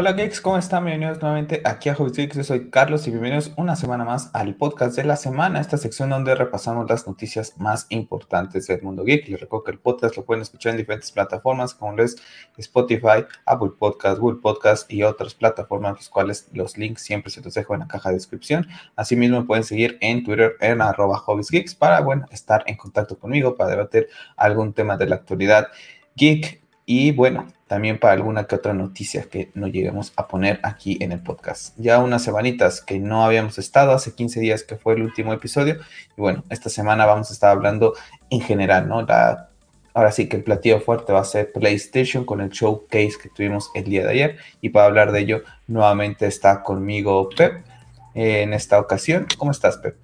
Hola geeks, ¿cómo están? Bienvenidos nuevamente aquí a Hobbies Geeks. Yo soy Carlos y bienvenidos una semana más al podcast de la semana, esta sección donde repasamos las noticias más importantes del mundo geek. Les recuerdo que el podcast lo pueden escuchar en diferentes plataformas como es Spotify, Apple Podcast, Google Podcast y otras plataformas, los cuales los links siempre se los dejo en la caja de descripción. Asimismo, pueden seguir en Twitter en arroba Hobbies para, bueno, estar en contacto conmigo para debatir algún tema de la actualidad geek y bueno, también para alguna que otra noticia que no lleguemos a poner aquí en el podcast. Ya unas semanitas que no habíamos estado, hace 15 días que fue el último episodio, y bueno, esta semana vamos a estar hablando en general, ¿no? La, ahora sí que el platillo fuerte va a ser PlayStation con el showcase que tuvimos el día de ayer, y para hablar de ello, nuevamente está conmigo Pep en esta ocasión. ¿Cómo estás, Pep?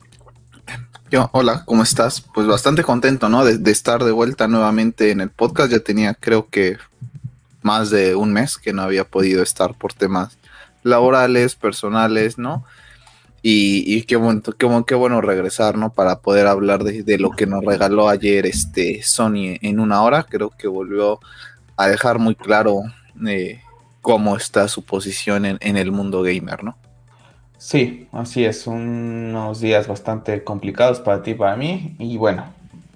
Yo, hola, ¿cómo estás? Pues bastante contento, ¿no? De, de, estar de vuelta nuevamente en el podcast. Ya tenía, creo que más de un mes que no había podido estar por temas laborales, personales, ¿no? Y, qué, bueno, qué, qué, bueno regresar, ¿no? Para poder hablar de, lo que nos regaló ayer este Sony en una hora. Creo que volvió a dejar muy claro eh, cómo está su posición en, en el mundo gamer, ¿no? Sí, así es, unos días bastante complicados para ti y para mí. Y bueno,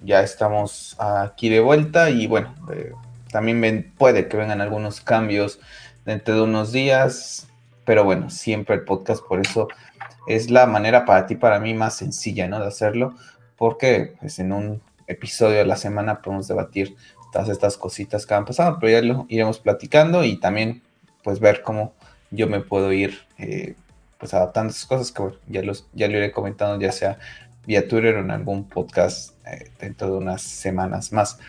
ya estamos aquí de vuelta y bueno, eh, también puede que vengan algunos cambios dentro de unos días, pero bueno, siempre el podcast por eso es la manera para ti, para mí más sencilla, ¿no? De hacerlo, porque pues, en un episodio de la semana podemos debatir todas estas cositas que han pasado, pero ya lo iremos platicando y también pues ver cómo yo me puedo ir eh, pues adaptando esas cosas que ya, los, ya lo iré comentando ya sea vía Twitter o en algún podcast eh, dentro de unas semanas más.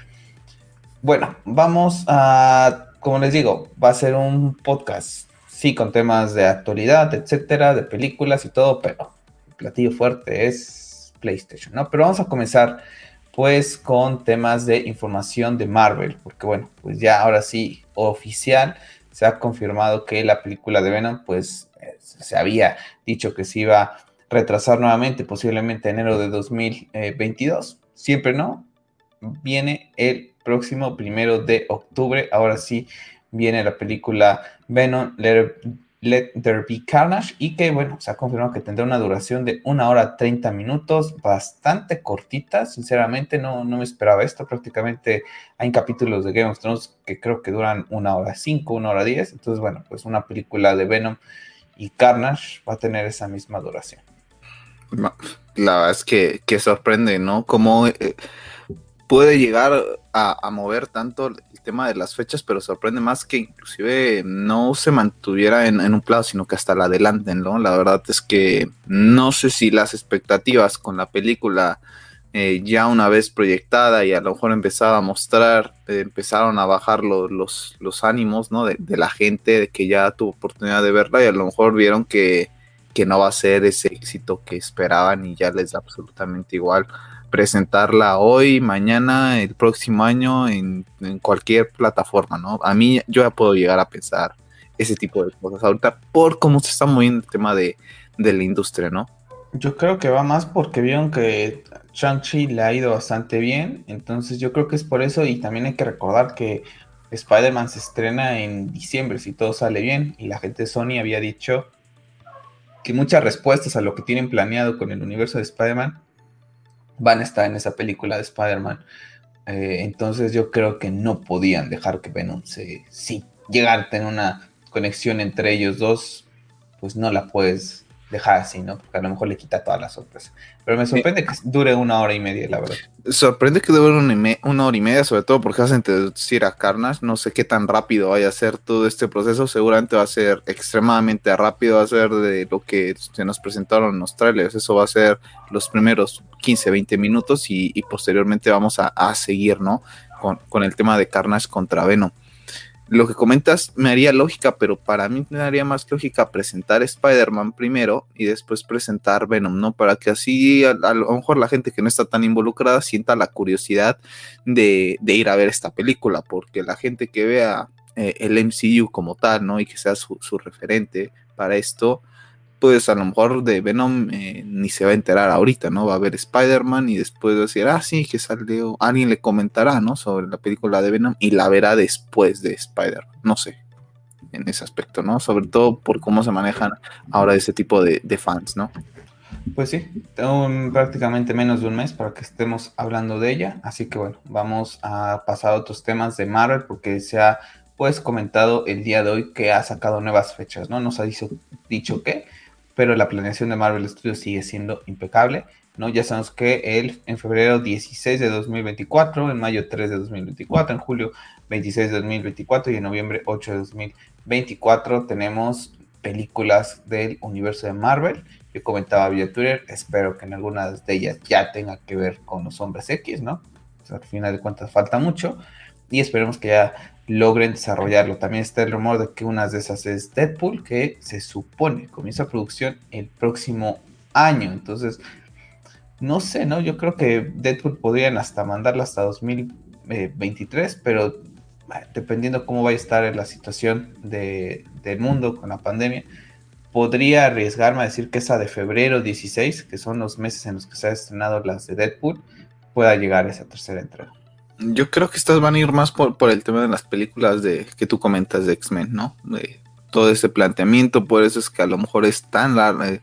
Bueno, vamos a, como les digo, va a ser un podcast, sí, con temas de actualidad, etcétera, de películas y todo, pero el platillo fuerte es PlayStation, ¿no? Pero vamos a comenzar, pues, con temas de información de Marvel, porque, bueno, pues ya ahora sí, oficial, se ha confirmado que la película de Venom, pues, eh, se había dicho que se iba a retrasar nuevamente, posiblemente enero de 2022, siempre no, viene el próximo primero de octubre. Ahora sí viene la película Venom Let, There Be Carnage y que bueno, se ha confirmado que tendrá una duración de una hora 30 minutos, bastante cortita, sinceramente no, no me esperaba esto, prácticamente hay capítulos de Game of Thrones que creo que duran una hora 5, una hora 10, entonces bueno, pues una película de Venom y Carnage va a tener esa misma duración. La verdad es que, que sorprende, ¿no? Como... Eh, puede llegar a, mover tanto el tema de las fechas, pero sorprende más que inclusive no se mantuviera en, un plazo, sino que hasta la adelanten, ¿no? La verdad es que no sé si las expectativas con la película eh, ya una vez proyectada y a lo mejor empezaba a mostrar, eh, empezaron a bajar los, los ánimos, ¿no? De, la gente de que ya tuvo oportunidad de verla y a lo mejor vieron que, que no va a ser ese éxito que esperaban y ya les da absolutamente igual presentarla hoy, mañana, el próximo año en, cualquier plataforma, ¿no? A mí yo ya puedo llegar a pensar ese tipo de cosas ahorita por cómo se está moviendo el tema de, de la industria, ¿no? Yo creo que va más porque vieron que Shang-Chi le ha ido bastante bien, entonces yo creo que es por eso y también hay que recordar que Spider-Man se estrena en diciembre si todo sale bien y la gente de Sony había dicho que muchas respuestas a lo que tienen planeado con el universo de Spider-Man van a estar en esa película de Spider-Man. Eh, entonces yo creo que no podían dejar que Venom se... Si llegar a tener una conexión entre ellos dos, pues no la puedes dejar así, ¿no? Porque a lo mejor le quita todas las sorpresas. Pero me sorprende que dure una hora y media, la verdad. Sorprende que dure una, hora y media, sobre todo porque vas a introducir a Carnage. No sé qué tan rápido vaya a ser todo este proceso. Seguramente va a ser extremadamente rápido. Va a ser de lo que se nos presentaron en los trailers. Eso va a ser los primeros 15, 20 minutos y, posteriormente vamos a, seguir, ¿no? Con, con el tema de Carnage contra Venom lo que comentas me haría lógica, pero para mí me haría más lógica presentar Spider-Man primero y después presentar Venom, ¿no? Para que así a, lo mejor la gente que no está tan involucrada sienta la curiosidad de, ir a ver esta película, porque la gente que vea eh, el MCU como tal, ¿no? Y que sea su, su referente para esto, pues a lo mejor de Venom eh, ni se va a enterar ahorita, ¿no? Va a ver Spider-Man y después decir, ah, sí, que salió, alguien le comentará, ¿no? Sobre la película de Venom y la verá después de Spider-Man, no sé. en ese aspecto, ¿no? Sobre todo por cómo se manejan ahora ese tipo de, fans, ¿no? Pues sí, tengo prácticamente menos de un mes para que estemos hablando de ella, así que bueno, vamos a pasar a otros temas de Marvel porque se ha pues comentado el día de hoy que ha sacado nuevas fechas, ¿no? Nos ha dicho, dicho qué, pero la planeación de Marvel Studios sigue siendo impecable, ¿no? Ya sabemos que el, en febrero 16 de 2024, en mayo 3 de 2024, en julio 26 de 2024 y en noviembre 8 de 2024 tenemos películas del universo de Marvel. Yo comentaba vía Twitter, espero que en algunas de ellas ya tenga que ver con los hombres X, ¿no? al final de cuentas falta mucho y esperemos que ya logren desarrollarlo. También está el rumor de que una de esas es Deadpool, que se supone comienza producción el próximo año. Entonces, no sé, ¿no? Yo creo que Deadpool podrían hasta mandarla hasta 2023, pero dependiendo cómo vaya a estar la situación del mundo con la pandemia, podría arriesgarme a decir que esa de febrero 16, que son los meses en los que se ha estrenado las de Deadpool, pueda llegar a esa tercera entrega. Yo creo que estas van a ir más por, el tema de las películas de que tú comentas de X-Men, ¿no? De todo ese planteamiento, por eso es que a lo mejor es tan eh,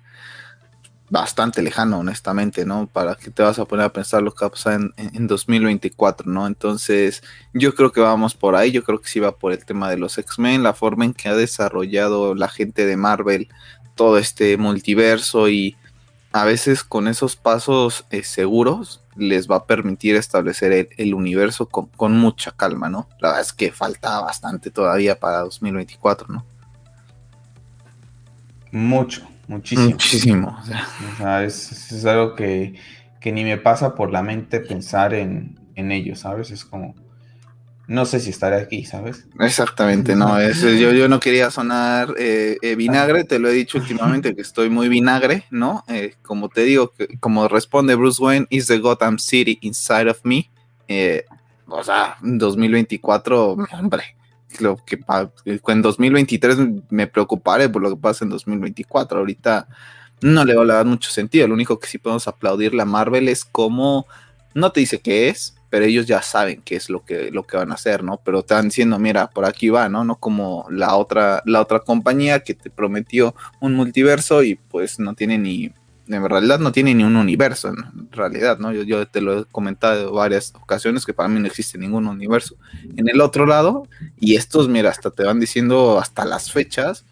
bastante lejano, honestamente, ¿no? Para que te vas a poner a pensar lo que va a pasar en, en, 2024, ¿no? Entonces, yo creo que vamos por ahí, yo creo que sí va por el tema de los X-Men, la forma en que ha desarrollado la gente de Marvel todo este multiverso y a veces con esos pasos eh, seguros les va a permitir establecer el, universo con, mucha calma, ¿no? La verdad es que falta bastante todavía para 2024, ¿no? Mucho, muchísimo. Muchísimo. O sea, es, algo que, ni me pasa por la mente pensar en, en ello, ¿sabes? Es como no sé si estaré aquí, ¿sabes? Exactamente, no, es, yo, yo no quería sonar eh, eh, vinagre, te lo he dicho últimamente que estoy muy vinagre, ¿no? Eh, como te digo, como responde Bruce Wayne, is the Gotham City inside of me. o sea, en 2024, hombre, lo que en 2023 me preocuparé por lo que pasa en 2024. Ahorita no le va a dar mucho sentido. Lo único que sí podemos aplaudir a Marvel es cómo no te dice qué es, pero ellos ya saben qué es lo que, lo que van a hacer, ¿no? Pero te van diciendo, mira, por aquí va, ¿no? No como la otra, la otra compañía que te prometió un multiverso y pues no tiene ni, en realidad no tiene ni un universo, en realidad, ¿no? Yo, yo te lo he comentado en varias ocasiones que para mí no existe ningún universo. En el otro lado, y estos, mira, hasta te van diciendo hasta las fechas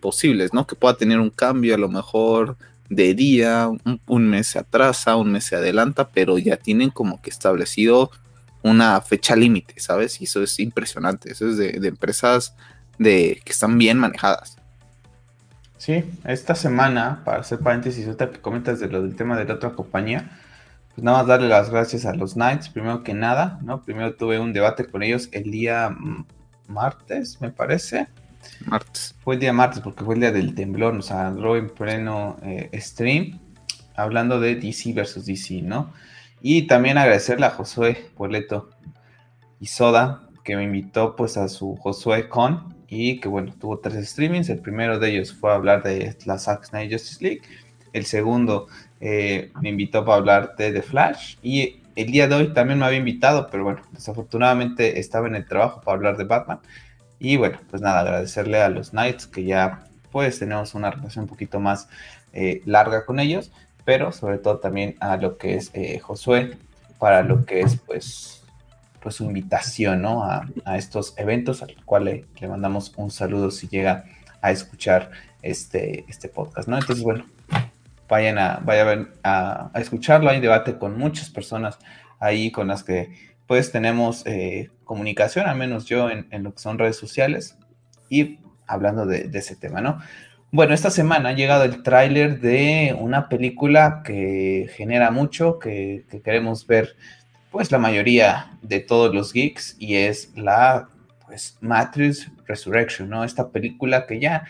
posibles, ¿no? Que pueda tener un cambio a lo mejor de día, un, mes se atrasa, un mes se adelanta, pero ya tienen como que establecido una fecha límite, ¿sabes? Y eso es impresionante, eso es de, empresas de, que están bien manejadas. Sí, esta semana, para hacer paréntesis, ahorita que comentas de lo del tema de la otra compañía, pues nada más darle las gracias a los Knights, primero que nada, ¿no? Primero tuve un debate con ellos el día martes, me parece, Fue el día martes porque fue el día del temblor, nos agarró en pleno eh, stream hablando de DC versus DC, ¿no? Y también agradecerle a Josué Poleto y Soda que me invitó pues a su Josué Con y que bueno, tuvo tres streamings. El primero de ellos fue hablar de la Zack Snyder Justice League. El segundo eh, me invitó para hablar de The Flash y el día de hoy también me había invitado, pero bueno, desafortunadamente estaba en el trabajo para hablar de Batman. Y bueno, pues nada, agradecerle a los Knights que ya pues tenemos una relación un poquito más eh, larga con ellos, pero sobre todo también a lo que es eh, Josué, para lo que es pues, pues su invitación ¿no? a, estos eventos, al cual le, mandamos un saludo si llega a escuchar este, este podcast, ¿no? Entonces, bueno, vayan a, vayan a, a escucharlo, hay debate con muchas personas ahí con las que pues tenemos eh, comunicación, al menos yo en, lo que son redes sociales, y hablando de, ese tema, ¿no? Bueno, esta semana ha llegado el tráiler de una película que genera mucho, que, queremos ver, pues la mayoría de todos los geeks, y es la, pues, Matrix Resurrection, ¿no? Esta película que ya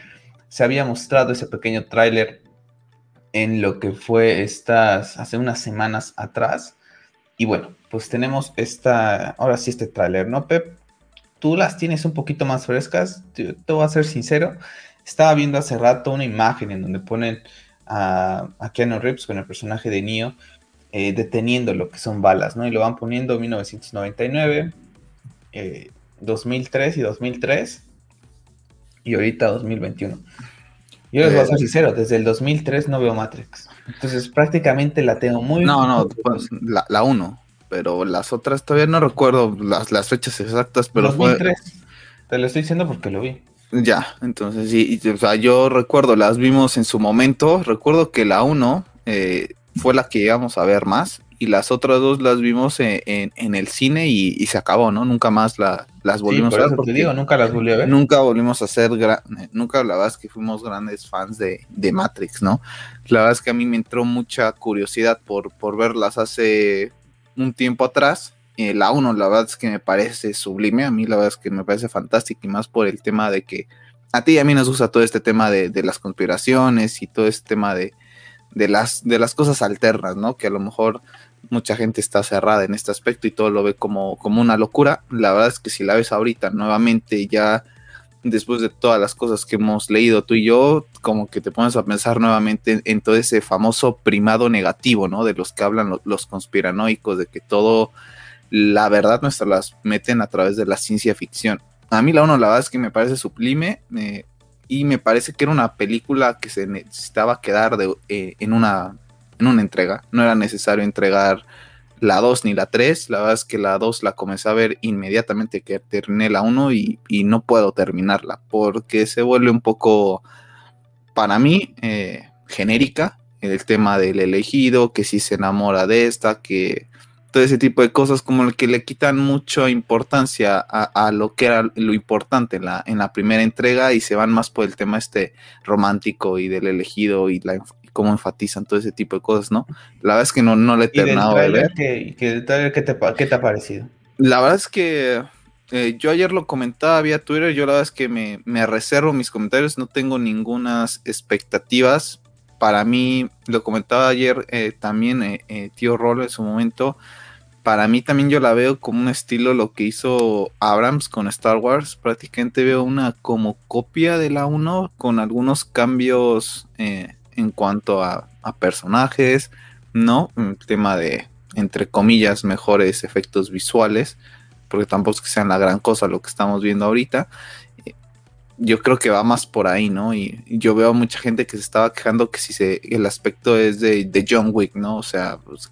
se había mostrado ese pequeño tráiler en lo que fue estas, hace unas semanas atrás, y bueno, pues tenemos esta, ahora sí este tráiler, ¿no, Pep? Tú las tienes un poquito más frescas, te, voy a ser sincero. Estaba viendo hace rato una imagen en donde ponen a, a Keanu Reeves con el personaje de Neo eh, deteniendo lo que son balas, ¿no? Y lo van poniendo 1999, 2003 eh, y 2003. y ahorita 2021. Yo les voy a ser eh, sincero, desde el 2003 no veo Matrix. Entonces prácticamente la tengo muy... No, no, pues, la 1, pero las otras todavía no recuerdo las, las fechas exactas, pero 2003. Te lo estoy diciendo porque lo vi. Ya, entonces sí, o sea, yo recuerdo, las vimos en su momento, recuerdo que la 1 eh, fue la que íbamos a ver más y las otras dos las vimos en, el cine y, se acabó, ¿no? Nunca más la, las volvimos a ver. Te digo, nunca las volví a ver. Nunca volvimos a ser, nunca la verdad es que fuimos grandes fans de, de, Matrix, ¿no? La verdad es que a mí me entró mucha curiosidad por, por verlas hace un tiempo atrás. Eh, la 1, la verdad es que me parece sublime, a mí la verdad es que me parece fantástico y más por el tema de que a ti y a mí nos gusta todo este tema de, de las conspiraciones y todo este tema de, de las, de las cosas alternas, ¿no? Que a lo mejor mucha gente está cerrada en este aspecto y todo lo ve como, como una locura. La verdad es que si la ves ahorita nuevamente ya después de todas las cosas que hemos leído tú y yo, como que te pones a pensar nuevamente en, todo ese famoso primado negativo, ¿no? De los que hablan los conspiranoicos, de que todo, la verdad nuestra las meten a través de la ciencia ficción. A mí la uno, la verdad es que me parece sublime, eh, y me parece que era una película que se necesitaba quedar de, eh, en, una, en una entrega. No era necesario entregar la 2 ni la 3. La verdad es que la 2 la comencé a ver inmediatamente que terminé la 1 y, no puedo terminarla porque se vuelve un poco, para mí, eh, genérica. El tema del elegido, que si se enamora de esta, que todo ese tipo de cosas como el que le quitan mucha importancia a, lo que era lo importante en la, en la primera entrega y se van más por el tema este romántico y del elegido y la cómo enfatizan todo ese tipo de cosas, ¿no? La verdad es que no, no le he terminado de ver. ¿qué, qué, te, ¿Qué te ha parecido? La verdad es que eh, yo ayer lo comentaba vía Twitter, yo la verdad es que me, me reservo mis comentarios, no tengo ninguna expectativas. Para mí, lo comentaba ayer eh, también eh, Tío Rolo en su momento, para mí también yo la veo como un estilo lo que hizo Abrams con Star Wars. Prácticamente veo una como copia de la 1 con algunos cambios eh, en cuanto a, personajes, ¿no? Un tema de, entre comillas, mejores efectos visuales, porque tampoco es que sean la gran cosa lo que estamos viendo ahorita. Yo creo que va más por ahí, ¿no? Y, yo veo a mucha gente que se estaba quejando que si se, el aspecto es de, de John Wick, ¿no? O sea, pues,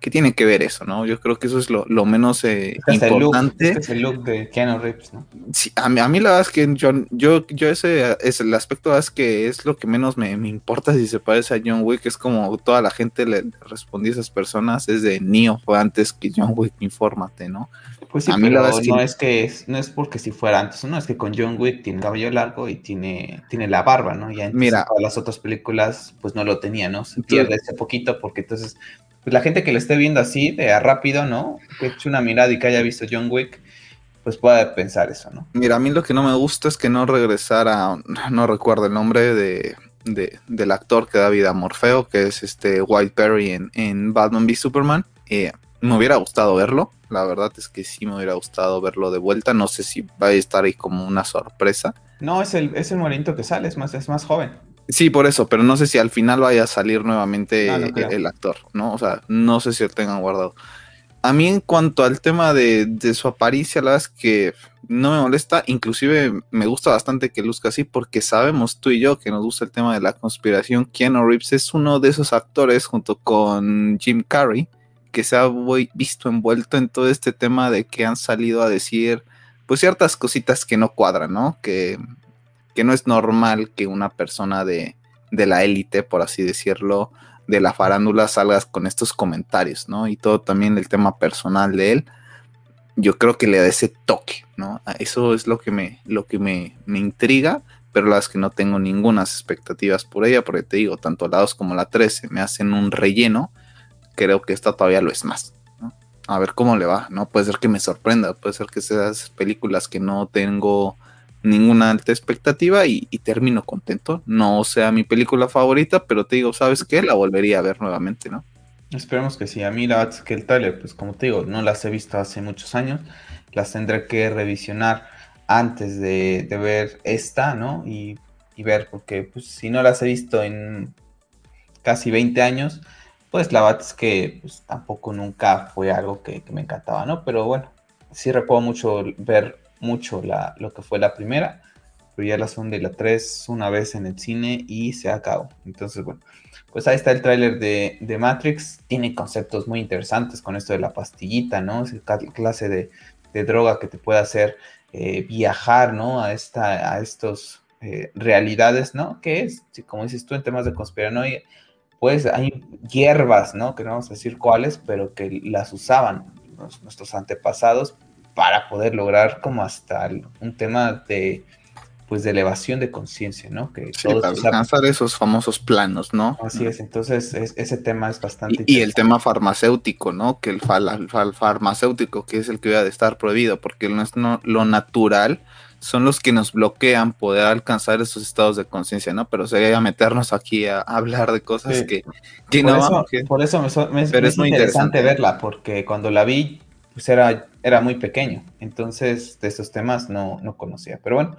¿qué tiene que ver eso, no? Yo creo que eso es lo, menos eh, importante. es el look de Keanu Reeves, ¿no? Sí, a mí, a mí la verdad es que yo, yo, yo ese es el aspecto es que es lo que menos me, importa si se parece a John Wick, es como toda la gente le respondía a esas personas, es de Neo, fue antes que John Wick, infórmate, ¿no? Pues sí, a mí la verdad es que... no es que no es porque si fuera antes, no, es que con John Wick tiene cabello largo y tiene, tiene la barba, ¿no? Ya Mira, las otras películas pues no lo tenía, ¿no? Se pierde ese poquito porque entonces pues la gente que lo esté viendo así, de a rápido, ¿no? Que eche una mirada y que haya visto John Wick, pues puede pensar eso, ¿no? Mira, a mí lo que no me gusta es que no regresara, no recuerdo el nombre de, del actor que da vida a Morfeo, que es este White Perry en, en Batman v Superman. Eh, me hubiera gustado verlo, la verdad es que sí me hubiera gustado verlo de vuelta, no sé si va a estar ahí como una sorpresa. No, es el, es el morenito que sale, es más, es más joven. Sí, por eso, pero no sé si al final vaya a salir nuevamente el, actor, ¿no? O sea, no sé si lo tengan guardado. A mí en cuanto al tema de, su aparición, la verdad es que no me molesta, inclusive me gusta bastante que luzca así porque sabemos tú y yo que nos gusta el tema de la conspiración. Keanu Reeves es uno de esos actores junto con Jim Carrey que se ha visto envuelto en todo este tema de que han salido a decir pues ciertas cositas que no cuadran, ¿no? Que que no es normal que una persona de, la élite, por así decirlo, de la farándula salgas con estos comentarios, ¿no? Y todo también el tema personal de él, yo creo que le da ese toque, ¿no? Eso es lo que me, lo que me, intriga, pero la verdad es que no tengo ninguna expectativas por ella, porque te digo, tanto la 2 como la 13 me hacen un relleno, creo que esta todavía lo es más. A ver cómo le va, ¿no? Puede ser que me sorprenda, puede ser que sean películas que no tengo ninguna alta expectativa y, termino contento. No sea mi película favorita, pero te digo, ¿sabes qué? La volvería a ver nuevamente, ¿no? Esperemos que sí. A mí la verdad que el trailer, pues como te digo, no las he visto hace muchos años. Las tendré que revisionar antes de, ver esta, ¿no? Y, ver, porque pues, si no las he visto en casi 20 años, pues la verdad es que pues, tampoco nunca fue algo que, que me encantaba, ¿no? Pero bueno, sí recuerdo mucho ver mucho la, lo que fue la primera. pero ya la segunda y la 3 una vez en el cine y se acabó. Entonces, bueno, pues ahí está el tráiler de, Matrix. Tiene conceptos muy interesantes con esto de la pastillita, ¿no? Es clase de, droga que te puede hacer eh, viajar, ¿no? A, esta, a estos eh, realidades, ¿no? Que es, como dices tú, en temas de conspiranoia, pues hay hierbas, ¿no? Que no vamos a decir cuáles, pero que las usaban nuestros antepasados para poder lograr como hasta un tema de pues de elevación de conciencia, ¿no? Que sí, para alcanzar esos famosos planos, ¿no? Así es, entonces ese tema es bastante... Y, el tema farmacéutico, ¿no? Que el, farmacéutico, que es el que debe de estar prohibido, porque no, lo natural son los que nos bloquean poder alcanzar esos estados de conciencia, ¿no? Pero sería meternos aquí a, hablar de cosas que, por no eso, Por eso me, es muy interesante, verla, porque cuando la vi, pues era, era muy pequeño, entonces de esos temas no, no conocía. Pero bueno,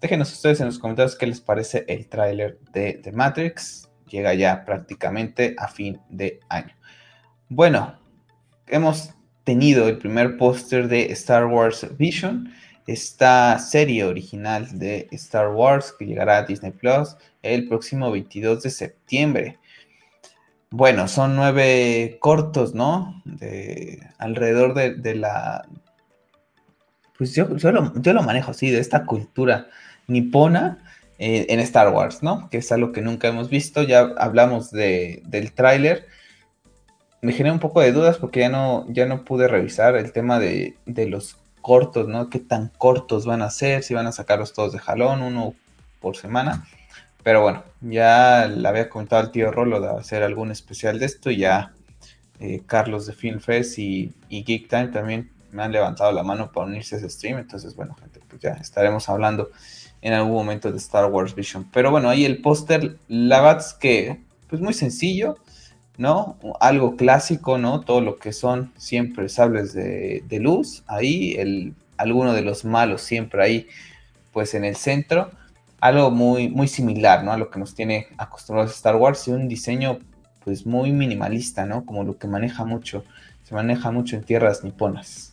déjenos ustedes en los comentarios qué les parece el tráiler de, de Matrix. Llega ya prácticamente a fin de año. Bueno, hemos tenido el primer póster de Star Wars Vision esta serie original de Star Wars que llegará a Disney Plus el próximo 22 de septiembre. Bueno, son nueve cortos, ¿no? De, alrededor de, la... Pues yo, lo, manejo así, de esta cultura nipona eh, en Star Wars, ¿no? Que es algo que nunca hemos visto. Ya hablamos de, del tráiler. Me generé un poco de dudas porque ya no, ya no pude revisar el tema de, de los cortos, ¿no? ¿Qué tan cortos van a ser? Si van a sacarlos todos de jalón, uno por semana. Pero bueno, ya le había comentado al tío Rolo de hacer algún especial de esto y ya eh, Carlos de Film Fest y, Geek Time también me han levantado la mano para unirse a ese stream. Entonces, bueno, gente, pues ya estaremos hablando en algún momento de Star Wars Vision. Pero bueno, ahí el póster, la verdad es que, pues muy sencillo. ¿No? Algo clásico, ¿no? Todo lo que son siempre sables de, luz, ahí, el, alguno de los malos siempre ahí, pues en el centro. Algo muy, muy similar, ¿no? A lo que nos tiene acostumbrados Star Wars y un diseño, pues muy minimalista, ¿no? Como lo que maneja mucho, se maneja mucho en tierras niponas.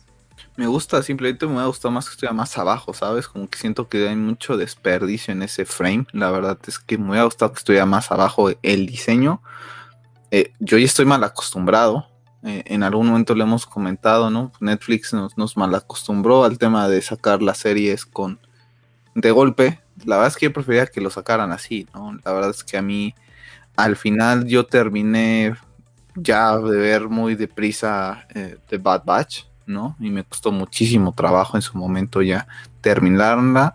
Me gusta, simplemente me ha gustado más que estuviera más abajo, ¿sabes? Como que siento que hay mucho desperdicio en ese frame. La verdad es que me ha gustado que estuviera más abajo el diseño eh, yo ya estoy mal acostumbrado. Eh, en algún momento le hemos comentado, ¿no? Netflix nos, nos mal acostumbró al tema de sacar las series con de golpe. La verdad es que yo prefería que lo sacaran así, ¿no? La verdad es que a mí, al final, yo terminé ya de ver muy deprisa eh, The Bad Batch, ¿no? Y me costó muchísimo trabajo en su momento ya terminarla.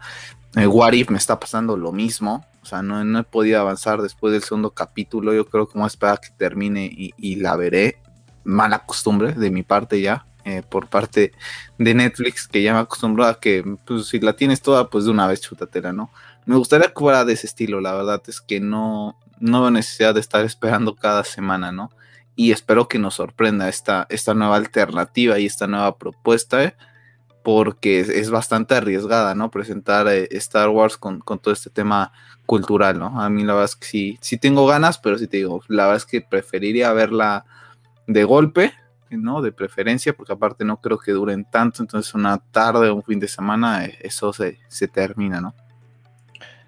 What If me está pasando lo mismo. Sea, no, he podido avanzar después del segundo capítulo. Yo creo que voy a esperar que termine y, la veré. Mala costumbre de mi parte ya. Eh, por parte de Netflix, que ya me acostumbró a que pues, si la tienes toda, pues de una vez chútatela, ¿no? Me gustaría que fuera de ese estilo, la verdad es que no, no veo necesidad de estar esperando cada semana, ¿no? Y espero que nos sorprenda esta, esta nueva alternativa y esta nueva propuesta. ¿eh? porque es, bastante arriesgada, ¿no? Presentar eh, Star Wars con, todo este tema cultural, ¿no? A mí la verdad es que sí, sí tengo ganas, pero sí te digo, la verdad es que preferiría verla de golpe, ¿no? De preferencia, porque aparte no creo que duren tanto, entonces una tarde o un fin de semana, eh, eso se, se termina, ¿no?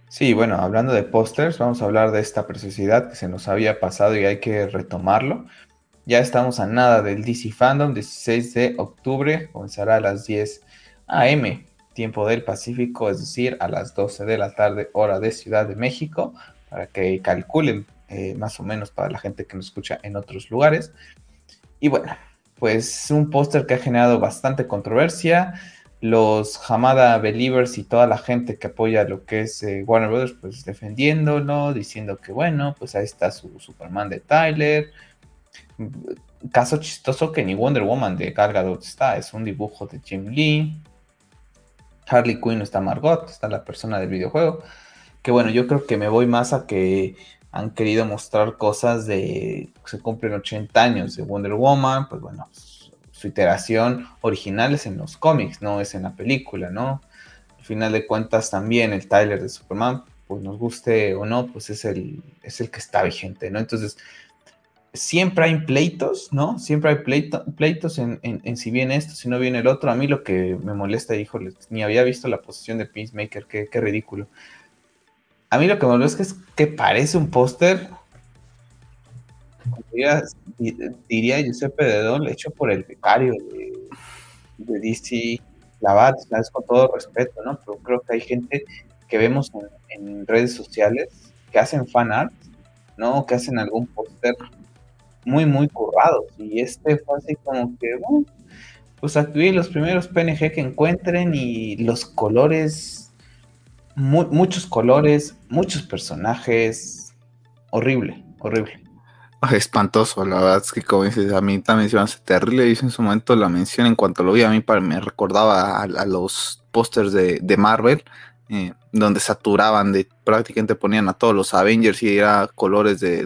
Sí, bueno, hablando de pósters, vamos a hablar de esta preciosidad que se nos había pasado y hay que retomarlo. Ya estamos a nada del DC Fandom, 16 de octubre, comenzará a las 10 a.m., tiempo del Pacífico, es decir, a las 12 de la tarde, hora de Ciudad de México, para que calculen eh, más o menos para la gente que nos escucha en otros lugares. Y bueno, pues un póster que ha generado bastante controversia. Los Hamada Believers y toda la gente que apoya lo que es eh, Warner Brothers, pues defendiéndolo, diciendo que bueno, pues ahí está su Superman de Tyler, Caso chistoso que ni Wonder Woman de Gal Gadot está, es un dibujo de Jim Lee. Harley Quinn está Margot, está la persona del videojuego. Que bueno, yo creo que me voy más a que han querido mostrar cosas de se cumplen 80 años de Wonder Woman, pues bueno, su iteración original es en los cómics, no es en la película, ¿no? Al final de cuentas también el Tyler de Superman, pues nos guste o no, pues es el, es el que está vigente, ¿no? Entonces, siempre hay pleitos, ¿no? Siempre hay pleitos en, si viene esto, si no viene el otro. A mí lo que me molesta, híjole, ni había visto la posición de Peacemaker, qué, qué ridículo. A mí lo que me molesta es que parece un póster, diría, diría Giuseppe Dedón, hecho por el becario de, de DC Lavat, es con todo respeto, ¿no? Pero creo que hay gente que vemos en, redes sociales que hacen fan art, ¿no? Que hacen algún póster muy, muy currados. Y este fue así como que, bueno, pues activé los primeros PNG que encuentren y los colores, muchos colores, muchos personajes. Horrible, horrible. Espantoso, la verdad es que como dices, a mí también se me hace terrible. Hice en su momento la mención en cuanto lo vi, a mí me recordaba a, los pósters de, de, Marvel, eh, donde saturaban de prácticamente ponían a todos los Avengers y era colores de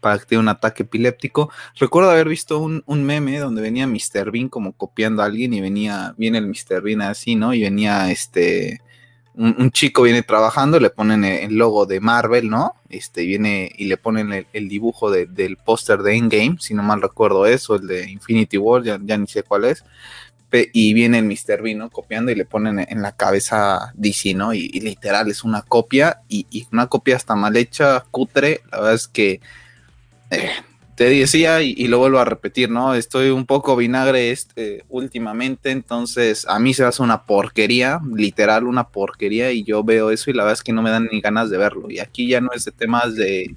para que tenga un ataque epiléptico. Recuerdo haber visto un, meme donde venía Mr. Bean como copiando a alguien y venía, viene el Mr. Bean así, ¿no? Y venía este un, chico viene trabajando, le ponen el logo de Marvel, ¿no? Este viene y le ponen el, dibujo del póster de Endgame, si no mal recuerdo eso, el de Infinity War, ya ni sé cuál es y viene el Mr. Bean, Copiando y le ponen en la cabeza DC, ¿no? Y, literal es una copia y, una copia hasta mal hecha, cutre. La verdad es que eh, te decía y, lo vuelvo a repetir, ¿no? Estoy un poco vinagre este, últimamente, entonces a mí se hace una porquería, literal una porquería y yo veo eso y la verdad es que no me dan ni ganas de verlo. Y aquí ya no es de temas de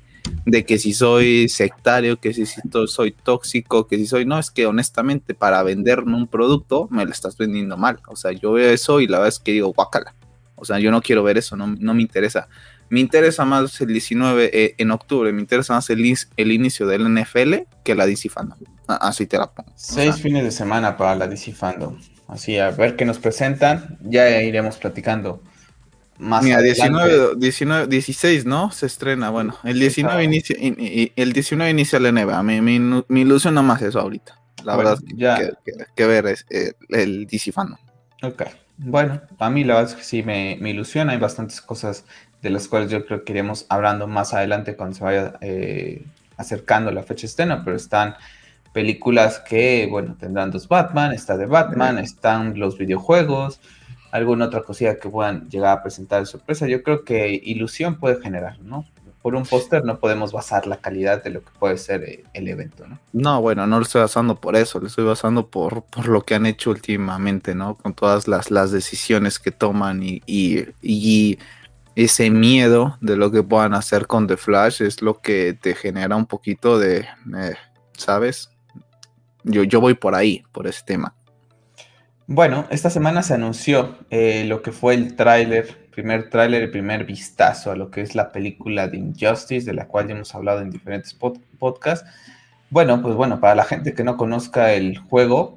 de que si soy sectario, que si soy tóxico, que si soy, no, es que honestamente para venderme un producto me lo estás vendiendo mal. O sea, yo veo eso y la verdad es que digo, guácala. O sea, yo no quiero ver eso, no, me interesa. Me interesa más el 19 eh, en octubre, me interesa más el, el, inicio del NFL que la DC Fandom. Así te la pongo. Seis fines de semana para la DC Fandom. Así, a ver qué nos presentan. Ya iremos platicando más Mira, 19, 19, 16, ¿no? Se estrena, bueno, el 19 inicia, el 19 inicia la me, me ilusiona más eso ahorita. La verdad ya. Que, ver es eh, el, DC Fan. Ok, bueno, a mí la verdad es que sí me, me, ilusiona, hay bastantes cosas de las cuales yo creo que iremos hablando más adelante cuando se vaya eh, acercando la fecha estrena, pero están películas que, bueno, tendrán dos Batman, está de Batman, están los videojuegos, alguna otra cosilla que puedan llegar a presentar de sorpresa. Yo creo que ilusión puede generar, ¿no? Por un póster no podemos basar la calidad de lo que puede ser eh, el evento, ¿no? No, bueno, no lo estoy basando por eso, lo estoy basando por, por lo que han hecho últimamente, ¿no? Con todas las, las decisiones que toman y, y, ese miedo de lo que puedan hacer con The Flash es lo que te genera un poquito de, eh, ¿sabes? Yo, yo voy por ahí, por ese tema. Bueno, esta semana se anunció eh, lo que fue el tráiler, primer tráiler, el primer vistazo a lo que es la película de Injustice, de la cual ya hemos hablado en diferentes podcasts. Bueno, pues bueno, para la gente que no conozca el juego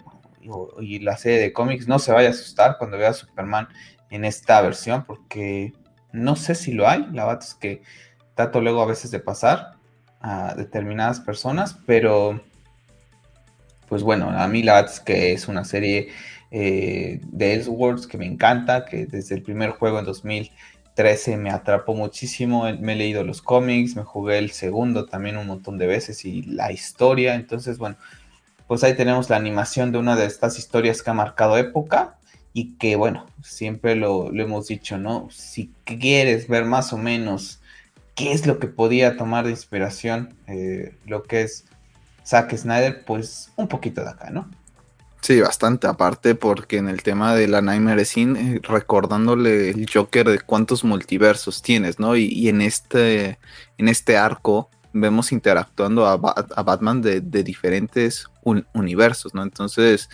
y la serie de cómics, no se vaya a asustar cuando vea a Superman en esta versión, porque no sé si lo hay, la verdad es que trato luego a veces de pasar a determinadas personas, pero pues bueno, a mí la verdad es que es una serie eh, de Elseworlds que me encanta, que desde el primer juego en 2013 me atrapó muchísimo, me he leído los cómics, me jugué el segundo también un montón de veces y la historia, entonces bueno, pues ahí tenemos la animación de una de estas historias que ha marcado época y que bueno, siempre lo, hemos dicho, ¿no? Si quieres ver más o menos qué es lo que podía tomar de inspiración eh, lo que es Zack Snyder, pues un poquito de acá, ¿no? Sí, bastante aparte porque en el tema de la Nightmare Scene, eh, recordándole el Joker de cuántos multiversos tienes, ¿no? Y, en, este, en este arco vemos interactuando a, Batman de, diferentes universos, ¿no? Entonces,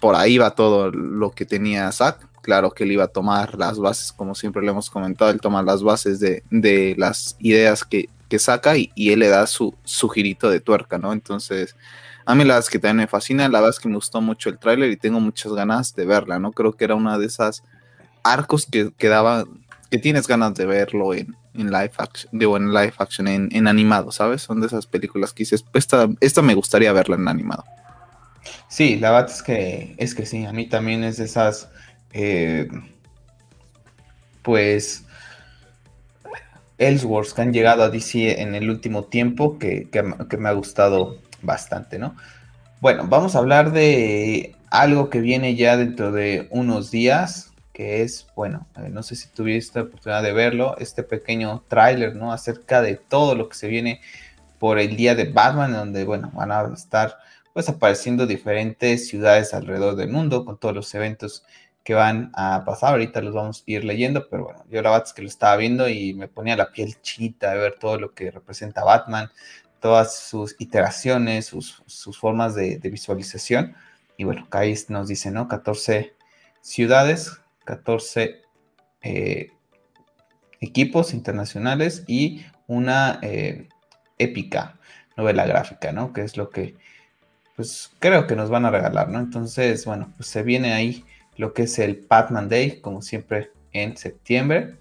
por ahí va todo lo que tenía Zack. Claro que él iba a tomar las bases, como siempre le hemos comentado, él toma las bases de, las ideas que, saca y, y, él le da su, su girito de tuerca, ¿no? Entonces a mí la verdad es que también me fascina, la verdad es que me gustó mucho el tráiler y tengo muchas ganas de verla, ¿no? Creo que era una de esas arcos que, que que tienes ganas de verlo en, en live action, digo, en live action, en, animado, ¿sabes? Son de esas películas que dices, esta, esta me gustaría verla en animado. Sí, la verdad es que, es que sí, a mí también es de esas, eh, pues, Ellsworth que han llegado a DC en el último tiempo que, me ha gustado bastante, ¿no? Bueno, vamos a hablar de algo que viene ya dentro de unos días, que es, bueno, eh, no sé si tuviste la oportunidad de verlo, este pequeño tráiler, ¿no? Acerca de todo lo que se viene por el día de Batman, donde, bueno, van a estar pues apareciendo diferentes ciudades alrededor del mundo con todos los eventos que van a pasar. Ahorita los vamos a ir leyendo, pero bueno, yo la verdad es que lo estaba viendo y me ponía la piel chinita de ver todo lo que representa Batman, todas sus iteraciones, sus, formas de, visualización. Y bueno, ahí nos dice, ¿no? 14 ciudades, 14 eh, equipos internacionales y una eh, épica novela gráfica, ¿no? Que es lo que, pues creo que nos van a regalar, ¿no? Entonces, bueno, pues se viene ahí lo que es el Batman Day, como siempre en septiembre.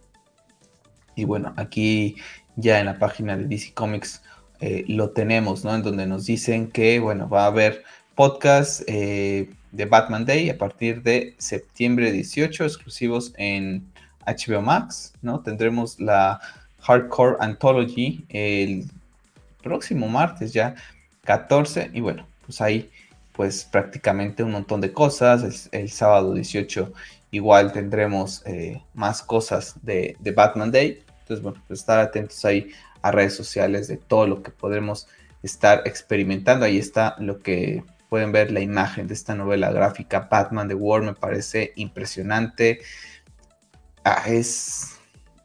Y bueno, aquí ya en la página de DC Comics eh, lo tenemos, ¿no? En donde nos dicen que, bueno, va a haber podcast eh, de Batman Day a partir de septiembre 18, exclusivos en HBO Max, ¿no? Tendremos la Hardcore Anthology el próximo martes ya 14 y bueno, pues ahí pues prácticamente un montón de cosas. El, sábado 18 igual tendremos eh, más cosas de, Batman Day. Entonces, bueno, pues estar atentos ahí a redes sociales de todo lo que podremos estar experimentando. Ahí está lo que pueden ver la imagen de esta novela gráfica Batman The War. Me parece impresionante. Ah, es,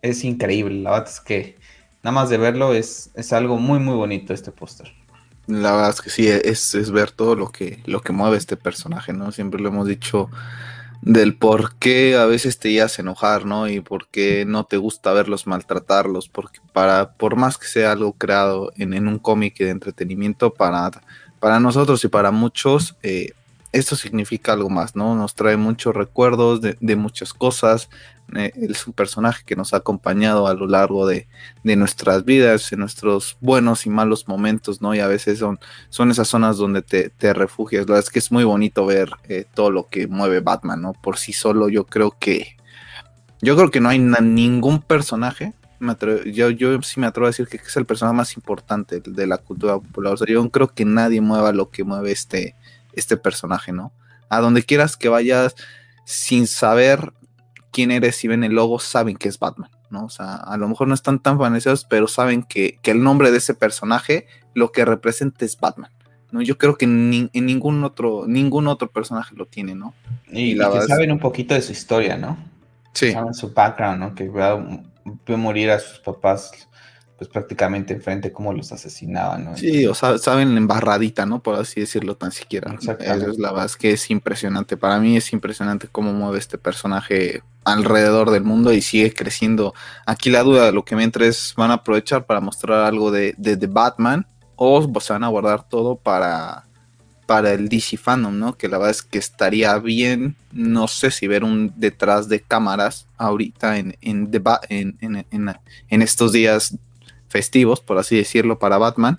es increíble. La verdad es que nada más de verlo es, es algo muy, muy bonito este póster. La verdad es que sí, es, es, ver todo lo que, lo que mueve este personaje, ¿no? Siempre lo hemos dicho del por qué a veces te ibas a enojar, ¿no? Y por qué no te gusta verlos maltratarlos, porque para, por más que sea algo creado en, en un cómic de entretenimiento, para, para nosotros y para muchos, eh, esto significa algo más, ¿no? Nos trae muchos recuerdos de, muchas cosas. Eh, es un personaje que nos ha acompañado a lo largo de, nuestras vidas, en nuestros buenos y malos momentos, ¿no? Y a veces son, son esas zonas donde te, refugias. La verdad es que es muy bonito ver eh, todo lo que mueve Batman, ¿no? Por sí solo yo creo que... Yo creo que no hay ningún personaje yo, yo sí me atrevo a decir que es el personaje más importante de la cultura popular. O sea, yo creo que nadie mueva lo que mueve este, este personaje, ¿no? A donde quieras que vayas sin saber quién eres, si ven el logo, saben que es Batman, ¿no? O sea, a lo mejor no están tan fanáticos, pero saben que, el nombre de ese personaje lo que representa es Batman. ¿no? Yo creo que en ningún otro, ningún otro personaje lo tiene, ¿no? Y, que saben un poquito de su historia, ¿no? Sí. Saben su background, ¿no? Que vio morir a sus papás pues prácticamente enfrente cómo los asesinaban, ¿no? Sí, o sea, saben embarradita, ¿no? Por así decirlo tan siquiera. Eso es la verdad que es impresionante. Para mí es impresionante cómo mueve este personaje alrededor del mundo y sigue creciendo. Aquí la duda de lo que me entra es, ¿van a aprovechar para mostrar algo de, de, Batman o se van a guardar todo para, para el DC Fandom, ¿no? Que la verdad es que estaría bien, no sé si ver un detrás de cámaras ahorita en, en, en, en, en estos días festivos, por así decirlo, para Batman.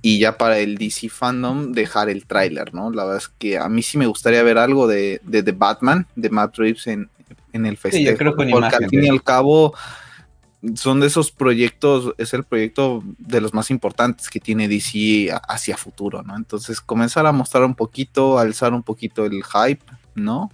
Y ya para el DC Fandom dejar el tráiler, ¿no? La verdad es que a mí sí me gustaría ver algo de, de, Batman, de Matt Reeves en, el festival. porque al fin y al cabo son de esos proyectos, es el proyecto de los más importantes que tiene DC hacia futuro, ¿no? Entonces comenzar a mostrar un poquito, alzar un poquito el hype, ¿no?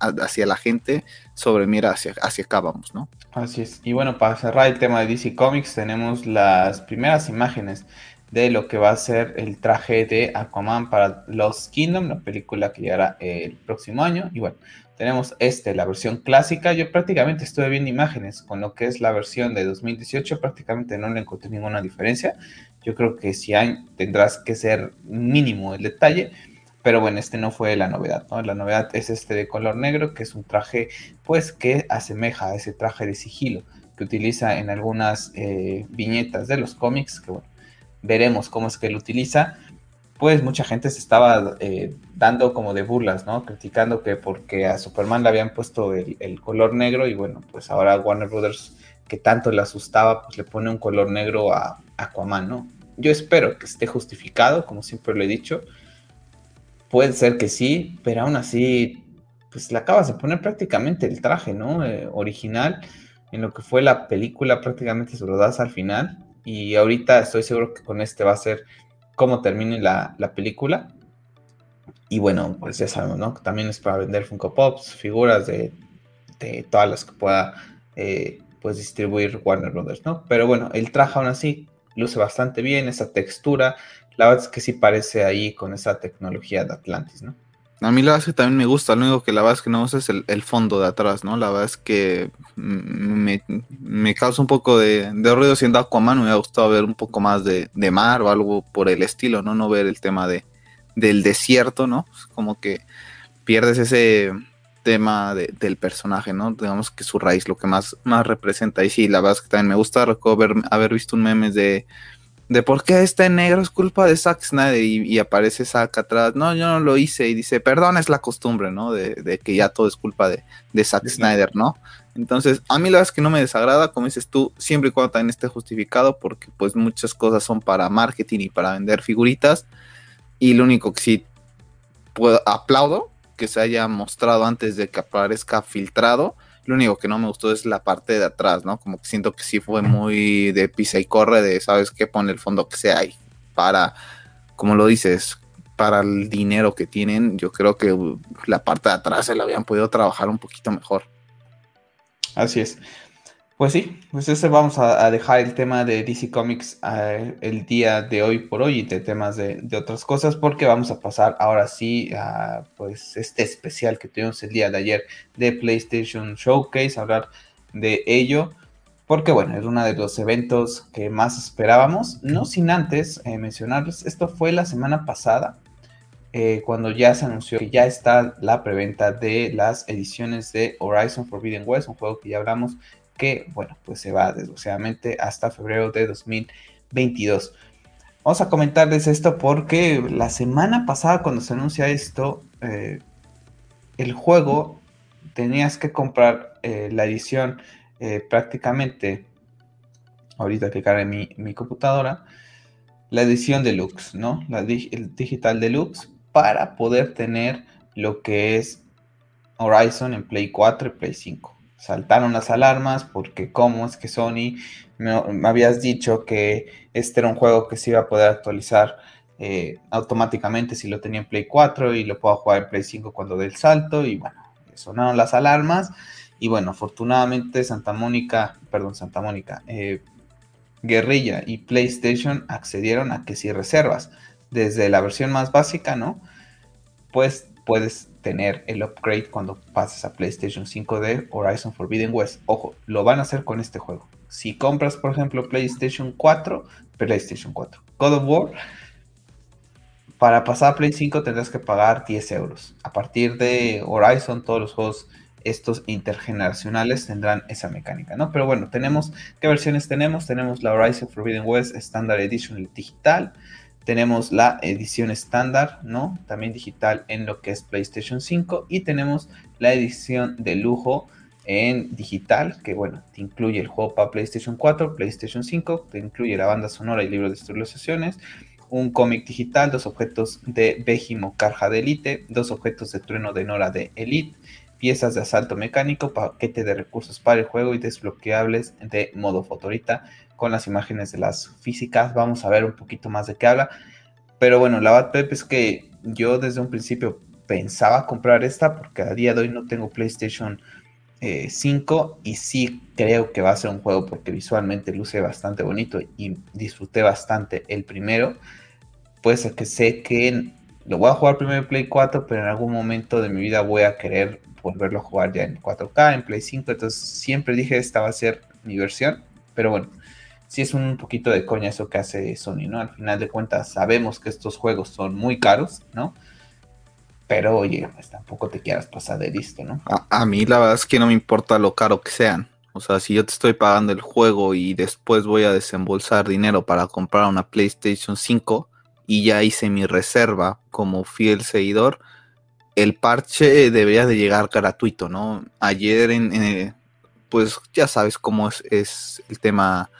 Hacia la gente sobre, mira, hacia, hacia acá vamos, ¿no? Así es. Y bueno, para cerrar el tema de DC Comics, tenemos las primeras imágenes de lo que va a ser el traje de Aquaman para Lost Kingdom, la película que llegará el próximo año. Y bueno, tenemos este, la versión clásica. Yo prácticamente estuve viendo imágenes con lo que es la versión de 2018, prácticamente no le encontré ninguna diferencia. Yo creo que si hay, tendrás que ser mínimo el detalle. Pero bueno, este no fue la novedad, ¿no? La novedad es este de color negro, que es un traje, pues, que asemeja a ese traje de sigilo que utiliza en algunas eh, viñetas de los cómics, que veremos cómo es que lo utiliza. Pues mucha gente se estaba eh, dando como de burlas, ¿no? Criticando que porque a Superman le habían puesto el, el, color negro y bueno, pues ahora Warner Brothers, que tanto le asustaba, pues le pone un color negro a Aquaman, ¿no? Yo espero que esté justificado, como siempre lo he dicho Puede ser que sí, pero aún así, pues le acabas de poner prácticamente el traje, ¿no? Eh, original. en lo que fue la película prácticamente se lo das al final y ahorita estoy seguro que con este va a ser cómo termine la, película. Y bueno, pues ya sabemos, ¿no? También es para vender Funko Pops, figuras de, todas las que pueda eh, pues distribuir Warner Brothers, ¿no? Pero bueno, el traje aún así luce bastante bien, esa textura, la verdad es que sí parece ahí con esa tecnología de Atlantis, ¿no? A mí la verdad es que también me gusta, lo único que la verdad es que no gusta es el, fondo de atrás, ¿no? La verdad es que me, causa un poco de, ruido siendo Aquaman, me hubiera gustado ver un poco más de, mar o algo por el estilo, ¿no? No ver el tema de, del desierto, ¿no? Como que pierdes ese tema del personaje, ¿no? Digamos que su raíz, lo que más, más representa. Y sí, la verdad es que también me gusta, recuerdo haber visto un meme de de por qué está en negro es culpa de Zack Snyder y, aparece Zack atrás, no, yo no lo hice y dice, perdón, es la costumbre, ¿no? De, que ya todo es culpa de, de Zack Snyder, ¿no? Entonces, a mí la verdad es que no me desagrada, como dices tú, siempre y cuando también esté justificado, porque pues muchas cosas son para marketing y para vender figuritas, y lo único que sí puedo, aplaudo que se haya mostrado antes de que aparezca filtrado, lo único que no me gustó es la parte de atrás, ¿no? Como que siento que sí fue muy de pisa y corre, de, ¿sabes qué? Pone el fondo que sea ahí. Para, como lo dices, para el dinero que tienen, yo creo que la parte de atrás se la habían podido trabajar un poquito mejor. Así es. Pues sí, pues ese vamos a, dejar el tema de DC Comics eh, el día de hoy por hoy y de temas de, otras cosas porque vamos a pasar ahora sí a pues este especial que tuvimos el día de ayer de PlayStation Showcase, hablar de ello porque bueno, es uno de los eventos que más esperábamos, no sin antes eh, mencionarles, esto fue la semana pasada eh, cuando ya se anunció que ya está la preventa de las ediciones de Horizon Forbidden West, un juego que ya hablamos que, bueno, pues se va desgraciadamente hasta febrero de 2022. Vamos a comentarles esto porque la semana pasada cuando se anuncia esto, eh, el juego tenías que comprar eh, la edición eh, prácticamente, ahorita que cargue mi, mi, computadora, la edición deluxe, ¿no? La el digital deluxe para poder tener lo que es Horizon en Play 4 y Play 5 saltaron las alarmas porque cómo es que Sony me, habías dicho que este era un juego que se iba a poder actualizar eh, automáticamente si lo tenía en Play 4 y lo puedo jugar en Play 5 cuando dé el salto y bueno, sonaron las alarmas y bueno, afortunadamente Santa Mónica, perdón, Santa Mónica, eh, Guerrilla y PlayStation accedieron a que si reservas desde la versión más básica, ¿no? Pues puedes tener el upgrade cuando pases a PlayStation 5 de Horizon Forbidden West. Ojo, lo van a hacer con este juego. Si compras, por ejemplo, PlayStation 4, PlayStation 4, God of War, para pasar a Play 5 tendrás que pagar 10 euros. A partir de Horizon, todos los juegos estos intergeneracionales tendrán esa mecánica, ¿no? Pero bueno, tenemos, ¿qué versiones tenemos? Tenemos la Horizon Forbidden West Standard Edition digital, tenemos la edición estándar, ¿no? También digital en lo que es PlayStation 5 y tenemos la edición de lujo en digital, que bueno, te incluye el juego para PlayStation 4, PlayStation 5, te incluye la banda sonora y libro de ilustraciones, un cómic digital, dos objetos de Bejimo Carja de Elite, dos objetos de trueno de Nora de Elite, piezas de asalto mecánico, paquete de recursos para el juego y desbloqueables de modo fotorita con las imágenes de las físicas. Vamos a ver un poquito más de qué habla. Pero bueno, la bad Pep es que yo desde un principio pensaba comprar esta porque a día de hoy no tengo PlayStation 5 eh, y sí creo que va a ser un juego porque visualmente luce bastante bonito y disfruté bastante el primero. Pues que sé que lo voy a jugar primero en Play 4, pero en algún momento de mi vida voy a querer volverlo a jugar ya en 4K, en Play 5. Entonces siempre dije esta va a ser mi versión. Pero bueno, sí es un poquito de coña eso que hace Sony, ¿no? Al final de cuentas sabemos que estos juegos son muy caros, ¿no? Pero oye, pues tampoco te quieras pasar de listo, ¿no? A, mí la verdad es que no me importa lo caro que sean. O sea, si yo te estoy pagando el juego y después voy a desembolsar dinero para comprar una PlayStation 5 y ya hice mi reserva como fiel seguidor, el parche debería de llegar gratuito, ¿no? Ayer en, pues ya sabes cómo es el tema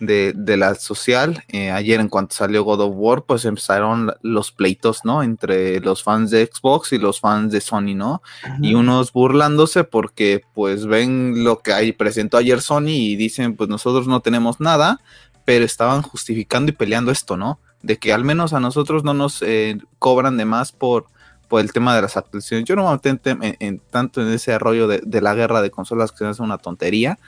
de, de la social. Eh, ayer en cuanto salió God of War, pues empezaron los pleitos, ¿no? Entre los fans de Xbox y los fans de Sony, ¿no? Y unos burlándose porque pues ven lo que ahí presentó ayer Sony y dicen, pues nosotros no tenemos nada, pero estaban justificando y peleando esto, ¿no? De que al menos a nosotros no nos eh, cobran de más por, por el tema de las actualizaciones. Yo no me meto en, tanto en ese rollo de, de la guerra de consolas que es una tontería,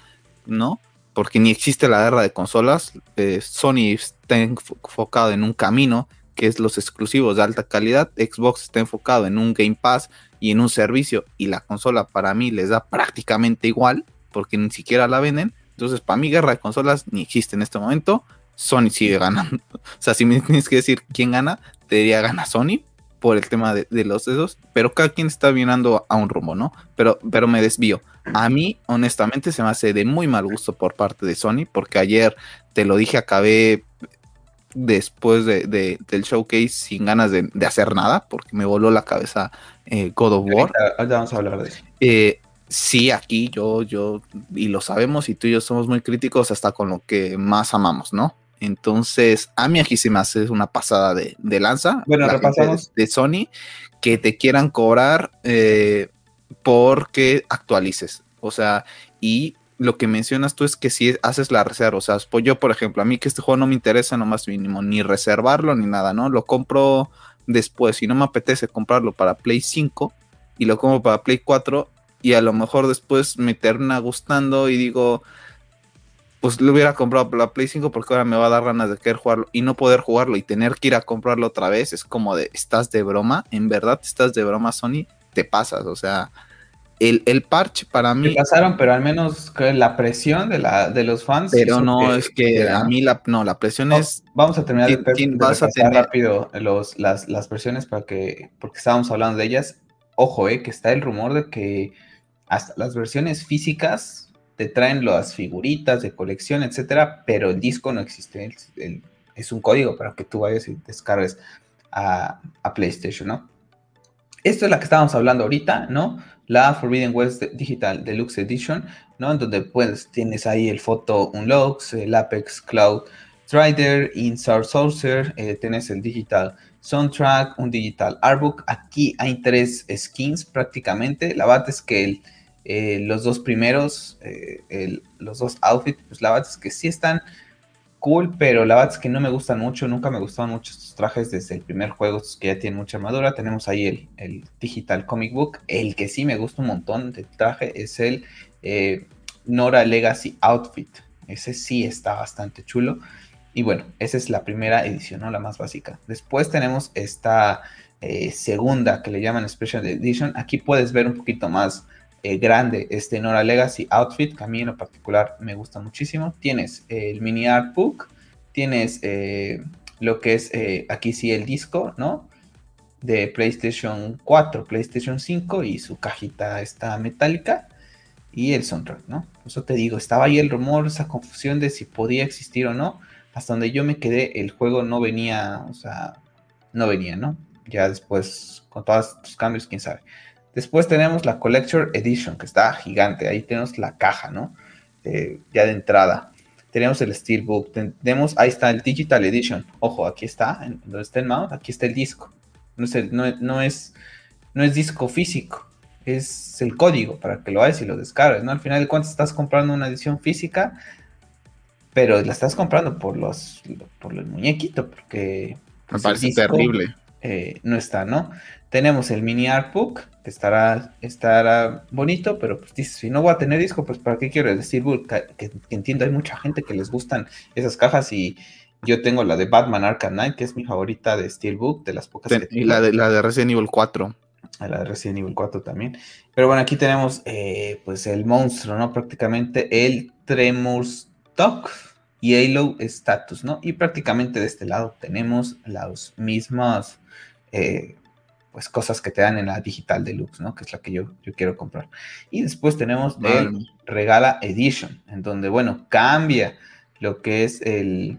¿no? Porque ni existe la guerra de consolas. Eh, Sony está enfocado en un camino que es los exclusivos de alta calidad. Xbox está enfocado en un Game Pass y en un servicio y la consola para mí les da prácticamente igual porque ni siquiera la venden. Entonces, para mí guerra de consolas ni existe en este momento. Sony sigue ganando. o sea, si me tienes que decir quién gana, te diría gana Sony por el tema de, los dedos, pero cada quien está mirando a un rumbo, ¿no? Pero, pero me desvío. A mí, honestamente, se me hace de muy mal gusto por parte de Sony, porque ayer, te lo dije, acabé después de, del showcase sin ganas de, hacer nada, porque me voló la cabeza eh, God of War. Ahorita, vamos a hablar de eso. Eh, sí, aquí yo, yo, y lo sabemos, y tú y yo somos muy críticos hasta con lo que más amamos, ¿no? Entonces, a mí aquí se me hace una pasada de, lanza. Bueno, repasamos. De, Sony, que te quieran cobrar eh, porque actualices. O sea, y lo que mencionas tú es que si haces la reserva, o sea, pues yo, por ejemplo, a mí que este juego no me interesa no más mínimo ni reservarlo ni nada, ¿no? Lo compro después, si no me apetece comprarlo para Play 5 y lo compro para Play 4 y a lo mejor después me termina gustando y digo, pues le hubiera comprado la Play 5 porque ahora me va a dar ganas de querer jugarlo y no poder jugarlo y tener que ir a comprarlo otra vez, es como de, estás de broma, en verdad estás de broma Sony, te pasas, o sea, el, el parche para mí... Te pasaron, pero al menos la presión de, la, de los fans... Pero no, es que a mí la, no, la presión es... Vamos a terminar de, vas a tener rápido los, las, las presiones para que, porque estábamos hablando de ellas, ojo, eh, que está el rumor de que hasta las versiones físicas te traen las figuritas de colección, etcétera, pero el disco no existe. es un código para que tú vayas y descargues a, PlayStation, ¿no? Esto es la que estábamos hablando ahorita, ¿no? La Forbidden West Digital Deluxe Edition, ¿no? En donde pues tienes ahí el Photo Unlocks, el Apex Cloud Trader, Insert Sourcer, eh, tienes el Digital Soundtrack, un Digital Artbook. Aquí hay tres skins prácticamente. La verdad es que el eh, los dos primeros, eh, los dos outfits, pues la verdad es que sí están cool, pero la verdad es que no me gustan mucho, nunca me gustaron mucho estos trajes desde el primer juego, que ya tienen mucha armadura. Tenemos ahí el, Digital Comic Book, el que sí me gusta un montón de traje es el eh, Nora Legacy Outfit. Ese sí está bastante chulo. Y bueno, esa es la primera edición, ¿no? La más básica. Después tenemos esta segunda que le llaman Special Edition. Aquí puedes ver un poquito más eh, grande este Nora Legacy Outfit, que a mí en lo particular me gusta muchísimo. Tienes el mini art book, tienes eh, lo que es eh, aquí sí el disco, ¿no? De PlayStation 4, PlayStation 5 y su cajita está metálica y el soundtrack, ¿no? eso te digo, estaba ahí el rumor, esa confusión de si podía existir o no. Hasta donde yo me quedé, el juego no venía, o sea, no venía, ¿no? Ya después, con todos estos cambios, quién sabe. Después tenemos la Collector Edition, que está gigante. Ahí tenemos la caja, ¿no? Eh, ya de entrada. Tenemos el Steelbook. Tenemos, ahí está el Digital Edition. Ojo, aquí está, en, donde está el mouse, aquí está el disco. No es, no, es, no es disco físico, es el código para que lo hagas y lo descargues, ¿no? Al final de cuentas estás comprando una edición física, pero la estás comprando por los por el muñequito, porque me pues, parece terrible. Eh, no está, ¿no? Tenemos el mini artbook, que estará, estará bonito, pero pues dices, si no voy a tener disco, pues ¿para qué quiero el Steelbook? Que, entiendo, hay mucha gente que les gustan esas cajas y yo tengo la de Batman Arkham Knight, que es mi favorita de Steelbook, de las pocas que Y la de, la de Resident Evil 4. La de Resident Evil 4 también. Pero bueno, aquí tenemos eh, pues el monstruo, ¿no? Prácticamente el Tremors Talk y Halo Status, ¿no? Y prácticamente de este lado tenemos las mismas eh, pues cosas que te dan en la digital deluxe, ¿no? Que es la que yo, yo quiero comprar. Y después tenemos el Regala Edition, en donde, bueno, cambia lo que es el,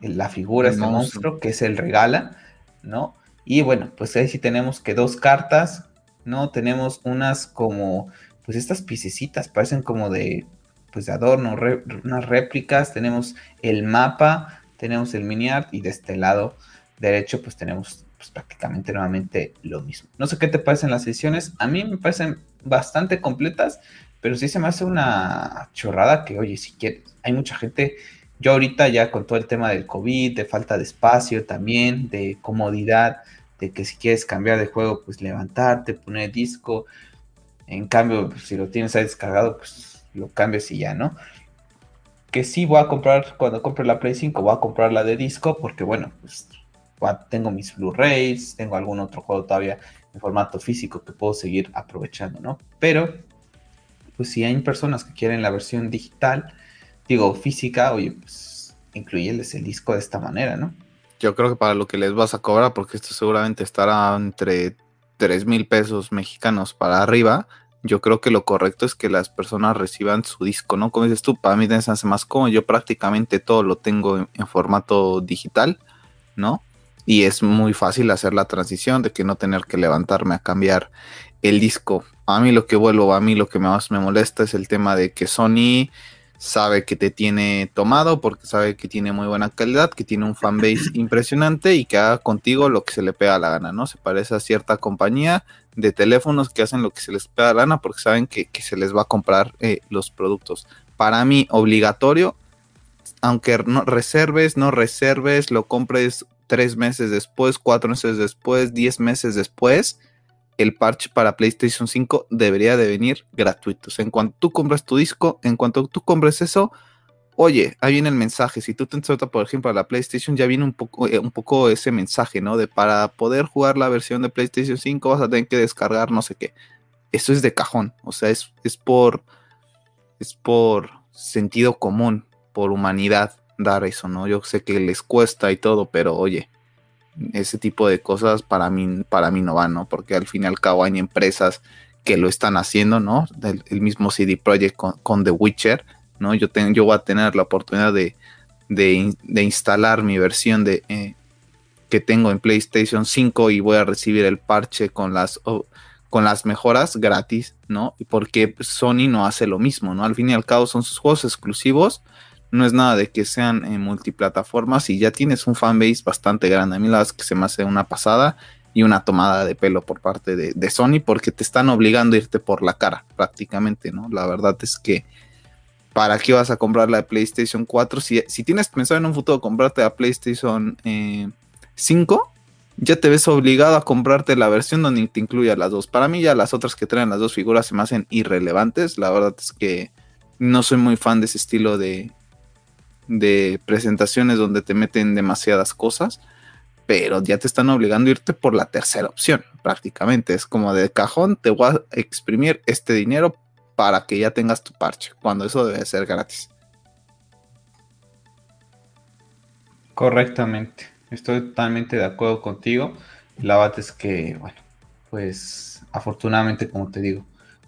la figura, de este monstruo. que es el Regala, ¿no? Y bueno, pues ahí sí tenemos que dos cartas, ¿no? Tenemos unas como, pues estas piececitas parecen como de, pues de adorno, unas réplicas, tenemos el mapa, tenemos el mini art y de este lado derecho pues tenemos pues, prácticamente nuevamente lo mismo. No sé qué te parecen las ediciones, a mí me parecen bastante completas, pero sí se me hace una chorrada que, oye, si quieres, hay mucha gente, yo ahorita ya con todo el tema del COVID, de falta de espacio también, de comodidad, de que si quieres cambiar de juego, pues levantarte, poner disco, en cambio, pues, si lo tienes ahí descargado, pues lo cambias y ya, ¿no? Que sí voy a comprar, cuando compre la Play 5, voy a comprar la de disco, porque bueno, pues tengo mis Blu-rays, tengo algún otro juego todavía en formato físico que puedo seguir aprovechando, ¿no? Pero, pues si hay personas que quieren la versión digital, digo física, oye, pues incluyeles el disco de esta manera, ¿no? Yo creo que para lo que les vas a cobrar, porque esto seguramente estará entre 3 mil pesos mexicanos para arriba, yo creo que lo correcto es que las personas reciban su disco, ¿no? Como dices tú, para mí se hace más cómodo, yo prácticamente todo lo tengo en formato digital, ¿no? Y es muy fácil hacer la transición de que no tener que levantarme a cambiar el disco. A mí lo que vuelvo, a mí lo que más me molesta es el tema de que Sony sabe que te tiene tomado porque sabe que tiene muy buena calidad, que tiene un fanbase impresionante y que haga contigo lo que se le pega la gana, ¿no? Se parece a cierta compañía de teléfonos que hacen lo que se les pega la gana porque saben que, se les va a comprar eh, los productos. Para mí, obligatorio, aunque no reserves, no reserves, lo compres tres meses después, cuatro meses después, diez meses después, el parche para PlayStation 5 debería de venir gratuito. en cuanto tú compras tu disco, en cuanto tú compres eso, oye, ahí viene el mensaje. Si tú te insertas, por ejemplo, a la PlayStation, ya viene un poco, eh, un poco ese mensaje, ¿no? De para poder jugar la versión de PlayStation 5 vas a tener que descargar no sé qué. Eso es de cajón. O sea, es, es por. Es por sentido común, por humanidad dar eso, ¿no? Yo sé que les cuesta y todo, pero oye, ese tipo de cosas para mí, para mí no van, ¿no? Porque al fin y al cabo hay empresas que lo están haciendo, ¿no? El, mismo CD Projekt con, The Witcher, ¿no? Yo, tengo, yo voy a tener la oportunidad de, de, instalar mi versión de, eh, que tengo en PlayStation 5 y voy a recibir el parche con las, con las mejoras gratis, ¿no? Porque Sony no hace lo mismo, ¿no? Al fin y al cabo son sus juegos exclusivos no es nada de que sean en multiplataformas y ya tienes un fanbase bastante grande. A mí la verdad es que se me hace una pasada y una tomada de pelo por parte de, Sony porque te están obligando a irte por la cara prácticamente, ¿no? La verdad es que ¿para qué vas a comprar la PlayStation 4? Si, si tienes pensado en un futuro comprarte la PlayStation 5, eh, ya te ves obligado a comprarte la versión donde te incluya las dos. Para mí ya las otras que traen las dos figuras se me hacen irrelevantes. La verdad es que no soy muy fan de ese estilo de, de presentaciones donde te meten demasiadas cosas, pero ya te están obligando a irte por la tercera opción, prácticamente. Es como de cajón, te voy a exprimir este dinero para que ya tengas tu parche, cuando eso debe ser gratis. Correctamente, estoy totalmente de acuerdo contigo. La verdad es que, bueno, pues afortunadamente, como te digo,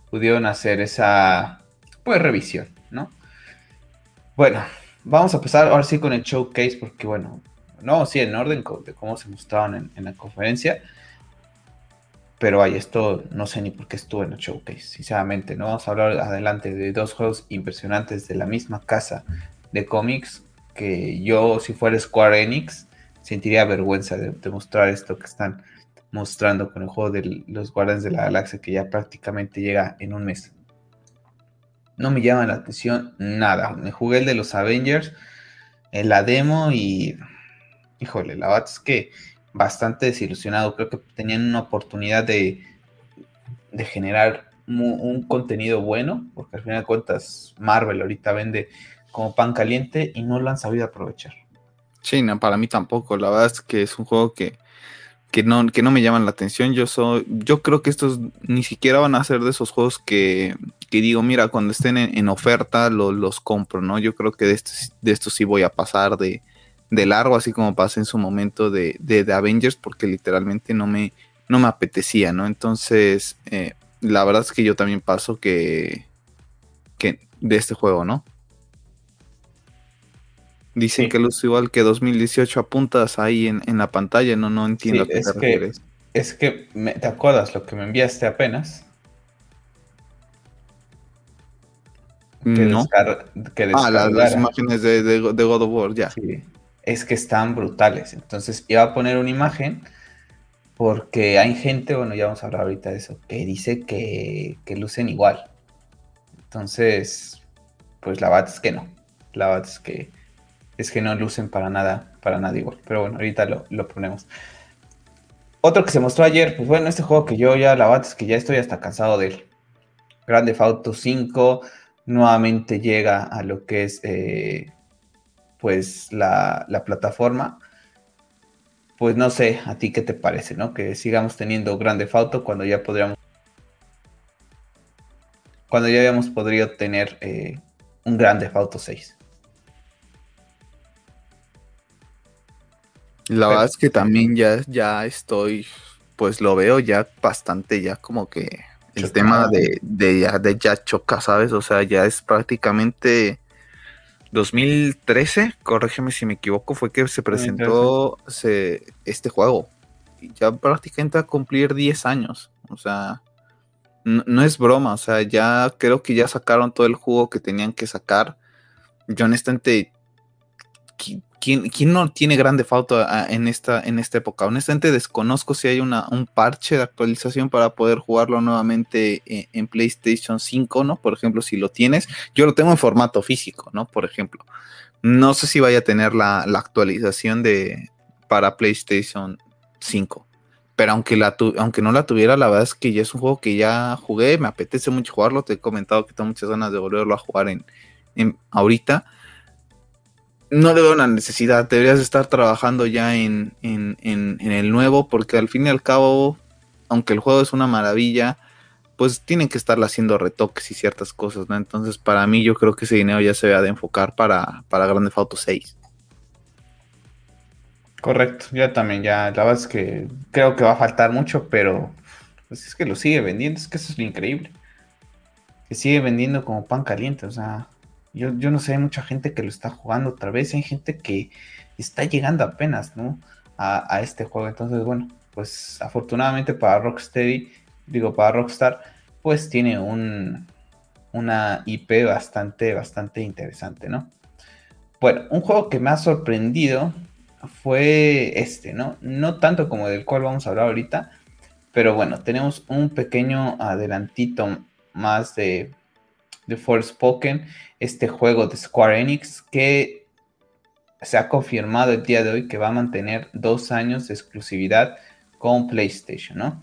pudieron hacer esa, pues, revisión, ¿no? Bueno, Vamos a empezar ahora sí con el showcase, porque bueno, no, sí, en orden de cómo se mostraban en, la conferencia. Pero hay esto no sé ni por qué estuvo en el showcase, sinceramente. No vamos a hablar adelante de dos juegos impresionantes de la misma casa de cómics. Que yo, si fuera Square Enix, sentiría vergüenza de, de mostrar esto que están mostrando con el juego de los Guardianes de la Galaxia, que ya prácticamente llega en un mes no me llama la atención nada. Me jugué el de los Avengers en la demo y, híjole, la verdad es que bastante desilusionado. Creo que tenían una oportunidad de, de generar un, contenido bueno, porque al final de cuentas Marvel ahorita vende como pan caliente y no lo han sabido aprovechar. Sí, no, para mí tampoco. La verdad es que es un juego que que no, que no me llaman la atención. Yo soy, yo creo que estos ni siquiera van a ser de esos juegos que, digo, mira, cuando estén en, oferta los compro, ¿no? Yo creo que de estos, de sí voy a pasar de, largo, así como pasé en su momento de, de, Avengers, porque literalmente no me, no me apetecía, ¿no? Entonces, eh, la verdad es que yo también paso que, que de este juego, ¿no? Dicen que luz igual que 2018 apuntas ahí en, la pantalla, no, no entiendo qué es que, Es que, ¿te acuerdas lo que me enviaste apenas? que, No. que Ah, las, las imágenes de, de- de God of War, ya. Sí, es que están brutales. Entonces iba a poner una imagen porque hay gente, bueno, ya vamos a hablar ahorita de eso, que dice que, que lucen igual. Entonces, pues la verdad es que no. La verdad es que es que no lucen para nada, para nada igual. Pero bueno, ahorita lo, lo ponemos. Otro que se mostró ayer, pues bueno, este juego que yo ya, la verdad es que ya estoy hasta cansado de él. Grande Auto 5 nuevamente llega a lo que es eh, pues la, la, plataforma. Pues no sé, a ti qué te parece, ¿no? Que sigamos teniendo Grande Auto cuando ya podríamos cuando ya habíamos podido tener eh, un Grande Auto 6. La verdad es que también ya, ya estoy, pues lo veo ya bastante, ya como que el tema de, de, ya, de ya choca, ¿sabes? O sea, ya es prácticamente 2013, corrígeme si me equivoco, fue que se presentó se, este juego. Y ya prácticamente va a cumplir 10 años. O sea, no, no, es broma, o sea, ya creo que ya sacaron todo el jugo que tenían que sacar. Yo honestamente, ¿quién, no tiene grande falta en esta, en esta época? Honestamente desconozco si hay una, un parche de actualización para poder jugarlo nuevamente en, en, PlayStation 5, ¿no? Por ejemplo, si lo tienes, yo lo tengo en formato físico, ¿no? Por ejemplo. No sé si vaya a tener la, la actualización de para PlayStation 5 pero aunque, la tu, aunque no la tuviera, la verdad es que ya es un juego que ya jugué, me apetece mucho jugarlo, te he comentado que tengo muchas ganas de volverlo a jugar en, en ahorita. No le veo una necesidad, deberías estar trabajando ya en, en, en, el nuevo, porque al fin y al cabo, aunque el juego es una maravilla, pues tienen que estarle haciendo retoques y ciertas cosas, ¿no? Entonces, para mí, yo creo que ese dinero ya se debe de enfocar para, para Grande Auto 6. Correcto, yo también ya, la verdad es que creo que va a faltar mucho, pero pues es que lo sigue vendiendo, es que eso es lo increíble. Que sigue vendiendo como pan caliente, o sea, yo, yo no sé, hay mucha gente que lo está jugando otra vez, hay gente que está llegando apenas, ¿no? A, a este juego, entonces, bueno, pues afortunadamente para Rocksteady, digo, para Rockstar, pues tiene un, una IP bastante, bastante interesante, ¿no? Bueno, un juego que me ha sorprendido fue este, ¿no? No tanto como del cual vamos a hablar ahorita, pero bueno, tenemos un pequeño adelantito más de, de Forspoken, este juego de Square Enix que se ha confirmado el día de hoy que va a mantener dos años de exclusividad con PlayStation, ¿no?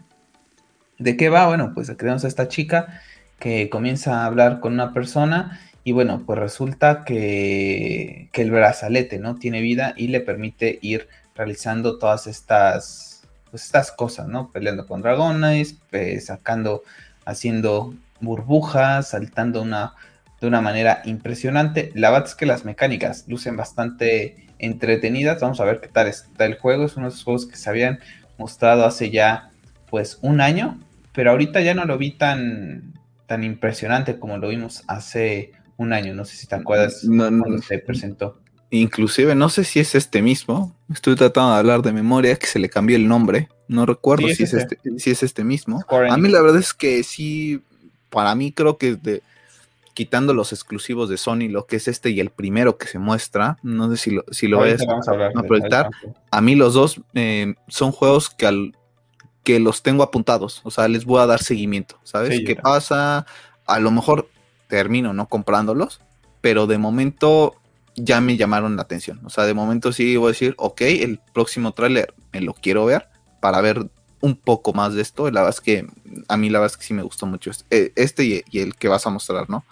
¿De qué va? Bueno, pues tenemos a esta chica que comienza a hablar con una persona y bueno, pues resulta que, que, el brazalete, ¿no? Tiene vida y le permite ir realizando todas estas, pues estas cosas, ¿no? Peleando con dragones, eh, sacando, haciendo burbujas, saltando una, de una manera impresionante. La verdad es que las mecánicas lucen bastante entretenidas. Vamos a ver qué tal está el juego. Es uno de esos juegos que se habían mostrado hace ya, pues, un año. Pero ahorita ya no lo vi tan, tan impresionante como lo vimos hace un año, no sé si te acuerdas no, no, cuando se presentó. Inclusive, no sé si es este mismo, estoy tratando de hablar de memoria, que se le cambió el nombre, no recuerdo sí, si, es este, si, es este, mismo. A mí la verdad es que sí, para mí creo que de, quitando los exclusivos de Sony, lo que es este y el primero que se muestra, no sé si lo, si lo vayas a, proyectar, a mí los dos eh, son juegos que, al, que los tengo apuntados, o sea, les voy a dar seguimiento, ¿sabes? Sí, ¿Qué pasa? A lo mejor termino no comprándolos, pero de momento ya me llamaron la atención. O sea, de momento sí voy a decir, ok, el próximo tráiler me lo quiero ver para ver un poco más de esto. La verdad es que a mí la verdad es que sí me gustó mucho este, este y, el que vas a mostrar, ¿no?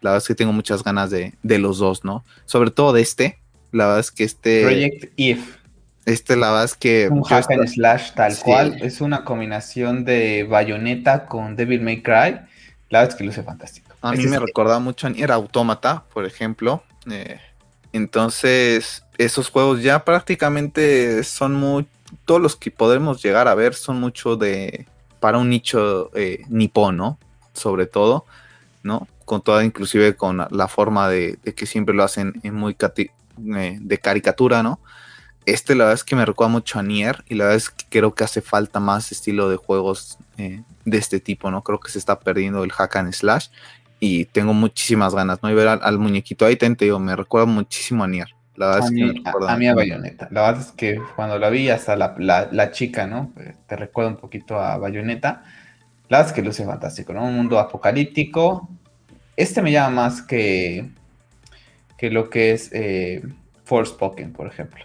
La verdad es que tengo muchas ganas de, de los dos, ¿no? Sobre todo de este. La verdad es que este... Project If. Este, la verdad es que... Un hack and slash tal sí. cual. Es una combinación de Bayonetta con Devil May Cry. La verdad es que luce fantástico. A mí me recordaba mucho a Era Autómata, por ejemplo. Eh, entonces, esos juegos ya prácticamente son muy. Todos los que podemos llegar a ver son mucho de. para un nicho eh, nipón, ¿no? Sobre todo, ¿no? Con toda, inclusive con la forma de, que siempre lo hacen en muy eh, de caricatura, ¿no? Este, la verdad es que me recuerda mucho a Nier y la verdad es que creo que hace falta más estilo de juegos eh, de este tipo, ¿no? Creo que se está perdiendo el hack and slash y tengo muchísimas ganas, ¿no? Y ver al, muñequito ahí, te digo, me recuerda muchísimo a Nier. La verdad a, es mí, que a, mí a Bayonetta. La verdad es que cuando la vi, hasta la, la, chica, ¿no? Eh, te recuerda un poquito a Bayonetta. La verdad es que luce fantástico, ¿no? Un mundo apocalíptico. Este me llama más que, que lo que es eh, Forspoken, por ejemplo.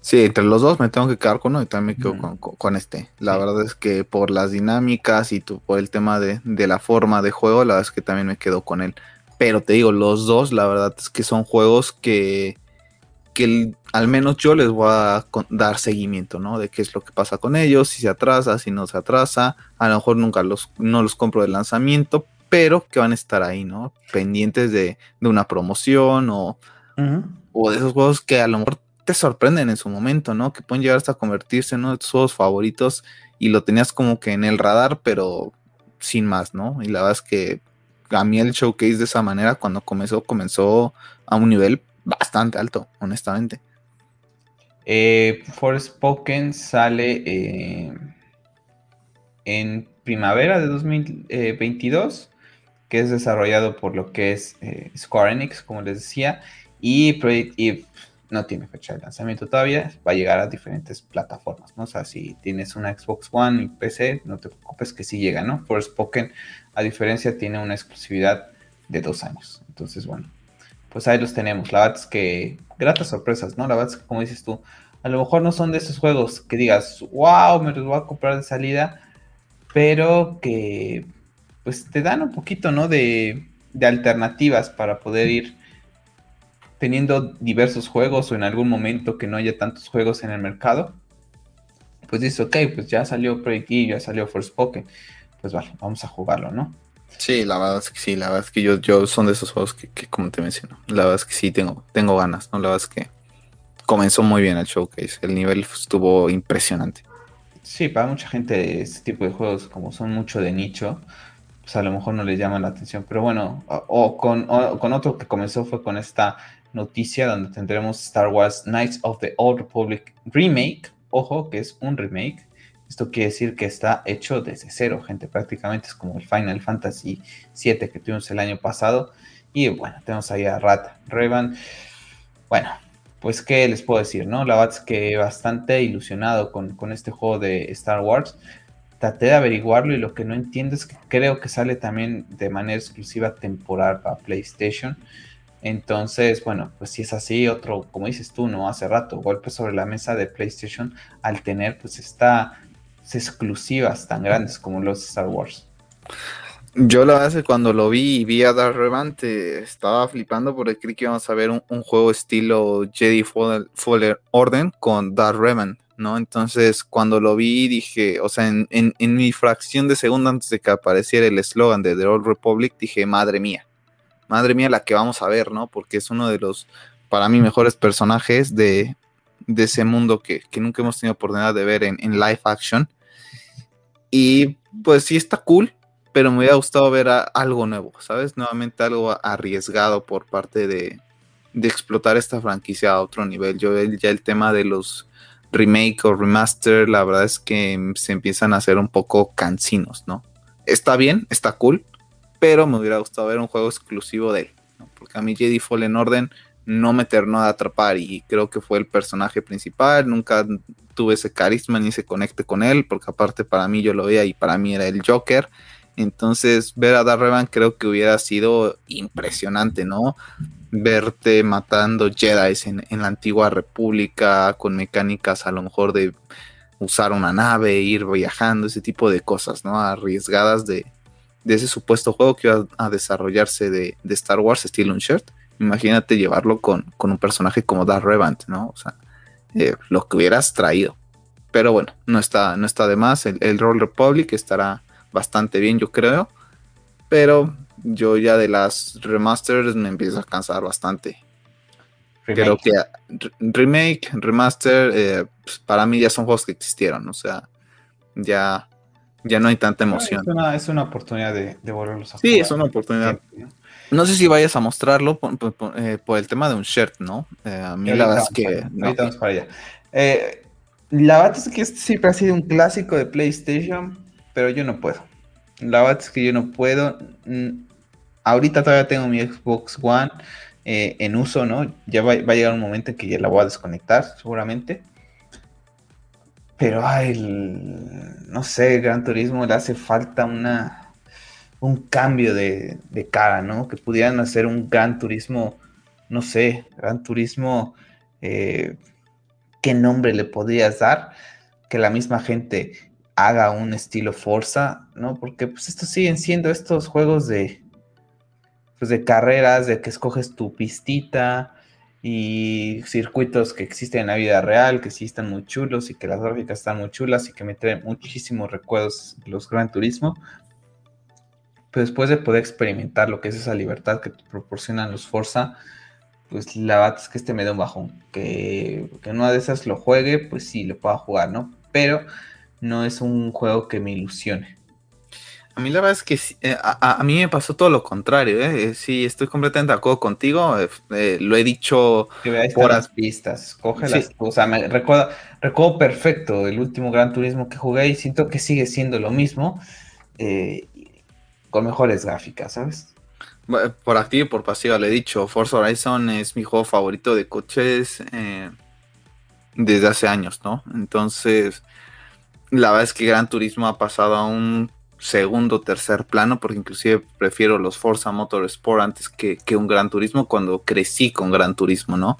Sí, entre los dos me tengo que quedar con uno y también me quedo con, este. La verdad es que por las dinámicas y por el tema de, la forma de juego, la verdad es que también me quedo con él. Pero te digo, los dos, la verdad es que son juegos que, que al menos yo les voy a dar seguimiento, ¿no? De qué es lo que pasa con ellos, si se atrasa, si no se atrasa. A lo mejor nunca los, no los compro de lanzamiento, pero que van a estar ahí, ¿no? Pendientes de, una promoción o, o de esos juegos que a lo mejor te sorprenden en su momento, ¿no? Que pueden llegar hasta convertirse en uno de tus juegos favoritos y lo tenías como que en el radar, pero sin más, ¿no? Y la verdad es que a mí el showcase de esa manera cuando comenzó, comenzó a un nivel bastante alto, honestamente. Eh, Forspoken sale eh, en primavera de 2022, que es desarrollado por lo que es eh, Square Enix, como les decía, y Project Eve no tiene fecha de lanzamiento todavía, va a llegar a diferentes plataformas, ¿no? O sea, si tienes una Xbox One y PC, no te preocupes que sí llega, ¿no? Forspoken, a diferencia, tiene una exclusividad de dos años. Entonces, bueno, pues ahí los tenemos. La verdad es que, gratas sorpresas, ¿no? La verdad es que, como dices tú, a lo mejor no son de esos juegos que digas, wow, me los voy a comprar de salida, pero que, pues, te dan un poquito, ¿no? De, de alternativas para poder ir teniendo diversos juegos o en algún momento que no haya tantos juegos en el mercado, pues dices, ok, pues ya salió Project E, ya salió Forspoken, pues vale, vamos a jugarlo, ¿no? Sí, la verdad es que sí, la verdad es que yo, yo son de esos juegos que, como te menciono, la verdad es que sí tengo, tengo ganas, ¿no? La verdad es que comenzó muy bien el showcase, el nivel estuvo impresionante. Sí, para mucha gente este tipo de juegos, como son mucho de nicho, pues a lo mejor no les llama la atención, pero bueno, o, con, o con otro que comenzó fue con esta noticia donde tendremos Star Wars Knights of the Old Republic Remake. Ojo, que es un remake. Esto quiere decir que está hecho desde cero, gente. Prácticamente es como el Final Fantasy VII que tuvimos el año pasado. Y bueno, tenemos ahí a Rat Revan. Bueno, pues qué les puedo decir, ¿no? La verdad es que bastante ilusionado con, con este juego de Star Wars. Traté de averiguarlo y lo que no entiendo es que creo que sale también de manera exclusiva temporal para PlayStation. Entonces, bueno, pues si es así, otro, como dices tú, ¿no? Hace rato, golpe sobre la mesa de PlayStation al tener pues estas exclusivas tan grandes como los Star Wars. Yo la verdad es que cuando lo vi y vi a Dark Revante estaba flipando porque creí que íbamos a ver un, juego estilo Jedi Fallen Orden con Dark Revan, ¿no? Entonces cuando lo vi dije, o sea, en, en mi fracción de segundo antes de que apareciera el eslogan de The Old Republic, dije, madre mía, madre mía, la que vamos a ver, ¿no? Porque es uno de los, para mí, mejores personajes de, ese mundo que, nunca hemos tenido oportunidad de ver en, live action. Y pues sí está cool, pero me hubiera gustado ver algo nuevo, ¿sabes? Nuevamente algo arriesgado por parte de, de, explotar esta franquicia a otro nivel. Yo ya el tema de los remake o remaster, la verdad es que se empiezan a hacer un poco cansinos, ¿no? Está bien, está cool, pero me hubiera gustado ver un juego exclusivo de él, porque a mí Jedi Fallen Orden no me terminó de atrapar y creo que fue el personaje principal, nunca tuve ese carisma ni se conecte con él, porque aparte para mí yo lo veía y para mí era el Joker, entonces ver a Darrevan creo que hubiera sido impresionante, ¿no? Verte matando Jedi en, en la antigua república con mecánicas a lo mejor de usar una nave, ir viajando, ese tipo de cosas, ¿no? Arriesgadas de, de ese supuesto juego que iba a desarrollarse de, Star Wars estilo Unshirt. Imagínate llevarlo con, un personaje como Darth Revant, ¿no? O sea, eh, lo que hubieras traído. Pero bueno, no está, no está de más. El, el Roll Republic estará bastante bien, yo creo. Pero yo ya de las remasters me empiezo a cansar bastante. Creo que remake, remaster, eh, pues, para mí ya son juegos que existieron. O sea, ya ya no hay tanta emoción. Es una, oportunidad de, volverlos a Sí, es una oportunidad. ¿no? Sé si vayas a mostrarlo por, eh, el tema de un shirt, ¿no? Eh, a mí la verdad es que. Ahorita para allá. Eh, la verdad es que este siempre ha sido un clásico de PlayStation, pero yo no puedo. La verdad es que yo no puedo. ahorita todavía tengo mi Xbox One eh, en uso, ¿no? Ya va, a llegar un momento en que ya la voy a desconectar, seguramente. Pero, ay, no sé, Gran Turismo le hace falta una, un cambio de, cara, ¿no? Que pudieran hacer un Gran Turismo, no sé, Gran Turismo, eh, ¿qué nombre le podrías dar? Que la misma gente haga un estilo Forza, ¿no? Porque pues estos siguen siendo estos juegos de, pues, de carreras, de que escoges tu pistita, y circuitos que existen en la vida real, que sí están muy chulos y que las gráficas están muy chulas y que me traen muchísimos recuerdos los Gran Turismo. Pero después de poder experimentar lo que es esa libertad que te proporcionan los Forza, pues la verdad es que este me da un bajón. Que, que una de esas lo juegue, pues sí, lo pueda jugar, ¿no? Pero no es un juego que me ilusione. A mí la verdad es que eh, a, mí me pasó todo lo contrario, ¿eh? eh sí, estoy completamente de acuerdo contigo, eh, lo he dicho por las pistas, cógelas, o sea, me recuerdo, recuerdo perfecto el último Gran Turismo que jugué y siento que sigue siendo lo mismo, con mejores gráficas, ¿sabes? Por activo y por pasiva le he dicho, Forza Horizon es mi juego favorito de coches desde hace años, ¿no? Entonces, la verdad es que Gran Turismo ha pasado a un segundo, tercer plano, porque inclusive prefiero los Forza Motorsport antes que, un Gran Turismo cuando crecí con Gran Turismo, ¿no?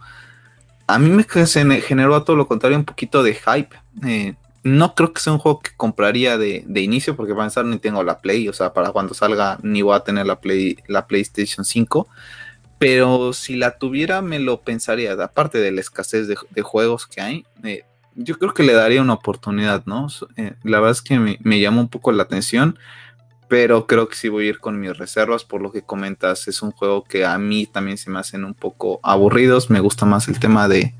A mí me generó a todo lo contrario un poquito de hype. Eh, no creo que sea un juego que compraría de, inicio, porque para empezar ni tengo la Play, o sea, para cuando salga ni voy a tener la, Play, la PlayStation 5. Pero si la tuviera, me lo pensaría, aparte de la escasez de, juegos que hay. Eh, yo creo que le daría una oportunidad, ¿no? Eh, la verdad es que me, me llama un poco la atención, pero creo que sí voy a ir con mis reservas por lo que comentas. Es un juego que a mí también se me hacen un poco aburridos. Me gusta más el tema de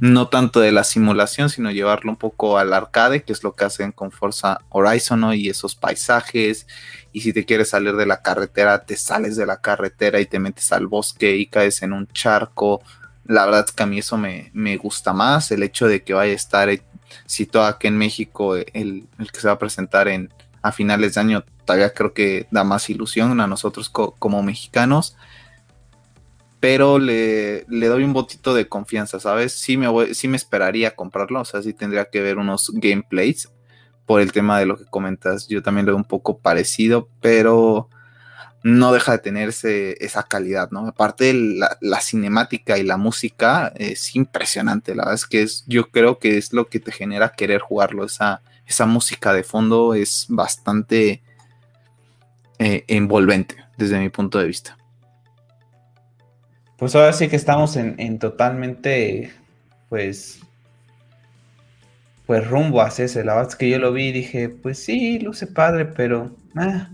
no tanto de la simulación, sino llevarlo un poco al arcade, que es lo que hacen con Forza Horizon y esos paisajes. Y si te quieres salir de la carretera, te sales de la carretera y te metes al bosque y caes en un charco la verdad es que a mí eso me, gusta más, el hecho de que vaya a estar situado aquí en México, el, que se va a presentar en, a finales de año, todavía creo que da más ilusión a nosotros como mexicanos. Pero le, doy un botito de confianza, ¿sabes? Sí me, sí me esperaría comprarlo, o sea, sí tendría que ver unos gameplays por el tema de lo que comentas. Yo también lo veo un poco parecido, pero no deja de tenerse esa calidad, ¿no? Aparte la, la, cinemática y la música es impresionante, la verdad es que es, yo creo que es lo que te genera querer jugarlo, esa, esa música de fondo es bastante eh, envolvente desde mi punto de vista. Pues ahora sí que estamos en, totalmente, pues, pues rumbo hacia ese, la verdad que yo lo vi y dije, pues sí, luce padre, pero... Ah,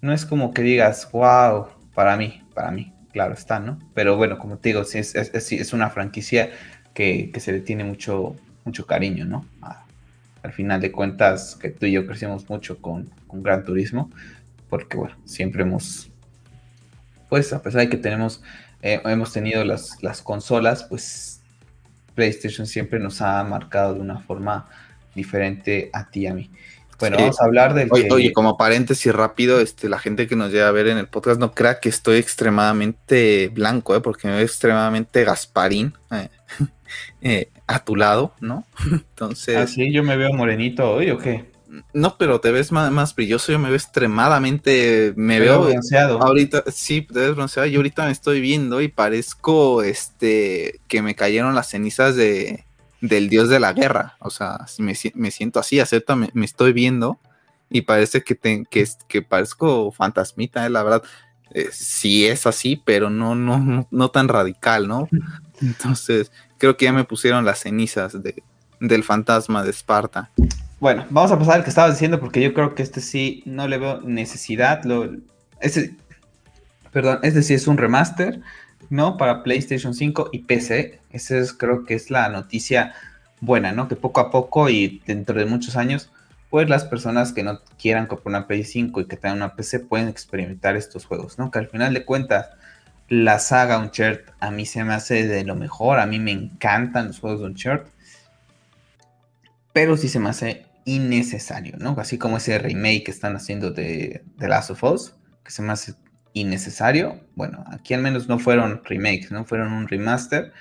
no es como que digas, wow, para mí, para mí, claro está, ¿no? Pero bueno, como te digo, sí es, es, una franquicia que, se le tiene mucho, mucho cariño, ¿no? al final de cuentas, que tú y yo crecimos mucho con, Gran Turismo, porque bueno, siempre hemos, pues a pesar de que tenemos, eh, hemos tenido las, las consolas, pues PlayStation siempre nos ha marcado de una forma diferente a ti y a mí. Bueno, vamos a hablar del. Oye, oye, como paréntesis rápido, este, la gente que nos llega a ver en el podcast no crea que estoy extremadamente blanco, ¿eh? porque me veo extremadamente Gasparín eh, eh, a tu lado, ¿no? Entonces. ¿Ah, sí? ¿Yo me veo morenito hoy o qué? No, pero te ves más, brilloso, yo me veo extremadamente, me veo bronceado. Ahorita, sí, te ves bronceado, yo ahorita me estoy viendo y parezco, este, que me cayeron las cenizas de, del dios de la guerra. O sea, me, me siento así, acepta, me, estoy viendo y parece que, que, que, parezco fantasmita, eh, la verdad. Eh, sí es así, pero no, no, no, tan radical, ¿no? Entonces, creo que ya me pusieron las cenizas de, del fantasma de Esparta. Bueno, vamos a pasar al que estabas diciendo, porque yo creo que este sí no le veo necesidad. Lo, perdón, este sí es un remaster. ¿no? Para PlayStation 5 y PC. Esa es, creo que es la noticia buena, ¿no? Que poco a poco y dentro de muchos años, pues las personas que no quieran comprar una Play 5 y que tengan una PC pueden experimentar estos juegos, ¿no? Que al final de cuentas, la saga Uncharted a mí se me hace de lo mejor, a mí me encantan los juegos de Uncharted, pero sí se me hace innecesario, ¿no? Así como ese remake que están haciendo de The Last of Us, que se me hace innecesario. Bueno, aquí al menos no fueron remakes, no fueron un remaster.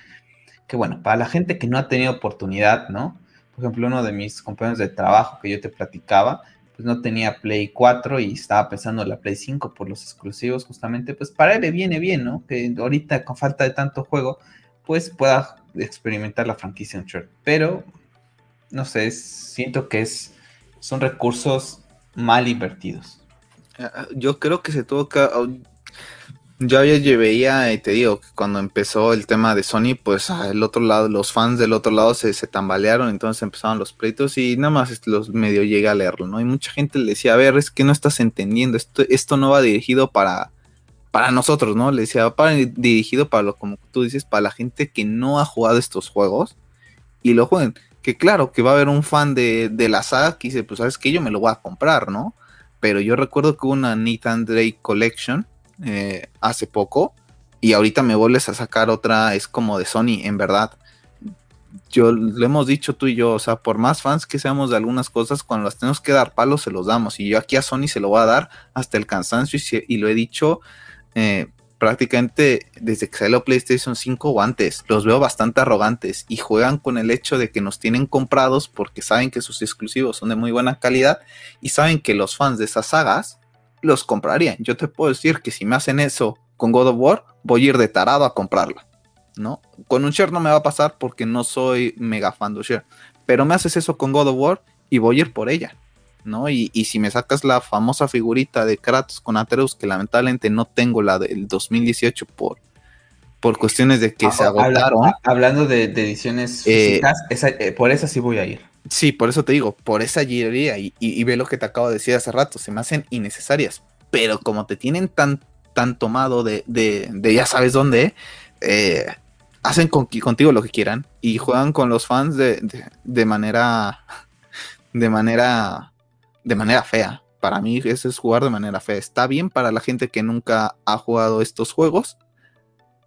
Que bueno, para la gente que no ha tenido oportunidad, ¿no? Por ejemplo, uno de mis compañeros de trabajo que yo te platicaba, pues no tenía Play 4 y estaba pensando en la Play 5 por los exclusivos, justamente, pues para él le viene bien, ¿no? Que ahorita con falta de tanto juego, pues pueda experimentar la franquicia Uncharted. Pero, no sé, siento que es, son recursos mal invertidos. Ah, yo creo que se tuvo que yo ya veía, y te digo, que cuando empezó el tema de Sony, pues el otro lado, los fans del otro lado se, tambalearon, entonces empezaron los pleitos y nada más los medio llega a leerlo, ¿no? Y mucha gente le decía, a ver, es que no estás entendiendo, esto, esto no va dirigido para, para nosotros, ¿no? Le decía, va para, dirigido para lo, como tú dices, para la gente que no ha jugado estos juegos y lo jueguen. Que claro, que va a haber un fan de, de la saga que dice, pues sabes que yo me lo voy a comprar, ¿no? Pero yo recuerdo que hubo una Nathan Drake Collection eh, hace poco y ahorita me vuelves a sacar otra, es como de Sony, en verdad. Yo lo hemos dicho tú y yo, o sea, por más fans que seamos de algunas cosas, cuando las tenemos que dar palos, se los damos. Y yo aquí a Sony se lo voy a dar hasta el cansancio y, lo he dicho eh, prácticamente desde que salió PlayStation 5 o antes. Los veo bastante arrogantes y juegan con el hecho de que nos tienen comprados porque saben que sus exclusivos son de muy buena calidad y saben que los fans de esas sagas los comprarían. Yo te puedo decir que si me hacen eso con God of War, voy a ir de tarado a comprarla. ¿no? Con un share no me va a pasar porque no soy mega fan de share. Pero me haces eso con God of War y voy a ir por ella. ¿No? Y, si me sacas la famosa figurita de Kratos con Atreus, que lamentablemente no tengo la del 2018 por, por cuestiones de que se agotaron. hablando de, ediciones eh, físicas, eh, por esa sí voy a ir. Sí, por eso te digo, por esa girería y, ve lo que te acabo de decir hace rato, se me hacen innecesarias, pero como te tienen tan, tan tomado de, de, ya sabes dónde, eh, hacen contigo lo que quieran y juegan con los fans de, de, manera, de manera, de manera fea. Para mí eso es jugar de manera fea. Está bien para la gente que nunca ha jugado estos juegos,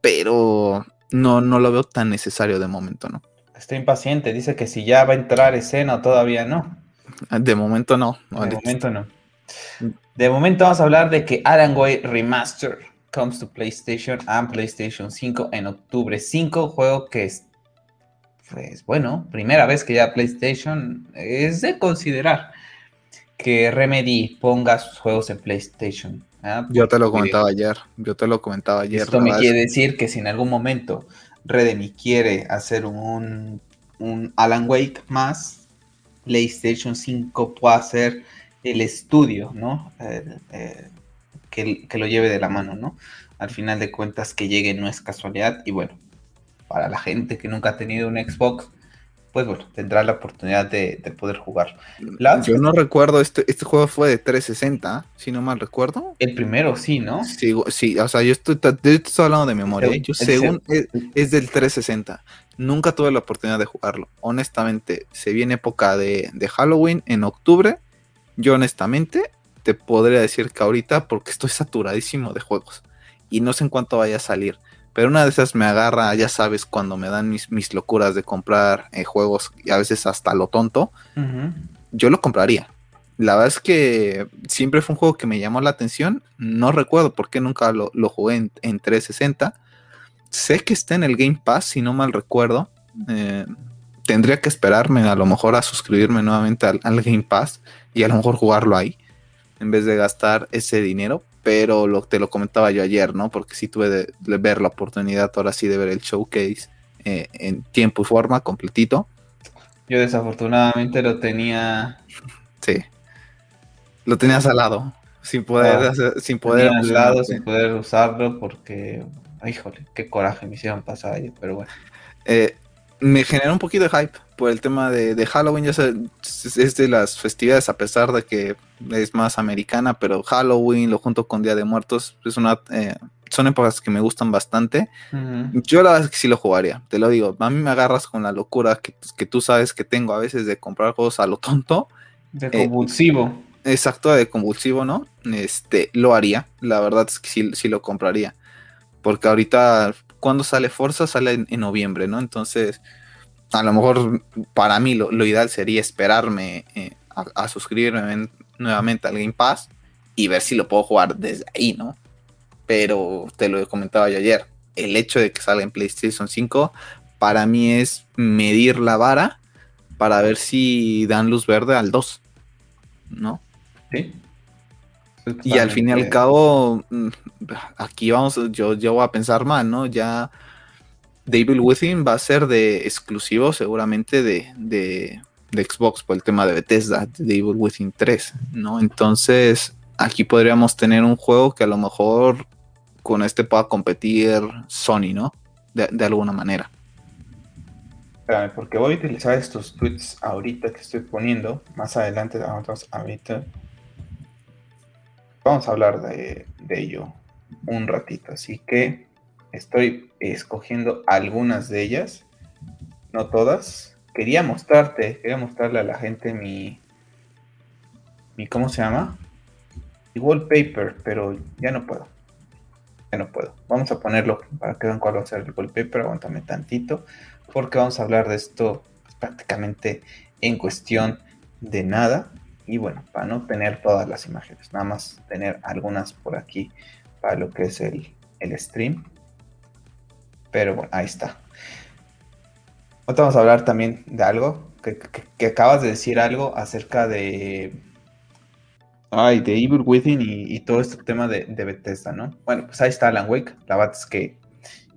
pero no, no lo veo tan necesario de momento, ¿no? Está impaciente, dice que si ya va a entrar escena o todavía no. De momento no. De momento no. De momento vamos a hablar de que Alan Way Remaster comes to PlayStation and PlayStation 5 en octubre 5, juego que es, pues bueno, primera vez que ya PlayStation es de considerar que Remedy ponga sus juegos en PlayStation. ¿ah? Yo te lo comentaba ayer, yo te lo comentaba ayer. Esto me quiere decir que si en algún momento Redemi quiere hacer un, Alan Wake más, PlayStation 5 puede hacer el estudio, ¿no? Eh, eh, que, lo lleve de la mano, ¿no? Al final de cuentas que llegue no es casualidad y bueno, para la gente que nunca ha tenido un Xbox, pues bueno, tendrá la oportunidad de, poder jugar. Yo no recuerdo, este, este juego fue de 360, si no mal recuerdo. El primero, sí, ¿no? Sí, sí o sea, yo estoy, hablando de memoria. yo según es, del 360. Nunca tuve la oportunidad de jugarlo. Honestamente, se viene época de, de Halloween en octubre. Yo honestamente te podría decir que ahorita, porque estoy saturadísimo de juegos. Y no sé en cuánto vaya a salir. Pero una de esas me agarra, ya sabes, cuando me dan mis, mis locuras de comprar eh, juegos y a veces hasta lo tonto, yo lo compraría. La verdad es que siempre fue un juego que me llamó la atención. No recuerdo por qué nunca lo, jugué en, 360. Sé que está en el Game Pass, si no mal recuerdo. Eh, tendría que esperarme a lo mejor a suscribirme nuevamente al, Game Pass y a lo mejor jugarlo ahí en vez de gastar ese dinero pero lo, te lo comentaba yo ayer, ¿no? Porque sí tuve de, ver la oportunidad ahora sí de ver el showcase eh, en tiempo y forma, completito. Yo desafortunadamente lo tenía... Sí. Lo tenías al lado, sin poder... Ah, sin poder al lado, sin poder usarlo, porque... híjole, qué coraje me hicieron pasar ahí, pero bueno. Eh, me generó un poquito de hype por el tema de, Halloween. Ya es de las festividades, a pesar de que es más americana, pero Halloween, lo junto con Día de Muertos, es una, eh, son épocas que me gustan bastante. Yo la verdad es que sí lo jugaría, te lo digo. A mí me agarras con la locura que, que tú sabes que tengo a veces de comprar juegos a lo tonto. De convulsivo. exacto, de convulsivo, ¿no? Este, lo haría. La verdad es que sí, sí lo compraría. Porque ahorita cuando sale Forza sale en, noviembre, ¿no? Entonces, a lo mejor para mí lo, ideal sería esperarme eh, a, suscribirme nuevamente al Game Pass y ver si lo puedo jugar desde ahí, ¿no? pero te lo comentaba yo ayer, el hecho de que salga en PlayStation 5 para mí es medir la vara para ver si dan luz verde al 2, ¿no? Sí. Y al fin y al cabo, mm, aquí vamos, yo, yo voy a pensar mal, ¿no? Ya Devil Within va a ser de exclusivo seguramente de, de, Xbox por el tema de Bethesda, de Devil Within 3, ¿no? Entonces, aquí podríamos tener un juego que a lo mejor con este pueda competir Sony, ¿no? De, alguna manera. porque voy a utilizar estos tweets ahorita que estoy poniendo, más adelante, ahorita, vamos a hablar de, ello un ratito, así que estoy escogiendo algunas de ellas, no todas. Quería mostrarte, quería mostrarle a la gente mi, mi ¿cómo se llama? Mi wallpaper, pero ya no puedo ya no puedo. Vamos a ponerlo para que vean cuál va a ser el wallpaper. Aguántame tantito, porque vamos a hablar de esto prácticamente en cuestión de nada. Y bueno, para no tener todas las imágenes, nada más tener algunas por aquí para lo que es el, stream. Pero bueno, ahí está. Ahora vamos a hablar también de algo, que acabas de decir algo acerca de Ay, de Evil Within y, todo este tema de, Bethesda, ¿no? Bueno, pues ahí está Alan Wake. La verdad es que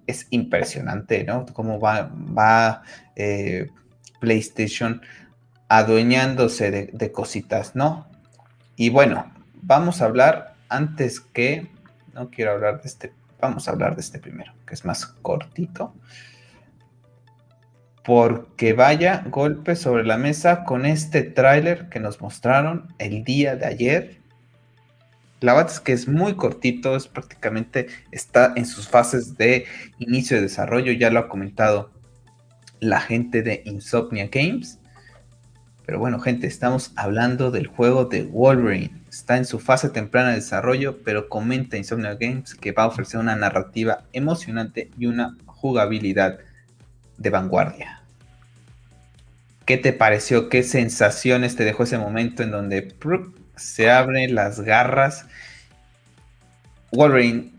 es impresionante, ¿no? Cómo va, va eh, PlayStation adueñándose de, cositas, ¿no? Y bueno, vamos a hablar antes que. No quiero hablar de este. Vamos a hablar de este primero, que es más cortito. Porque vaya golpe sobre la mesa con este tráiler que nos mostraron el día de ayer. La verdad es que es muy cortito, es prácticamente está en sus fases de inicio de desarrollo, ya lo ha comentado la gente de Insomnia Games. Pero bueno, gente, estamos hablando del juego de Wolverine. Está en su fase temprana de desarrollo, pero comenta Insomnia Games que va a ofrecer una narrativa emocionante y una jugabilidad de vanguardia. ¿Qué te pareció? ¿Qué sensaciones te dejó ese momento en donde se abren las garras? Wolverine,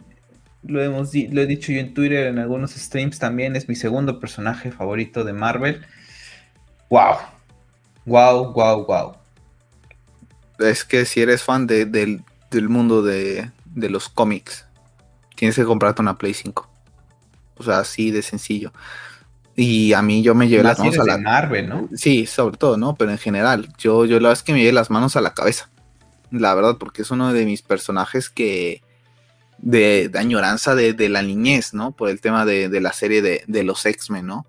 lo, hemos lo he dicho yo en Twitter, en algunos streams también, es mi segundo personaje favorito de Marvel. ¡Wow! ¡Wow, wow, wow! Es que si eres fan del, mundo de, de los cómics, tienes que comprarte una Play 5. O sea, así de sencillo. Y a mí yo me llevé las manos a la Marvel, ¿no? Sí, sobre todo, ¿no? Pero en general, yo, yo la verdad es que me llevé las manos a la cabeza. La verdad, porque es uno de mis personajes que. de, añoranza de, la niñez, ¿no? Por el tema de, la serie de, los X-Men, ¿no?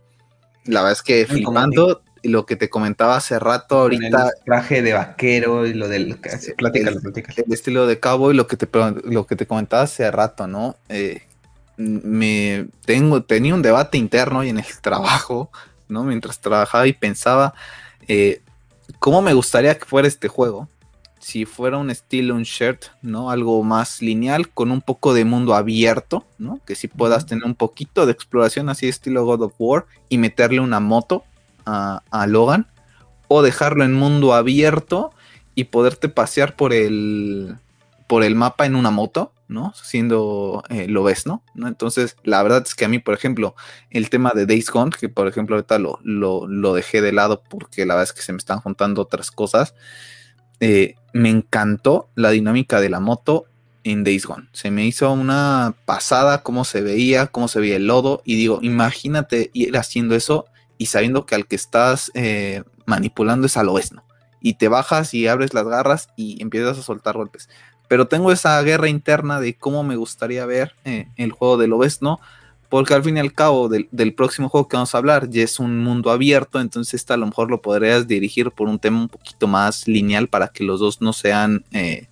La verdad es que flipando lo que te comentaba hace rato ahorita. el traje de vaquero y lo del. Platícalo, el, el estilo de cabo y lo que te, lo que te comentaba hace rato, ¿no? Eh, me tengo, tenía un debate interno y en el trabajo, ¿no? Mientras trabajaba y pensaba eh, cómo me gustaría que fuera este juego. Si fuera un estilo, un shirt, ¿no? Algo más lineal, con un poco de mundo abierto, ¿no? Que si puedas tener un poquito de exploración así estilo God of War y meterle una moto a, Logan. O dejarlo en mundo abierto y poderte pasear por el, por el mapa en una moto, ¿no? Siendo eh, lo ves, ¿no? Entonces, la verdad es que a mí, por ejemplo, el tema de Days Gone, que por ejemplo ahorita lo, lo, dejé de lado porque la verdad es que se me están juntando otras cosas, eh, me encantó la dinámica de la moto en Days Gone. Se me hizo una pasada cómo se veía, cómo se veía el lodo, y digo, imagínate ir haciendo eso y sabiendo que al que estás eh, manipulando es al oeste, ¿no? Y te bajas y abres las garras y empiezas a soltar golpes pero tengo esa guerra interna de cómo me gustaría ver eh, el juego de ¿no? porque al fin y al cabo del, próximo juego que vamos a hablar ya es un mundo abierto, entonces esta a lo mejor lo podrías dirigir por un tema un poquito más lineal para que los dos no sean eh,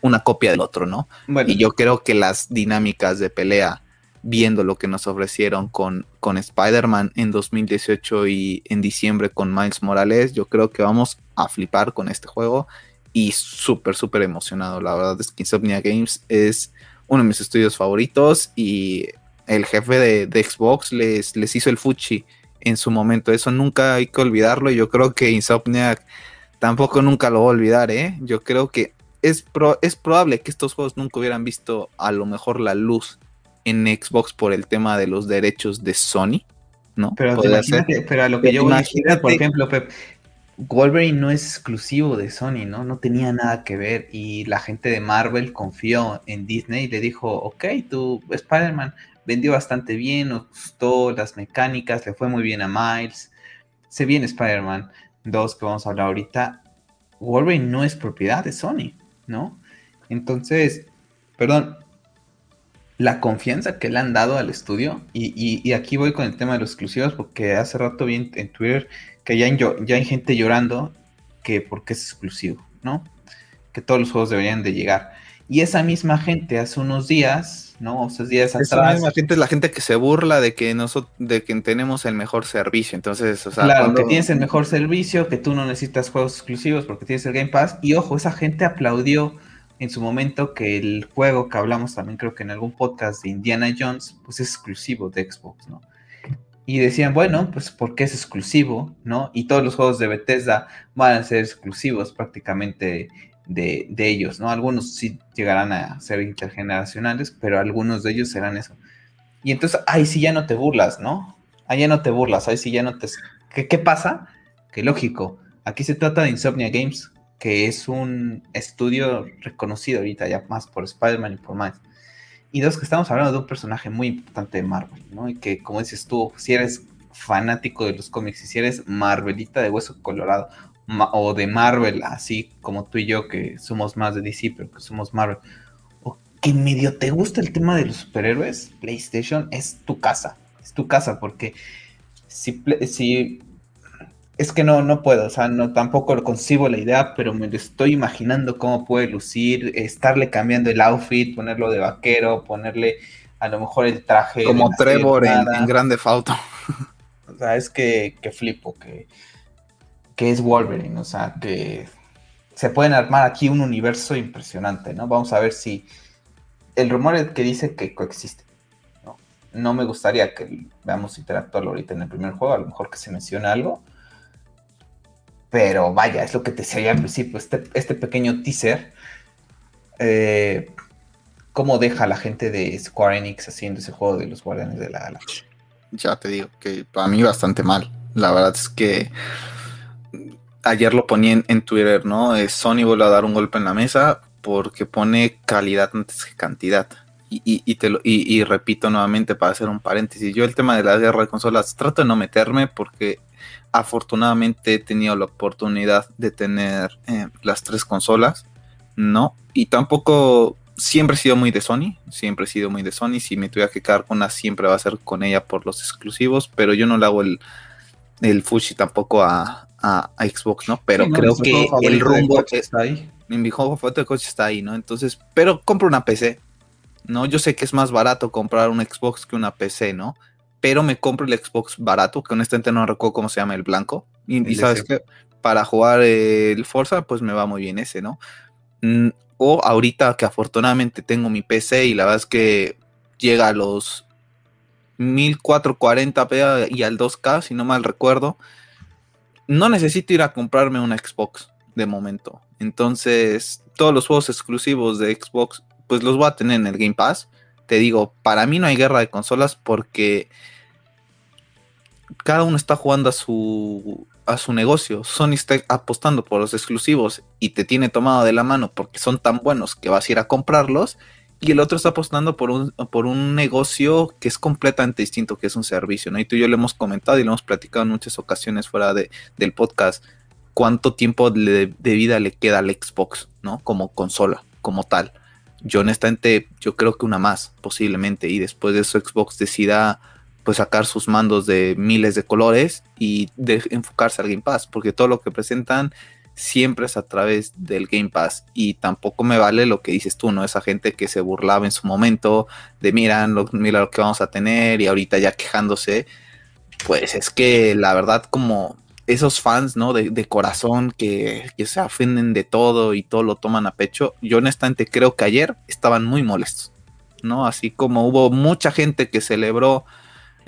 una copia del otro, ¿no? Y yo creo que las dinámicas de pelea, viendo lo que nos ofrecieron con, con Spider-Man en 2018 y en diciembre con Miles Morales, yo creo que vamos a flipar con este juego y súper, súper emocionado. La verdad es que Insomnia Games es uno de mis estudios favoritos y el jefe de, Xbox les, les hizo el fuchi en su momento. Eso nunca hay que olvidarlo y yo creo que Insomnia tampoco nunca lo va a olvidar, ¿eh? Yo creo que es, es probable que estos juegos nunca hubieran visto a lo mejor la luz en Xbox por el tema de los derechos de Sony, ¿no? Pero, pero a lo que yo voy a por ejemplo, Pep, Wolverine no es exclusivo de Sony, ¿no? No tenía nada que ver y la gente de Marvel confió en Disney y le dijo, ok, tu Spider-Man vendió bastante bien, nos gustó las mecánicas, le fue muy bien a Miles, se viene Spider-Man 2 que vamos a hablar ahorita, Wolverine no es propiedad de Sony, ¿no? Entonces, perdón, la confianza que le han dado al estudio, y, aquí voy con el tema de los exclusivos, porque hace rato vi en, Twitter que ya, ya hay gente llorando que porque es exclusivo, ¿no? Que todos los juegos deberían de llegar. Y esa misma gente hace unos días, ¿no? O sea, días esa atrás. misma gente es la gente que se burla de que nosotros, de que tenemos el mejor servicio. Entonces, o sea, claro, que tienes el mejor servicio, que tú no necesitas juegos exclusivos porque tienes el Game Pass. Y ojo, esa gente aplaudió en su momento que el juego que hablamos también creo que en algún podcast de Indiana Jones, pues es exclusivo de Xbox, ¿no? Y decían, bueno, pues porque es exclusivo, ¿no? Y todos los juegos de Bethesda van a ser exclusivos prácticamente de, ellos, ¿no? Algunos sí llegarán a ser intergeneracionales, pero algunos de ellos serán eso. Y entonces, ahí sí ya no te burlas, ¿no? Ahí ya no te burlas, ahí sí ya no te... ¿Qué, qué pasa? Que lógico, aquí se trata de Insomnia Games, que es un estudio reconocido ahorita ya más por Spider-Man y por más. Y dos, que estamos hablando de un personaje muy importante de Marvel, ¿no? Y que, como dices tú, si eres fanático de los cómics si eres Marvelita de hueso colorado o de Marvel, así como tú y yo, que somos más de DC, pero que somos Marvel, o que medio te gusta el tema de los superhéroes, PlayStation es tu casa, es tu casa, porque si, si es que no, no puedo, o sea, no tampoco concibo la idea, pero me lo estoy imaginando cómo puede lucir, estarle cambiando el outfit, ponerlo de vaquero, ponerle a lo mejor el traje. Como Trevor en, Grande Fauto. O sea, es que, que flipo, que, que es Wolverine, o sea, que se pueden armar aquí un universo impresionante, ¿no? Vamos a ver si el rumor es que dice que coexiste. ¿no? no me gustaría que veamos interactuarlo ahorita en el primer juego, a lo mejor que se mencione algo pero vaya, es lo que te decía al principio, este, este pequeño teaser, eh, cómo deja a la gente de Square Enix haciendo ese juego de los Guardianes de la Galaxia. Ya te digo que para mí bastante mal. La verdad es que ayer lo ponía en, Twitter, ¿no? Eh, Sony vuelve a dar un golpe en la mesa porque pone calidad antes que cantidad. Y, te lo, y, repito nuevamente para hacer un paréntesis, yo el tema de la guerra de consolas trato de no meterme porque afortunadamente he tenido la oportunidad de tener eh, las tres consolas, ¿no? Y tampoco siempre he sido muy de Sony, siempre he sido muy de Sony, si me tuviera que quedar con una siempre va a ser con ella por los exclusivos, pero yo no le hago el, el Fushi tampoco a, Xbox, ¿no? Pero creo que el rumbo está ahí. Mi juego favorito de coche está ahí, ¿no? Entonces, pero compro una PC, ¿no? Yo sé que es más barato comprar un Xbox que una PC, ¿no? Pero me compro el Xbox barato, que honestamente no recuerdo cómo se llama el blanco. Y, sabes que para jugar el Forza, pues me va muy bien ese, ¿no? Mm, o ahorita que afortunadamente tengo mi PC y la verdad es que llega a los 1440p y al 2K, si no mal recuerdo. No necesito ir a comprarme una Xbox de momento. Entonces, todos los juegos exclusivos de Xbox, pues los voy a tener en el Game Pass. Te digo, para mí no hay guerra de consolas porque cada uno está jugando a su, a su negocio. Sony está apostando por los exclusivos y te tiene tomado de la mano porque son tan buenos que vas a ir a comprarlos. Y el otro está apostando por un, por un negocio que es completamente distinto, que es un servicio. ¿no? Y tú y yo lo hemos comentado y lo hemos platicado en muchas ocasiones fuera de, del podcast. ¿Cuánto tiempo de, vida le queda al Xbox, ¿no? Como consola, como tal. Yo honestamente, yo creo que una más, posiblemente. Y después de eso Xbox decida pues sacar sus mandos de miles de colores y de enfocarse al Game Pass, porque todo lo que presentan siempre es a través del Game Pass y tampoco me vale lo que dices tú, ¿no? Esa gente que se burlaba en su momento de miran lo, mira lo que vamos a tener y ahorita ya quejándose, pues es que la verdad como esos fans, ¿no? De, corazón que, que, se ofenden de todo y todo lo toman a pecho, yo honestamente creo que ayer estaban muy molestos, ¿no? Así como hubo mucha gente que celebró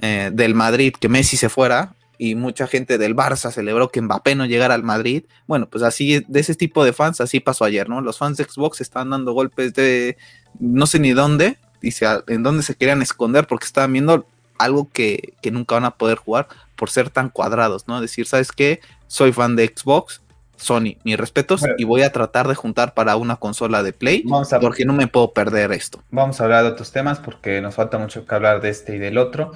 eh, del Madrid que Messi se fuera, y mucha gente del Barça celebró que Mbappé no llegara al Madrid. Bueno, pues así, de ese tipo de fans, así pasó ayer, ¿no? Los fans de Xbox estaban dando golpes de no sé ni dónde, dice en dónde se querían esconder porque estaban viendo algo que, que nunca van a poder jugar por ser tan cuadrados, ¿no? Decir, ¿sabes qué? Soy fan de Xbox, Sony, mis respetos, y voy a tratar de juntar para una consola de Play, porque no me puedo perder esto. Vamos a hablar de otros temas porque nos falta mucho que hablar de este y del otro.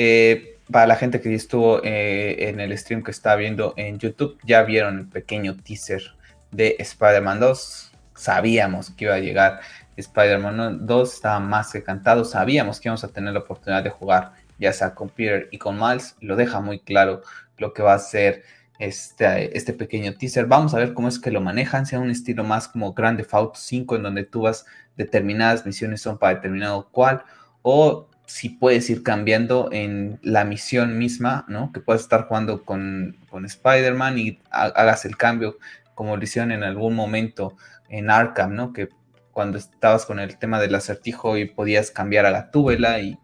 Eh, para la gente que estuvo eh, en el stream que está viendo en YouTube, ya vieron el pequeño teaser de Spider-Man 2. Sabíamos que iba a llegar Spider-Man 2, estaba más que cantado. Sabíamos que íbamos a tener la oportunidad de jugar, ya sea con Peter y con Miles. Lo deja muy claro lo que va a ser este, este pequeño teaser. Vamos a ver cómo es que lo manejan, sea un estilo más como Grande Auto 5, en donde tú vas determinadas misiones son para determinado cual, o si puedes ir cambiando en la misión misma, ¿no? Que puedes estar jugando con, con Spider-Man y hagas el cambio, como lo hicieron en algún momento en Arkham, ¿no? Que cuando estabas con el tema del acertijo y podías cambiar a la túbela y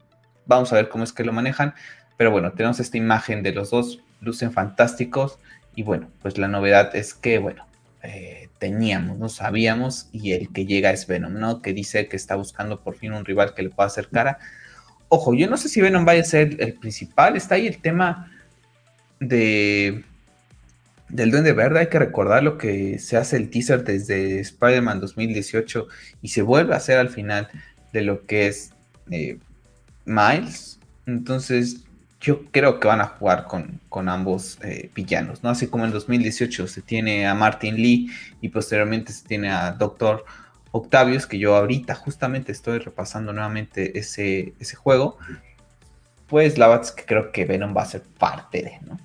vamos a ver cómo es que lo manejan. Pero bueno, tenemos esta imagen de los dos, lucen fantásticos y bueno, pues la novedad es que, bueno, eh, teníamos, no sabíamos y el que llega es Venom, ¿no? Que dice que está buscando por fin un rival que le pueda hacer cara Ojo, yo no sé si Venom vaya a ser el principal. Está ahí el tema de del Duende Verde. Hay que recordar lo que se hace el teaser desde Spider-Man 2018 y se vuelve a hacer al final de lo que es eh, Miles. Entonces, yo creo que van a jugar con, con ambos eh, villanos, ¿no? Así como en 2018 se tiene a Martin Lee y posteriormente se tiene a Doctor Octavius, que yo ahorita justamente estoy repasando nuevamente ese, ese juego, pues la verdad es que creo que Venom va a ser parte de, ¿no?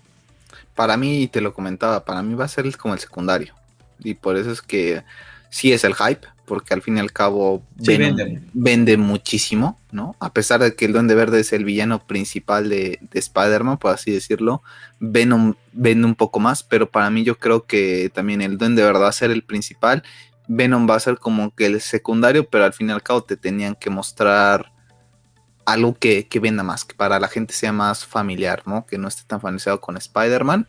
Para mí, te lo comentaba, para mí va a ser como el secundario. Y por eso es que sí es el hype, porque al fin y al cabo vende. muchísimo, ¿no? A pesar de que el Duende Verde es el villano principal de, de Spider-Man, por así decirlo, Venom vende un poco más, pero para mí yo creo que también el Duende Verde va a ser el principal Venom va a ser como que el secundario, pero al fin y al cabo te tenían que mostrar algo que, venda más, que para la gente sea más familiar, ¿no? Que no esté tan familiarizado con Spider-Man.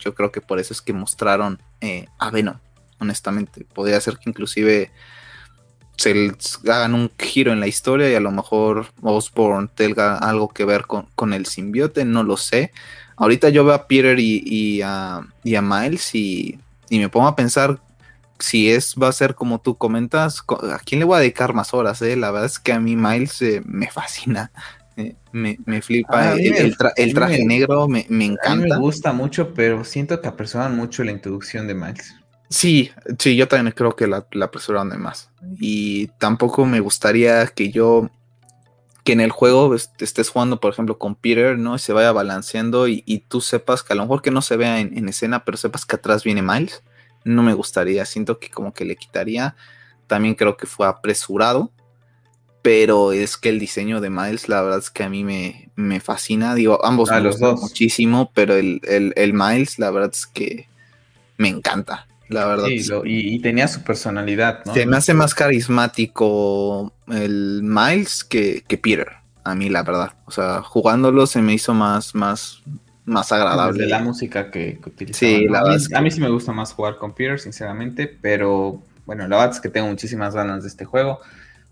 Yo creo que por eso es que mostraron eh, a Venom, honestamente. Podría ser que inclusive se hagan un giro en la historia y a lo mejor Osborn tenga algo que ver con, el simbiote, no lo sé. Ahorita yo veo a Peter y, a, Miles y, y, me pongo a pensar si es, va a ser como tú comentas, ¿a quién le voy a dedicar más horas? Eh? La verdad es que a mí Miles eh, me fascina. Eh, me, flipa. el, traje negro me, encanta. A mí me gusta mucho, pero siento que apresuran mucho la introducción de Miles. Sí, sí, yo también creo que la, la apresuraron de más. Y tampoco me gustaría que yo, que en el juego estés jugando, por ejemplo, con Peter, ¿no? Y se vaya balanceando y, tú sepas que a lo mejor que no se vea en, en escena, pero sepas que atrás viene Miles no me gustaría, siento que como que le quitaría, también creo que fue apresurado, pero es que el diseño de Miles, la verdad es que a mí me, me fascina, digo, ambos me los dos. muchísimo, pero el, el, Miles, la verdad es que me encanta. La verdad. y, tenía su personalidad, ¿no? Se me hace más carismático el Miles que, que Peter, a mí, la verdad. O sea, jugándolo se me hizo más, más, más agradable. De la música que, que Sí, la verdad. A mí, sí me gusta más jugar con Peter, sinceramente, pero bueno, la verdad es que tengo muchísimas ganas de este juego.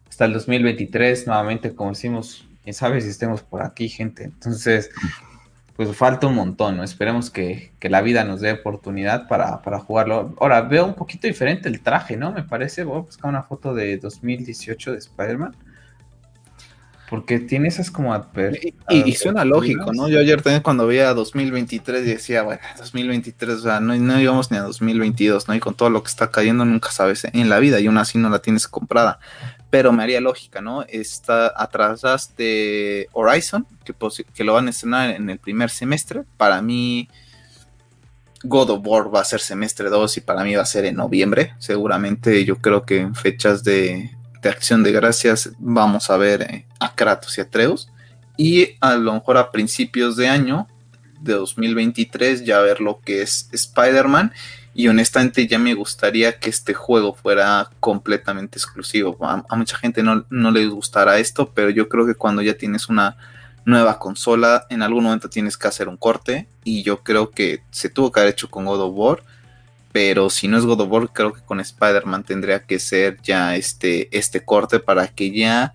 Hasta el 2023, nuevamente, como decimos, quién sabe si estemos por aquí, gente. Entonces, pues falta un montón, ¿no? Esperemos que, la vida nos dé oportunidad para, para, jugarlo. Ahora, veo un poquito diferente el traje, ¿no? Me parece, voy a buscar una foto de 2018 de Spider-Man. Porque tiene esas como... y, suena lógico, ¿no? Yo ayer también cuando veía 2023 decía, bueno, 2023, o sea, no, no íbamos ni a 2022, ¿no? Y con todo lo que está cayendo nunca sabes en la vida y aún así no la tienes comprada. Pero me haría lógica, ¿no? Está atrás de Horizon, que, que lo van a estrenar en el primer semestre. Para mí... God of War va a ser semestre 2 y para mí va a ser en noviembre. Seguramente yo creo que en fechas de de acción de gracias vamos a ver eh, a Kratos y a Atreus. Y a lo mejor a principios de año de 2023 ya ver lo que es Spider-Man. Y honestamente ya me gustaría que este juego fuera completamente exclusivo. A, mucha gente no, no les gustará esto, pero yo creo que cuando ya tienes una nueva consola, en algún momento tienes que hacer un corte y yo creo que se tuvo que haber hecho con God of War, pero si no es God of War, creo que con Spider-Man tendría que ser ya este, este corte para que ya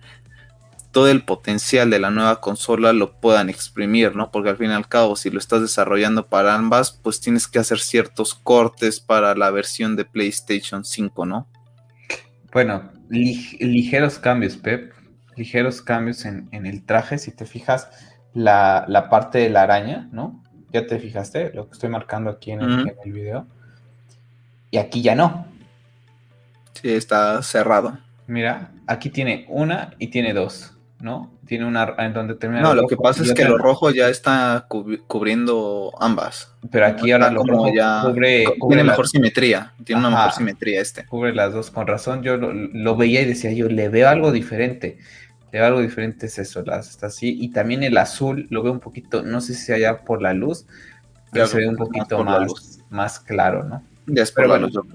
todo el potencial de la nueva consola lo puedan exprimir, ¿no? Porque al fin y al cabo, si lo estás desarrollando para ambas, pues tienes que hacer ciertos cortes para la versión de PlayStation 5, ¿no? Bueno, ligeros cambios, Pep ligeros cambios en, el traje. Si te fijas, la, parte de la araña, ¿no? Ya te fijaste, lo que estoy marcando aquí en el, en el video. Y aquí ya no. Sí, está cerrado. Mira, aquí tiene una y tiene dos. ¿no? Tiene una en donde termina. No, lo que pasa es que lo rojo ya está cubriendo ambas. Pero aquí ahora lo rojo ya cubre, tiene mejor simetría, tiene una mejor simetría este. Cubre las dos con razón. Yo lo, veía y decía yo le veo algo diferente. Le veo algo diferente es eso, las está así y también el azul lo veo un poquito, no sé si allá por la luz, pero se ve un poquito más, más, claro, ¿no?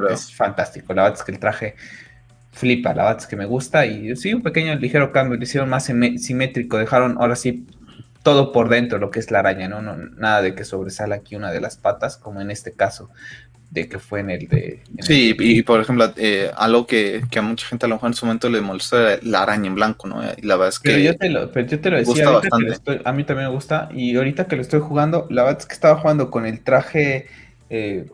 Es fantástico. La verdad es que el traje flipa, la verdad es que me gusta y sí, un pequeño ligero cambio, lo hicieron más simétrico, dejaron ahora sí todo por dentro, lo que es la araña, ¿no? no nada de que sobresala aquí una de las patas, como en este caso, de que fue en el de... sí, y por ejemplo, eh, algo que, a mucha gente a lo mejor en su momento le molestó la araña en blanco, ¿no? Y la verdad es que... Pero yo te lo, pero yo te lo decía, a mí también me gusta, y ahorita que lo estoy jugando, la verdad es que estaba jugando con el traje... Eh,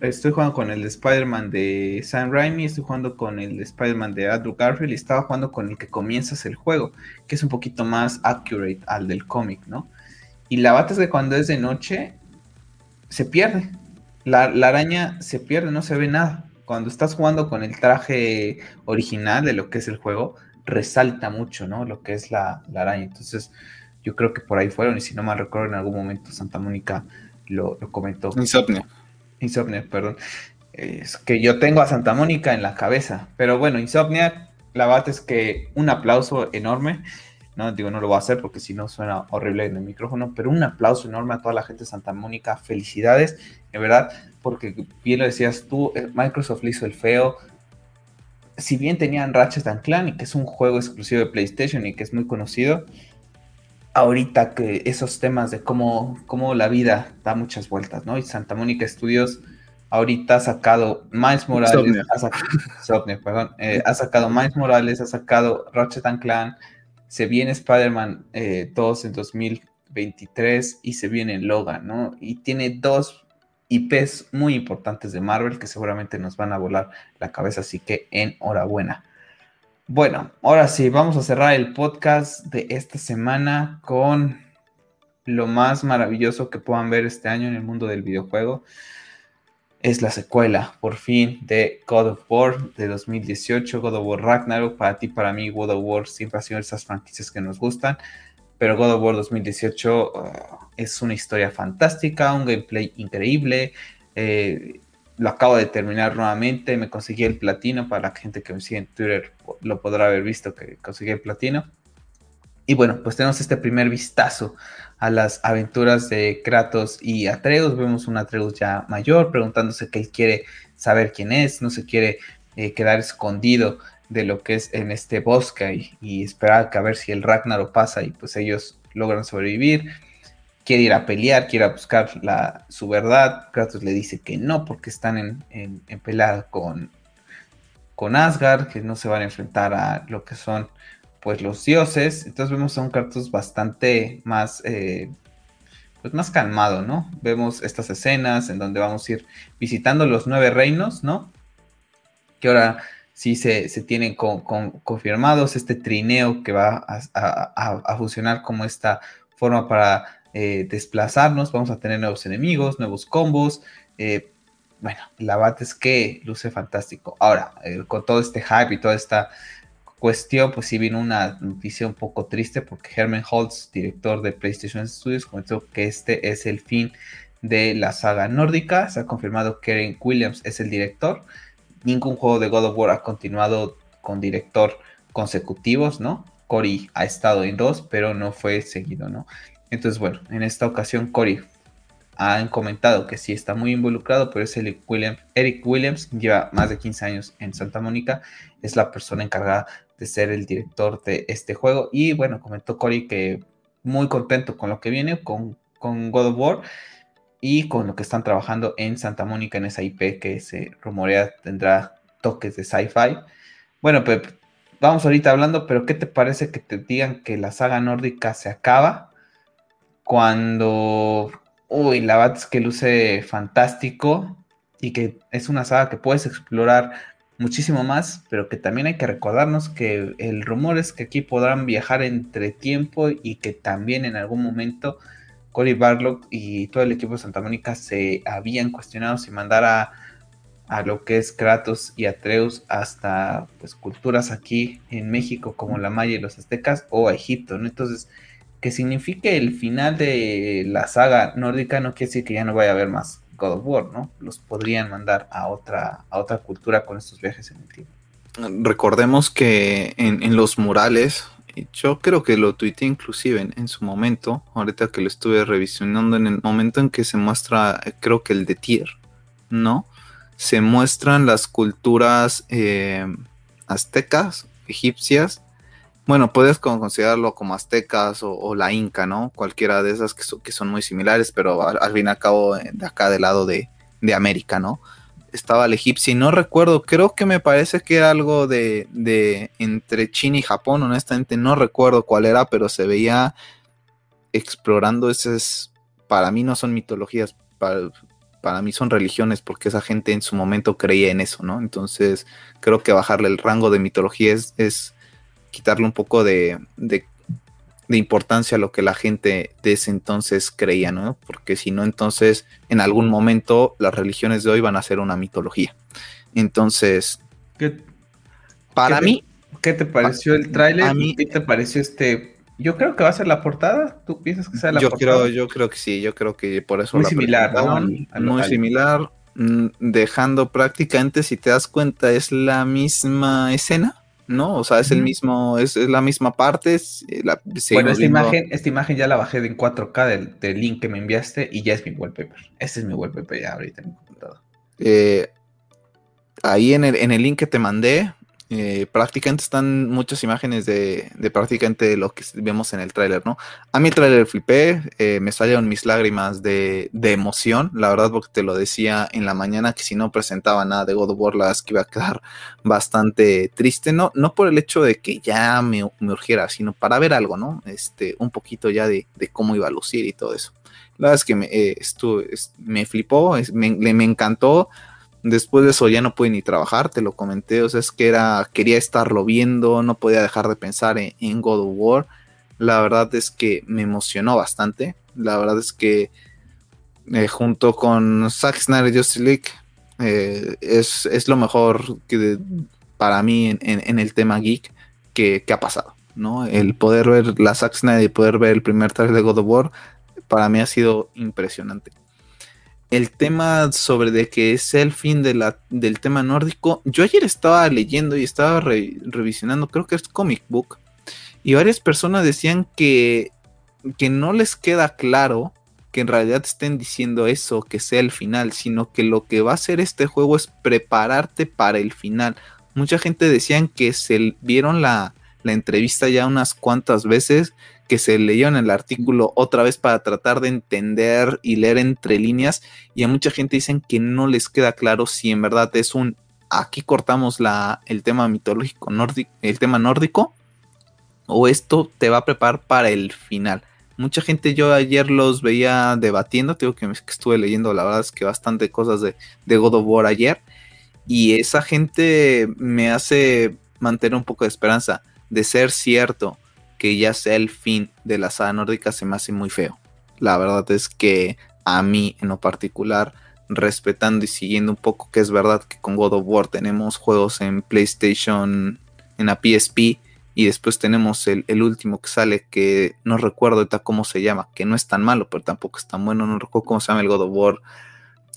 estoy jugando con el de Spider-Man de Sam Raimi, estoy jugando con el de Spider-Man de Andrew Garfield y estaba jugando con el que comienzas el juego, que es un poquito más accurate al del cómic, ¿no? Y la bata es que cuando es de noche se pierde. La, araña se pierde, no se ve nada. Cuando estás jugando con el traje original de lo que es el juego, resalta mucho, ¿no? Lo que es la, araña. Entonces, yo creo que por ahí fueron, y si no mal recuerdo, en algún momento Santa Mónica lo, comentó. Insomnia, perdón. Es que yo tengo a Santa Mónica en la cabeza. Pero bueno, Insomnia, la verdad es que un aplauso enorme. No digo, no lo voy a hacer porque si no suena horrible en el micrófono, pero un aplauso enorme a toda la gente de Santa Mónica. Felicidades, en verdad, porque bien lo decías tú, eh, Microsoft le hizo el feo. Si bien tenían Ratchet Clank, que es un juego exclusivo de PlayStation y que es muy conocido, ahorita que esos temas de cómo, cómo la vida da muchas vueltas, ¿no? Y Santa Mónica Studios ahorita ha sacado Miles Morales, ha sacado, perdón, eh, ha sacado Miles Morales, ha sacado Ratchet and Clan, se viene Spider-Man eh, 2 en 2023 y se viene Logan, ¿no? Y tiene dos IPs muy importantes de Marvel que seguramente nos van a volar la cabeza, así que enhorabuena. Bueno, ahora sí, vamos a cerrar el podcast de esta semana con lo más maravilloso que puedan ver este año en el mundo del videojuego. Es la secuela, por fin, de God of War de 2018, God of War Ragnarok. Para ti, para mí, God of War siempre ha sido esas franquicias que nos gustan. Pero God of War 2018 uh, es una historia fantástica, un gameplay increíble. Eh, lo acabo de terminar nuevamente, me conseguí el platino, para la gente que me sigue en Twitter lo podrá haber visto que conseguí el platino. Y bueno, pues tenemos este primer vistazo a las aventuras de Kratos y Atreus. Vemos un Atreus ya mayor preguntándose que él quiere saber quién es, no se quiere eh, quedar escondido de lo que es en este bosque y, esperar a ver si el Ragnarok pasa y pues ellos logran sobrevivir quiere ir a pelear, quiere buscar su verdad. Kratos le dice que no, porque están en, en, pelea con, con Asgard, que no se van a enfrentar a lo que son pues los dioses. Entonces vemos a un Kratos bastante más, eh, pues más calmado, ¿no? Vemos estas escenas en donde vamos a ir visitando los nueve reinos, ¿no? Que ahora sí se, tienen confirmados este trineo que va a funcionar como esta forma para eh, desplazarnos, vamos a tener nuevos enemigos, nuevos combos. Eh, bueno, la bat es que luce fantástico. Ahora, eh, con todo este hype y toda esta cuestión, pues sí vino una noticia un poco triste porque Herman Holtz, director de PlayStation Studios, comentó que este es el fin de la saga nórdica. Se ha confirmado que Karen Williams es el director. Ningún juego de God of War ha continuado con director consecutivos, ¿no? Cory ha estado en dos, pero no fue seguido, ¿no? Entonces, bueno, en esta ocasión Cory han comentado que sí está muy involucrado, pero es Eric Williams. Lleva más de 15 años en Santa Mónica, es la persona encargada de ser el director de este juego. Y bueno, comentó Cory que muy contento con lo que viene, con, con God of War y con lo que están trabajando en Santa Mónica, en esa IP que se rumorea tendrá toques de sci-fi. Bueno, Pep, vamos ahorita hablando, pero ¿qué te parece que te digan que la saga nórdica se acaba cuando, uy, la verdad es que luce fantástico y que es una saga que puedes explorar muchísimo más, pero que también hay que recordarnos que el rumor es que aquí podrán viajar entre tiempo y que también en algún momento Cory Barlock y todo el equipo de Santa Mónica se habían cuestionado si mandar a, lo que es Kratos y Atreus hasta pues culturas aquí en México como la Maya y los aztecas o a Egipto, ¿no? Entonces, que signifique el final de la saga nórdica no quiere decir que ya no vaya a haber más God of War, ¿no? Los podrían mandar a otra, a otra cultura con estos viajes en el tiempo. Recordemos que en los murales yo creo que lo tuiteé inclusive en, su momento, ahorita que lo estuve revisionando, en el momento en que se muestra, creo que el de Tier, ¿no? Se muestran las culturas eh, aztecas, egipcias. Bueno, puedes considerarlo como aztecas o, la inca, ¿no? Cualquiera de esas que, que son muy similares, pero al, fin y al cabo eh, de acá del lado de, de América, ¿no? estaba el egipcio, no recuerdo, creo que me parece que era algo de, de entre China y Japón, honestamente no recuerdo cuál era, pero se veía explorando esas, para mí no son mitologías, para, para mí son religiones, porque esa gente en su momento creía en eso, ¿no? Entonces creo que bajarle el rango de mitología es, es quitarle un poco de, de de importancia a lo que la gente de ese entonces creía, ¿no? Porque si no, entonces en algún momento las religiones de hoy van a ser una mitología. Entonces, para mí... ¿Qué te pareció el tráiler? A mí, ¿Qué te pareció este yo creo que va a ser la portada. ¿Tú piensas que sea la yo portada? Creo, yo creo que sí, yo creo que por eso muy similar, ¿no? muy similar, mm, dejando prácticamente, si te das cuenta, es la misma escena. ¿No? O sea, es el mismo, es, la misma parte. Eh, bueno, esta imagen, esta imagen ya la bajé en 4K del, link que me enviaste y ya es mi wallpaper. Este es mi wallpaper ya ahorita en mi computadora. Eh, ahí en el, en el link que te mandé, eh, prácticamente están muchas imágenes de, prácticamente lo que vemos en el tráiler, ¿no? A el tráiler flipé, eh, me salieron mis lágrimas de, emoción, la verdad porque te lo decía en la mañana que si no presentaba nada de God of War, la que iba a quedar bastante triste, no, no por el hecho de que ya me, urgiera, sino para ver algo, ¿no? Este, un poquito ya de, cómo iba a lucir y todo eso. La verdad es que me, eh, me flipó, me, me encantó Después de eso ya no pude ni trabajar, te lo comenté, o sea, es que era, quería estarlo viendo, no podía dejar de pensar en, God of War. La verdad es que me emocionó bastante. La verdad es que eh, junto con Zack Snyder Justice League eh, es, lo mejor que para mí en, el tema geek que, ha pasado. ¿no? El poder ver la Zack Snyder y poder ver el primer trailer de God of War para mí ha sido impresionante el tema sobre de que es el fin de la, del tema nórdico. Yo ayer estaba leyendo y estaba revisionando, creo que es Comic Book, y varias personas decían que, que no les queda claro que en realidad estén diciendo eso, que sea el final, sino que lo que va a hacer este juego es prepararte para el final. Mucha gente decían que se vieron la, la entrevista ya unas cuantas veces que se leyó en el artículo otra vez para tratar de entender y leer entre líneas y a mucha gente dicen que no les queda claro si en verdad es un aquí cortamos la, el tema mitológico nórdico, el tema nórdico o esto te va a preparar para el final. Mucha gente yo ayer los veía debatiendo, tengo que, que estuve leyendo la verdad es que bastante cosas de, de God of War ayer y esa gente me hace mantener un poco de esperanza de ser cierto que ya sea el fin de la saga nórdica se me hace muy feo. La verdad es que a mí en lo particular, respetando y siguiendo un poco que es verdad que con God of War tenemos juegos en PlayStation, en la PSP, y después tenemos el, último que sale que no recuerdo ahorita cómo se llama, que no es tan malo, pero tampoco es tan bueno, no recuerdo cómo se llama el God of War,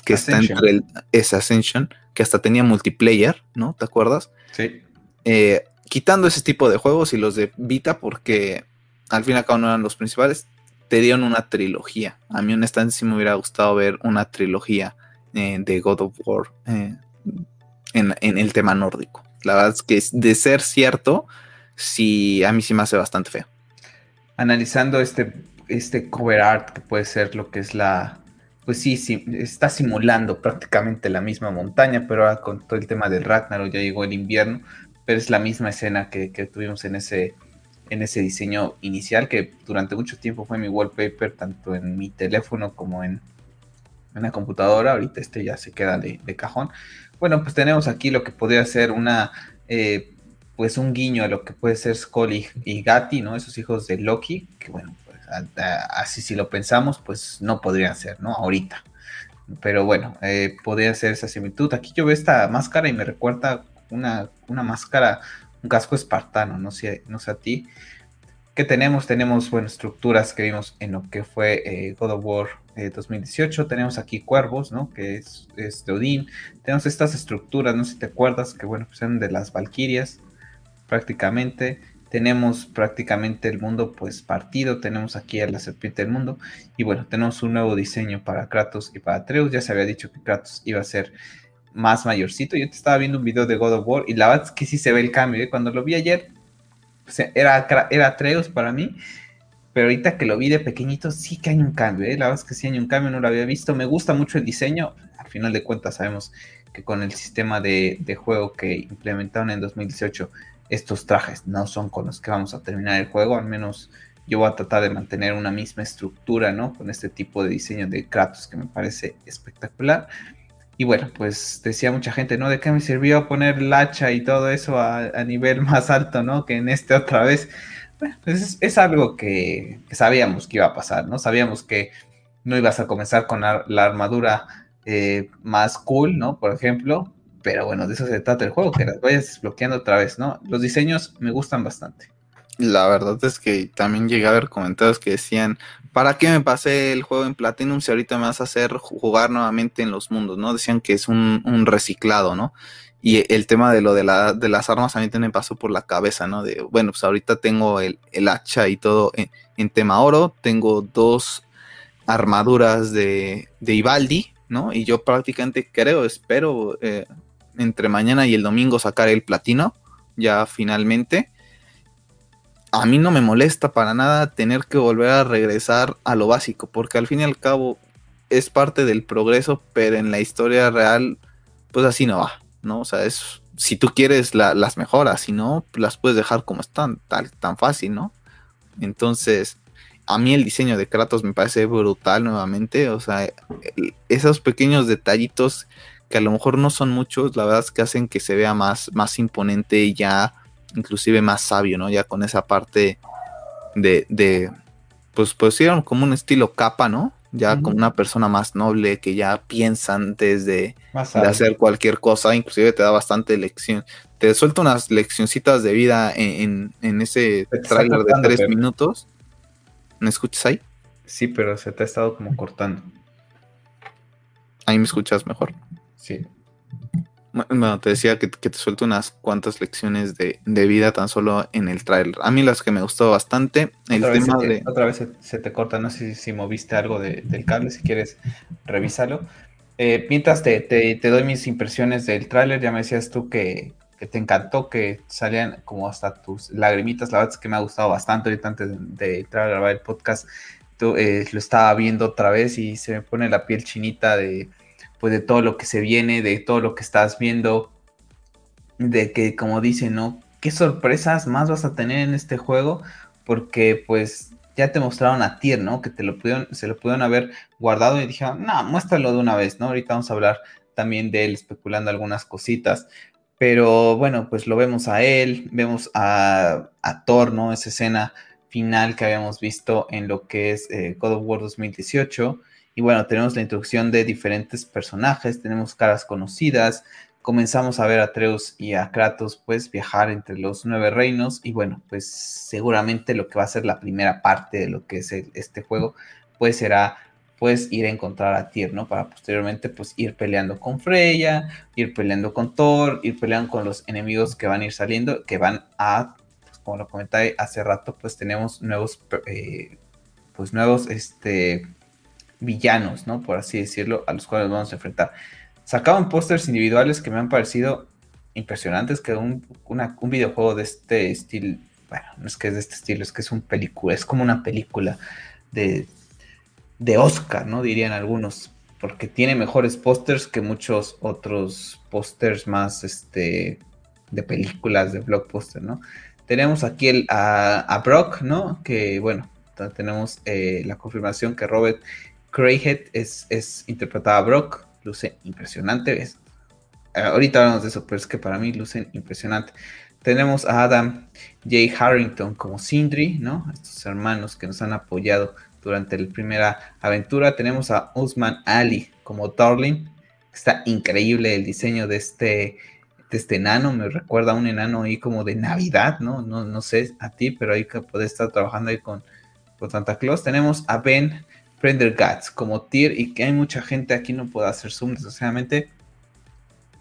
que está entre el, ese Ascension, que hasta tenía multiplayer, ¿no? ¿Te acuerdas? Sí. Eh, quitando ese tipo de juegos y los de Vita, porque al fin y al cabo no eran los principales, te dieron una trilogía. A mí honestamente sí me hubiera gustado ver una trilogía eh, de God of War eh, en, el tema nórdico. La verdad es que de ser cierto, sí, a mí sí me hace bastante feo. Analizando este, este cover art que puede ser lo que es la, pues sí, sí, está simulando prácticamente la misma montaña, pero con todo el tema del Ragnarok ya llegó el invierno, pero es la misma escena que, tuvimos en ese, en ese diseño inicial, que durante mucho tiempo fue mi wallpaper, tanto en mi teléfono como en, en la computadora, ahorita este ya se queda de, cajón. Bueno, pues tenemos aquí lo que podría ser una, eh, pues un guiño a lo que puede ser Scully y Gatti, ¿no? Esos hijos de Loki, que bueno, así si lo pensamos, pues no podrían ser, ¿no? Ahorita. Pero bueno, eh, podría ser esa similitud. Aquí yo veo esta máscara y me recuerda una, una máscara, un casco espartano, no sé, no sé a ti. ¿Qué tenemos? Tenemos, estructuras que vimos en lo que fue eh, God of War 2018. Eh, tenemos aquí cuervos, ¿no? Que es, es, de Odín. Tenemos estas estructuras, no sé si te acuerdas, que bueno, pues de las Valquirias, prácticamente tenemos prácticamente el mundo pues partido, tenemos aquí a la serpiente del mundo y bueno, tenemos un nuevo diseño para Kratos y para Atreus, ya se había dicho que Kratos iba a ser más mayorcito, yo te estaba viendo un video de God of War y la verdad es que sí se ve el cambio, ¿eh? cuando lo vi ayer pues, era, era Atreus para mí, pero ahorita que lo vi de pequeñito sí que hay un cambio, ¿eh? la verdad es que sí hay un cambio, no lo había visto, me gusta mucho el diseño, al final de cuentas sabemos que con el sistema de, de juego que implementaron en 2018 estos trajes no son con los que vamos a terminar el juego, al menos yo voy a tratar de mantener una misma estructura, ¿no? Con este tipo de diseño de Kratos que me parece espectacular. Y bueno, pues decía mucha gente, ¿no? ¿De qué me sirvió poner el hacha y todo eso a, nivel más alto, ¿no? Que en este otra vez. Bueno, pues es, algo que, sabíamos que iba a pasar, ¿no? Sabíamos que no ibas a comenzar con la, armadura eh, más cool, ¿no? Por ejemplo, pero bueno, de eso se trata el juego, que las vayas desbloqueando otra vez, ¿no? Los diseños me gustan bastante. La verdad es que también llegué a ver comentarios que decían, ¿para qué me pasé el juego en Platinum si ahorita me vas a hacer jugar nuevamente en los mundos, ¿no? Decían que es un, reciclado, ¿no? Y el tema de lo de, la, las armas también me pasó por la cabeza, ¿no? De, bueno, pues ahorita tengo el, hacha y todo en, tema oro, tengo dos armaduras de, de Ivaldi, ¿no? Y yo prácticamente creo, espero, eh, entre mañana y el domingo sacar el platino, ya finalmente. A mí no me molesta para nada tener que volver a regresar a lo básico, porque al fin y al cabo es parte del progreso, pero en la historia real, pues así no va, ¿no? O sea, es, si tú quieres las mejoras, si no, las puedes dejar como están, tal, tan fácil, ¿no? Entonces, a mí el diseño de Kratos me parece brutal nuevamente, o sea, esos pequeños detallitos que a lo mejor no son muchos, la verdad es que hacen que se vea más, más imponente ya inclusive más sabio, ¿no? Ya con esa parte de, de pues, pues como un estilo capa, ¿no? Ya como una persona más noble que ya piensa antes de, hacer cualquier cosa, inclusive te da bastante lección. Te suelta unas leccioncitas de vida en, ese trailer de tres minutos. ¿Me escuchas ahí? Sí, pero se te ha estado como cortando. Ahí me escuchas mejor. Sí. Bueno, te decía que, te suelto unas cuantas lecciones de, vida tan solo en el trailer. A mí las que me gustó bastante. El otra tema vez de... Otra vez se, te corta, no sé si, moviste algo del cable, si quieres revísalo. Eh, mientras te, doy mis impresiones del tráiler, ya me decías tú que, te encantó, que salían como hasta tus lagrimitas. La verdad es que me ha gustado bastante ahorita antes de, entrar a grabar el podcast. Tú, eh, lo estaba viendo otra vez y se me pone la piel chinita de pues de todo lo que se viene, de todo lo que estás viendo, de que como dicen, ¿no? ¿Qué sorpresas más vas a tener en este juego? Porque pues ya te mostraron a Tier, ¿no? Que te lo pudieron, se lo pudieron haber guardado y dijeron, no, muéstralo de una vez, ¿no? Ahorita vamos a hablar también de él especulando algunas cositas. Pero bueno, pues lo vemos a él, vemos a, a Thor, ¿no? Esa escena final que habíamos visto en lo que es eh, God of War 2018. Y bueno, tenemos la introducción de diferentes personajes, tenemos caras conocidas, comenzamos a ver a Atreus y a Kratos pues viajar entre los nueve reinos y bueno, pues seguramente lo que va a ser la primera parte de lo que es este juego pues será pues ir a encontrar a Tyr, ¿no? Para posteriormente pues ir peleando con Freya, ir peleando con Thor, ir peleando con los enemigos que van a ir saliendo, que van a, pues, como lo comenté hace rato, pues tenemos nuevos, eh, pues nuevos, este, villanos, ¿no? Por así decirlo, a los cuales vamos a enfrentar. Sacaban pósters individuales que me han parecido impresionantes que un, un videojuego de este estilo, bueno, no es que es de este estilo, es que es un película, es como una película de, de Oscar, ¿no? Dirían algunos, porque tiene mejores pósters que muchos otros pósters más, este, de películas, de blockbuster, ¿no? Tenemos aquí el, a, Brock, ¿no? Que, bueno, tenemos eh, la confirmación que Robert Craighead es, es interpretada a Brock, luce impresionante, es, ahorita hablamos de eso, pero es que para mí lucen impresionante. Tenemos a Adam J. Harrington como Sindri, ¿no? Estos hermanos que nos han apoyado durante la primera aventura. Tenemos a Usman Ali como Darling. Está increíble el diseño de este, de este enano. Me recuerda a un enano ahí como de Navidad, ¿no? No, no sé a ti, pero ahí que puede estar trabajando ahí con, con Santa Claus. Tenemos a Ben Prendergast como Tyr y que hay mucha gente aquí, no puedo hacer zoom desgraciadamente,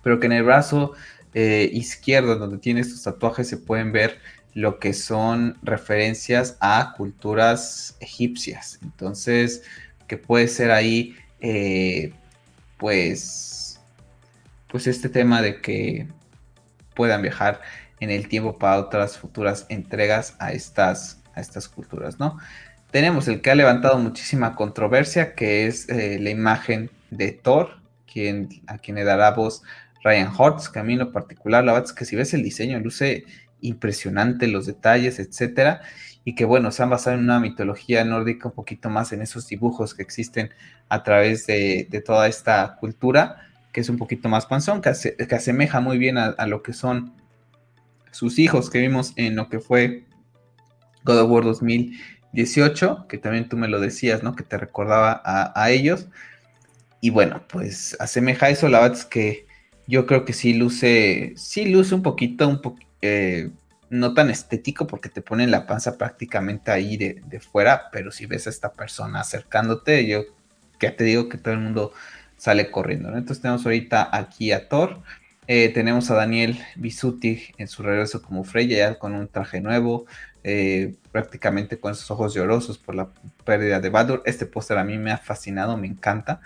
pero que en el brazo eh, izquierdo, donde tiene estos tatuajes, se pueden ver lo que son referencias a culturas egipcias. Entonces, que puede ser ahí, eh, pues, pues este tema de que puedan viajar en el tiempo para otras futuras entregas a estas, a estas culturas, ¿no? Tenemos el que ha levantado muchísima controversia, que es eh, la imagen de Thor, quien, a quien le dará voz Ryan Hortz, que a particular, la verdad es que si ves el diseño, luce impresionante los detalles, etcétera, y que bueno, se han basado en una mitología nórdica un poquito más en esos dibujos que existen a través de, toda esta cultura, que es un poquito más panzón, que, asemeja muy bien a, lo que son sus hijos que vimos en lo que fue God of War 2018, que también tú me lo decías, ¿no? Que te recordaba a, a ellos. Y bueno, pues asemeja eso, la verdad es que yo creo que sí luce, sí luce un poquito, un eh, no tan estético porque te ponen la panza prácticamente ahí de, fuera, pero si ves a esta persona acercándote, yo que te digo que todo el mundo sale corriendo. Entonces tenemos ahorita aquí a Thor, eh, tenemos a Daniel Bisuti en su regreso como Freya, ya con un traje nuevo, eh, prácticamente con esos ojos llorosos por la pérdida de Badur. Este póster a mí me ha fascinado, me encanta,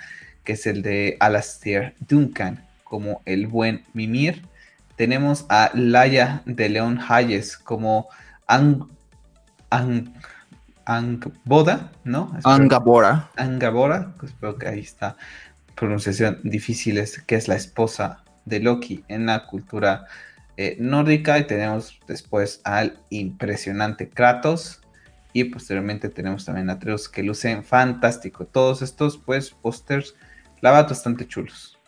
que es el de Alastair Duncan como el buen Mimir. Tenemos a Laia de León Hayes como Ang, Angboda, ¿no? Angabora. Angabora, pues espero que ahí está pronunciación difícil, que es la esposa de Loki en la cultura eh, nórdica. Y tenemos después al impresionante Kratos. Y posteriormente tenemos también a Atreus que lucen fantástico. Todos estos, pues, pósters, la bastante chulos.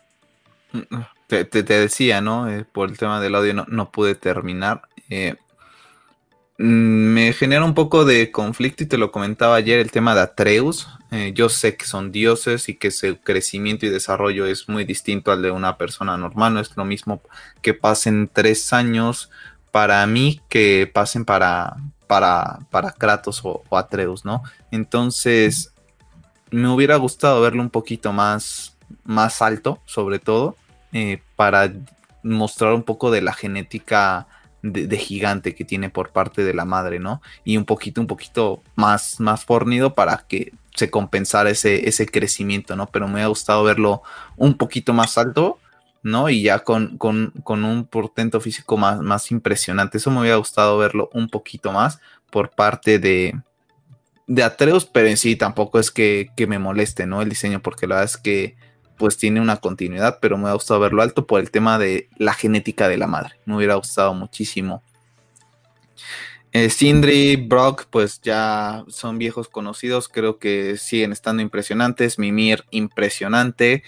Te, decía, ¿no? Eh, por el tema del audio no, pude terminar. Eh, mm, me genera un poco de conflicto y te lo comentaba ayer el tema de Atreus. Eh, yo sé que son dioses y que su crecimiento y desarrollo es muy distinto al de una persona normal. No es lo mismo que pasen tres años para mí que pasen para, para, para Kratos o, o Atreus, ¿no? Entonces, me hubiera gustado verlo un poquito más, más alto, sobre todo, eh, para mostrar un poco de la genética de, gigante que tiene por parte de la madre, ¿no? Y un poquito, un poquito más, más fornido para que se compensara ese, ese crecimiento, ¿no? Pero me ha gustado verlo un poquito más alto, ¿no? Y ya con, con, un portento físico más, más impresionante. Eso me hubiera gustado verlo un poquito más por parte de, de Atreus, pero en sí tampoco es que, que me moleste, ¿no? El diseño, porque la verdad es que pues tiene una continuidad, pero me ha gustado verlo alto por el tema de la genética de la madre. Me hubiera gustado muchísimo. Eh, Sindri, Brock, pues ya son viejos conocidos, creo que siguen estando impresionantes. Mimir, impresionante.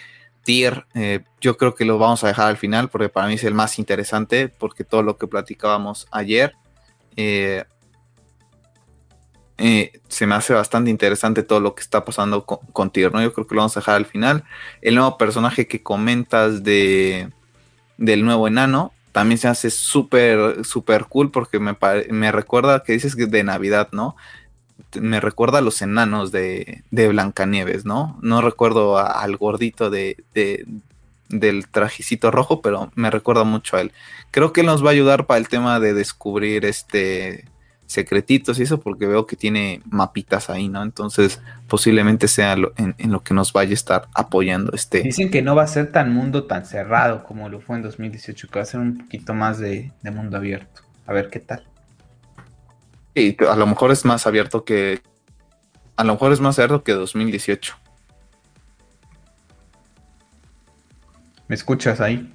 Tyr, eh, yo creo que lo vamos a dejar al final porque para mí es el más interesante, porque todo lo que platicábamos ayer. Eh, eh, se me hace bastante interesante todo lo que está pasando con, con Yo creo que lo vamos a dejar al final. El nuevo personaje que comentas de del nuevo enano también se hace súper, súper cool porque me, me recuerda que dices que de Navidad, ¿no? Me recuerda a los enanos de, de Blancanieves, ¿no? No recuerdo al gordito de, de, del trajecito rojo, pero me recuerda mucho a él. Creo que nos va a ayudar para el tema de descubrir este secretitos y eso porque veo que tiene mapitas ahí, ¿no? Entonces posiblemente sea en, lo que nos vaya a estar apoyando este. Dicen que no va a ser tan mundo tan cerrado como lo fue en 2018, que va a ser un poquito más de, mundo abierto. A ver qué tal. Sí, a lo mejor es más abierto que. A lo mejor es más abierto que 2018. ¿Me escuchas ahí?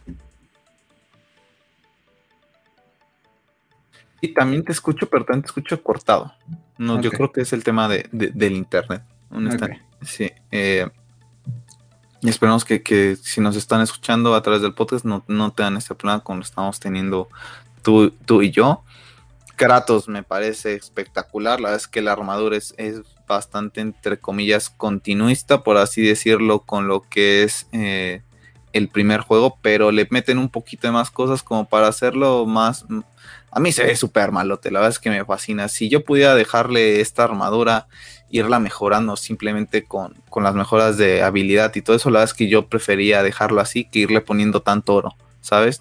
Y también te escucho, pero también te escucho cortado. No, yo creo que es el tema de, del internet. Sí. Eh, y esperamos que, si nos están escuchando a través del podcast no, no dan este problema como lo estamos teniendo tú, tú y yo. Kratos me parece espectacular. La verdad es que la armadura es, bastante, entre comillas, continuista, por así decirlo, con lo que es eh, el primer juego, pero le meten un poquito de más cosas como para hacerlo más, a mí se ve súper malote, la verdad es que me fascina. Si yo pudiera dejarle esta armadura, irla mejorando simplemente con, las mejoras de habilidad y todo eso, la verdad es que yo prefería dejarlo así que irle poniendo tanto oro, ¿sabes?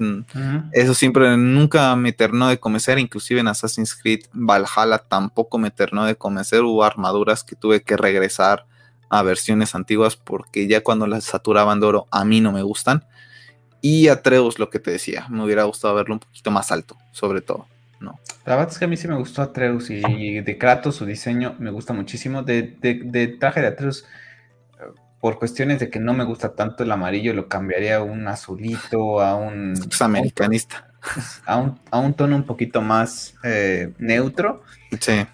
Eso siempre nunca me ternó de convencer, inclusive en Assassin's Creed Valhalla tampoco me ternó de convencer, hubo armaduras que tuve que regresar a versiones antiguas porque ya cuando las saturaban de oro a mí no me gustan. Y Atreus, lo que te decía, me hubiera gustado verlo un poquito más alto, sobre todo. ¿no? La verdad es que a mí sí me gustó Atreus y de Kratos su diseño me gusta muchísimo. De, de, traje de Atreus, por cuestiones de que no me gusta tanto el amarillo, lo cambiaría a un azulito, a un... Es americanista. A un, a un tono un poquito más eh, neutro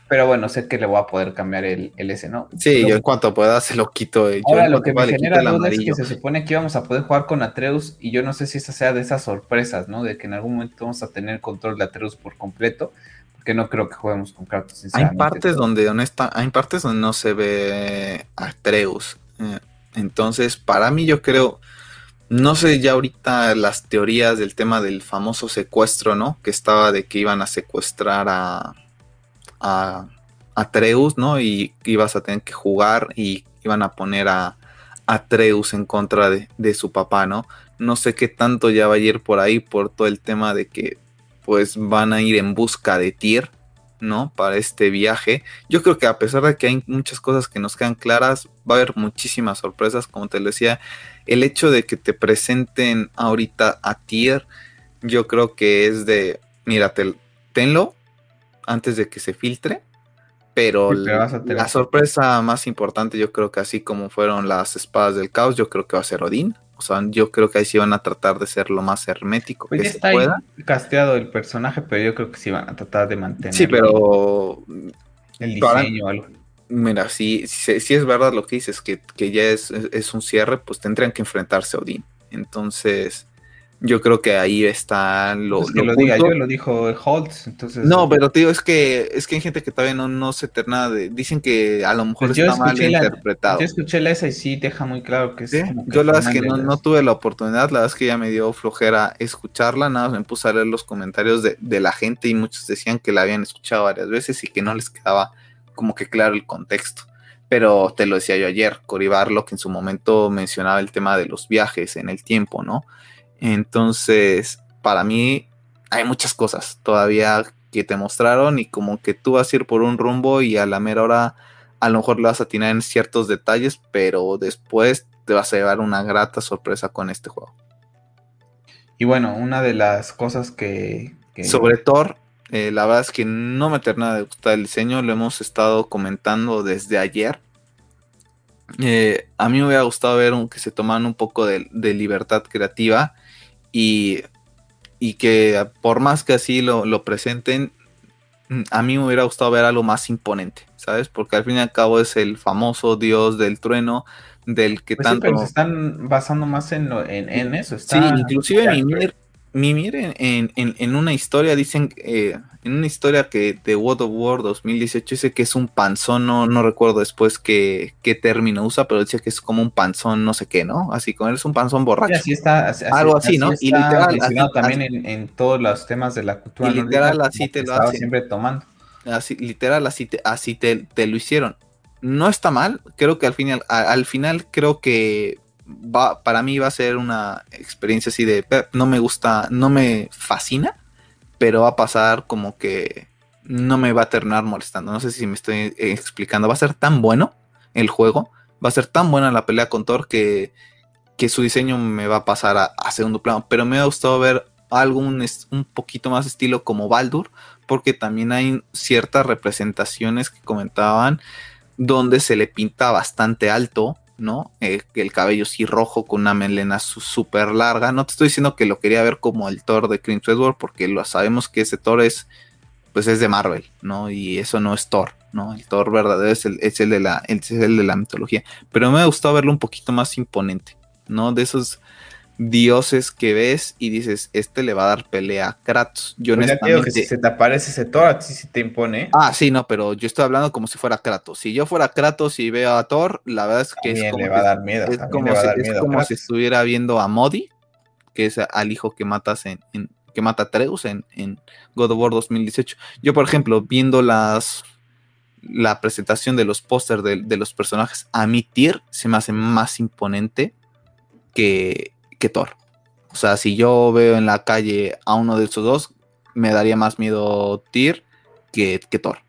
pero bueno, sé que le voy a poder cambiar el, el S, ¿no? Sí, yo en cuanto pueda se lo quito. Ahora lo que me genera duda es que se supone que íbamos a poder jugar con Atreus y yo no sé si esa sea de esas sorpresas, ¿no? De que en algún momento vamos a tener control de Atreus por completo, porque no creo que juguemos con Kratos. Hay partes donde honesta, hay partes donde no se ve Atreus. Eh, entonces, para mí yo creo, no sé ya ahorita las teorías del tema del famoso secuestro, ¿no? Que estaba de que iban a secuestrar a a Atreus, ¿no? Y ibas a tener que jugar y iban a poner a Atreus en contra de, su papá, ¿no? No sé qué tanto ya va a ir por ahí por todo el tema de que pues van a ir en busca de Tyr, ¿no? Para este viaje. Yo creo que a pesar de que hay muchas cosas que nos quedan claras, va a haber muchísimas sorpresas, como te decía, el hecho de que te presenten ahorita a Tyr, yo creo que es de, mira, tenlo, antes de que se filtre. Pero la, sorpresa más importante, yo creo que así como fueron las espadas del caos, yo creo que va a ser Odín. O sea, yo creo que ahí sí van a tratar de ser lo más hermético pues que ya está pueda. casteado el personaje, pero yo creo que sí van a tratar de mantener. Sí, pero. El diseño o algo. Mira, si, si, es verdad lo que dices, que, que ya es, es, un cierre, pues tendrían que enfrentarse a Odín. Entonces, yo creo que ahí está lo. que lo, diga yo, lo dijo Holtz. Entonces, no, pero te digo, es que, es que hay gente que todavía no, no se termina de. Dicen que a lo mejor pues está mal interpretado. Yo escuché la esa y sí deja muy claro que es. yo la verdad es que no, no, tuve la oportunidad, la verdad es que ya me dio flojera escucharla, nada más me puse a leer los comentarios de, de la gente y muchos decían que la habían escuchado varias veces y que no les quedaba como que claro el contexto pero te lo decía yo ayer, Cory Barlow, que en su momento mencionaba el tema de los viajes en el tiempo, ¿no? Entonces, para mí hay muchas cosas todavía que te mostraron y como que tú vas a ir por un rumbo y a la mera hora a lo mejor le vas a atinar en ciertos detalles, pero después te vas a llevar una grata sorpresa con este juego. Y bueno, una de las cosas que... Sobre Thor, eh, la verdad es que no me termina de gustar el diseño, lo hemos estado comentando desde ayer. Eh, a mí me hubiera gustado ver un, que se toman un poco de, de libertad creativa y, que por más que así lo, presenten, mm, a mí me hubiera gustado ver algo más imponente, ¿sabes? Porque al fin y al cabo es el famoso dios del trueno, del que pues tanto... se están basando más en, en, eso. sí, inclusive Mimir, Mimir en, en, en, una historia dicen, eh, en una historia que de World of War 2018 dice que es un panzón, no, no recuerdo después qué, qué, término usa, pero dice que es como un panzón no sé qué, ¿no? Así como es un panzón borracho. así está, Algo así, ¿no? y literal. también en, en, todos los temas de la cultura. Y literal así te lo hacen. siempre tomando. Así, literal así te, así te, te, lo hicieron. No está mal, creo que al final, al final creo que va, para mí va a ser una experiencia así de, no me gusta, no me fascina, pero va a pasar como que no me va a terminar molestando. No sé si me estoy explicando. Va a ser tan bueno el juego, va a ser tan buena la pelea con Thor que, que su diseño me va a pasar a, segundo plano. Pero me ha gustado ver algo un, un, poquito más estilo como Baldur, porque también hay ciertas representaciones que comentaban donde se le pinta bastante alto, ¿no? Eh, el cabello sí rojo con una melena súper larga. No te estoy diciendo que lo quería ver como el Thor de Clint Eastwood, porque lo sabemos que ese Thor es pues es de Marvel, ¿no? Y eso no es Thor, ¿no? El Thor verdadero es el, es el, de, la, el de la mitología. Pero me gustado verlo un poquito más imponente, ¿no? De esos dioses que ves y dices, este le va a dar pelea a Kratos. Yo pues honestamente... si se te aparece ese Thor, a si te impone. Ah, sí, no, pero yo estoy hablando como si fuera Kratos. Si yo fuera Kratos y veo a Thor, la verdad es que es como, le va a dar miedo, es como, si, es como si estuviera viendo a Modi, que es al hijo que matas en, que mata a Treus en, God of War 2018. Yo, por ejemplo, viendo las la presentación de los pósters de, los personajes, a mi Tyr se me hace más imponente que, que Thor. O sea, si yo veo en la calle a uno de esos dos, me daría más miedo Tyr que, que Thor.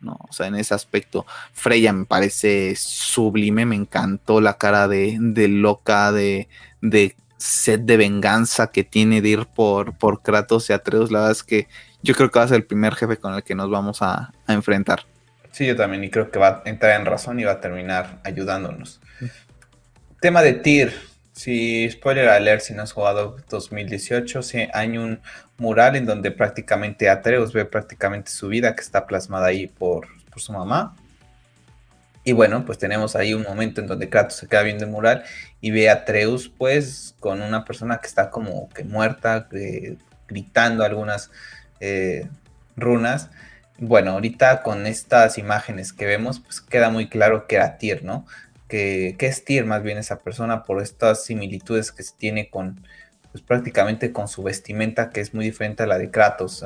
¿no? O sea, en ese aspecto, Freya me parece sublime, me encantó la cara de, de loca, de, de sed de venganza que tiene de ir por, por Kratos y Atreus, la verdad es que yo creo que va a ser el primer jefe con el que nos vamos a, enfrentar. Sí, yo también, y creo que va a entrar en razón y va a terminar ayudándonos. Tema de Tyr. Si, spoiler alert, si no has jugado 2018, sí, hay un mural en donde prácticamente Atreus ve prácticamente su vida que está plasmada ahí por, por su mamá. Y bueno, pues tenemos ahí un momento en donde Kratos se queda viendo el mural y ve a Treus pues con una persona que está como que muerta, gritando algunas eh, runas. Bueno, ahorita con estas imágenes que vemos, pues queda muy claro que era Tyr, ¿no? Que, que, es Tyr más bien esa persona por estas similitudes que se tiene con, pues prácticamente con su vestimenta que es muy diferente a la de Kratos.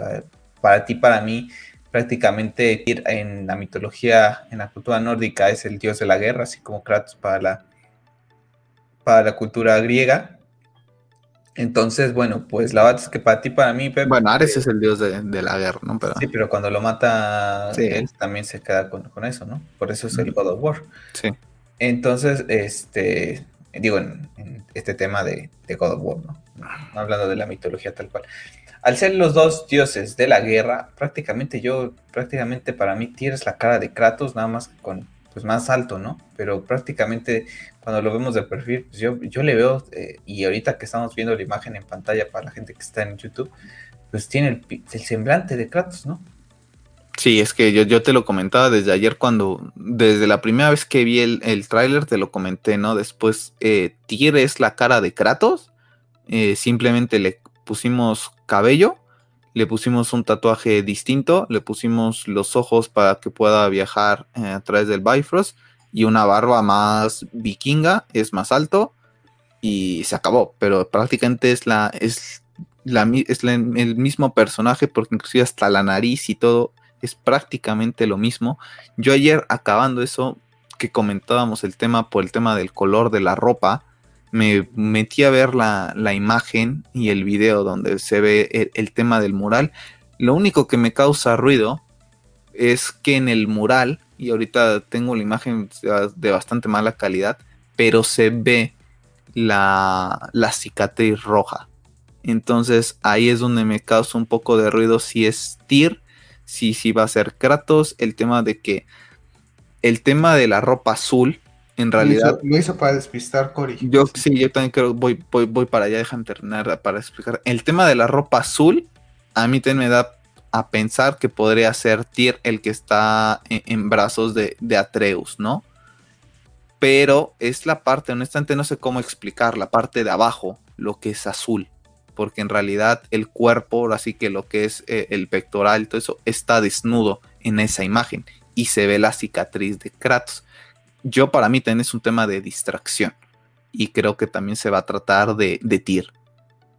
para ti, para mí, prácticamente en la mitología, en la cultura nórdica es el dios de la guerra, así como Kratos para la, para la cultura griega. Entonces, bueno, pues la verdad es que para ti, para mí, Bueno, Ares es el dios de, la guerra, ¿no? Pero... Sí, pero cuando lo mata él también se queda con, eso, ¿no? Por eso es el God of War. Sí. Entonces, este, digo, en, este tema de, de, God of War, ¿no? Hablando de la mitología tal cual al ser los dos dioses de la guerra, prácticamente yo, prácticamente para mí tienes la cara de Kratos, nada más con pues más alto, ¿no? Pero prácticamente cuando lo vemos de perfil, pues yo, yo le veo, eh, y ahorita que estamos viendo la imagen en pantalla para la gente que está en YouTube, pues tiene el, semblante de Kratos, ¿no? Sí, es que yo, yo, te lo comentaba desde ayer cuando, desde la primera vez que vi el, el tráiler, te lo comenté, ¿no? Después, eh, es la cara de Kratos, eh, simplemente le pusimos cabello, le pusimos un tatuaje distinto, le pusimos los ojos para que pueda viajar eh, a través del Bifrost y una barba más vikinga, es más alto y se acabó, pero prácticamente es la es la es el mismo personaje porque inclusive hasta la nariz y todo es prácticamente lo mismo. Yo ayer acabando eso que comentábamos el tema por el tema del color de la ropa, me metí a ver la, imagen y el video donde se ve el, tema del mural. Lo único que me causa ruido es que en el mural, y ahorita tengo la imagen de bastante mala calidad, pero se ve la, la cicatriz roja. Entonces ahí es donde me causa un poco de ruido si es Tyr, si, si va a ser Kratos, el tema de que el tema de la ropa azul en realidad. Lo hizo, para despistar, Cory. Yo sí, yo también creo, voy, voy, voy para allá, déjame terminar para explicar. El tema de la ropa azul, a mí también me da a pensar que podría ser Tyr el que está en, brazos de, Atreus, ¿no? Pero es la parte, honestamente no sé cómo explicar, la parte de abajo, lo que es azul. Porque en realidad el cuerpo, así que lo que es eh, el pectoral, todo eso, está desnudo en esa imagen. Y se ve la cicatriz de Kratos yo para mí también es un tema de distracción. Y creo que también se va a tratar de, de TIR,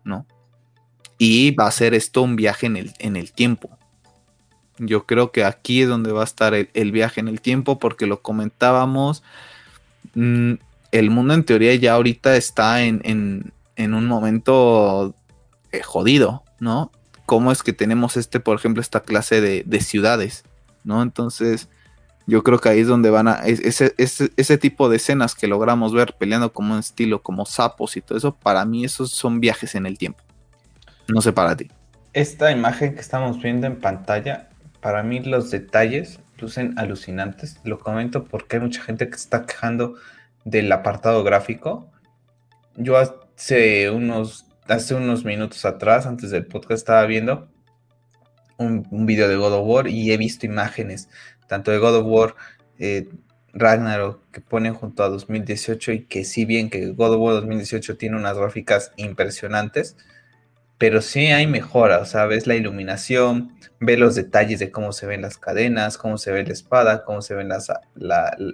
¿no? Y va a ser esto un viaje en el, en el tiempo. Yo creo que aquí es donde va a estar el, viaje en el tiempo, porque lo comentábamos. Mm, el mundo en teoría ya ahorita está en, un momento eh, jodido, ¿no? cómo es que tenemos este, por ejemplo, esta clase de, ciudades, ¿no? Entonces, yo creo que ahí es donde van a, ese, ese, ese, tipo de escenas que logramos ver peleando como un estilo, como sapos y todo eso, para mí esos son viajes en el tiempo. No sé para ti. Esta imagen que estamos viendo en pantalla, para mí los detalles lucen alucinantes. Lo comento porque hay mucha gente que está quejando del apartado gráfico. Yo hace unos hace unos minutos atrás, antes del podcast, estaba viendo un, video de God of War y he visto imágenes, tanto de God of War eh, Ragnarok que ponen junto a 2018 y que si bien que God of War 2018 tiene unas gráficas impresionantes, pero sí hay mejora, o sea, ves la iluminación, ves los detalles de cómo se ven las cadenas, cómo se ve la espada, cómo se ven las,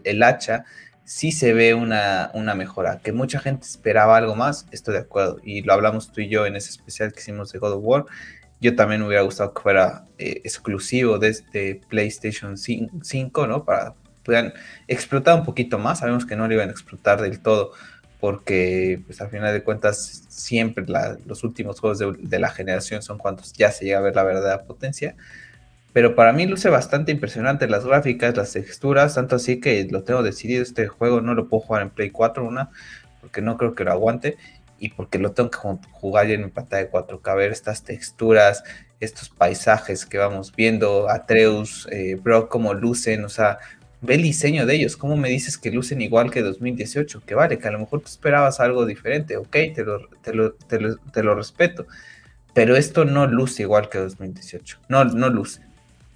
el hacha, sí se ve una, una, mejora. Que mucha gente esperaba algo más, estoy de acuerdo. Y lo hablamos tú y yo en ese especial que hicimos de God of War. Yo también me hubiera gustado que fuera eh, exclusivo de este PlayStation 5, ¿no? Para puedan explotar un poquito más. Sabemos que no lo iban a explotar del todo, porque pues al final de cuentas siempre los últimos juegos de, de, la generación son cuando ya se llega a ver la verdadera potencia pero para mí luce bastante impresionante las gráficas, las texturas, tanto así que lo tengo decidido, este juego no lo puedo jugar en Play 4, una, porque no creo que lo aguante, y porque lo tengo que jugar en mi pantalla de 4K, ver estas texturas, estos paisajes que vamos viendo, Atreus, eh, Brock, cómo lucen, o sea, ve el diseño de ellos, cómo me dices que lucen igual que 2018, que vale, que a lo mejor tú esperabas algo diferente, ok, te lo, te lo respeto, pero esto no luce igual que 2018, no, no luce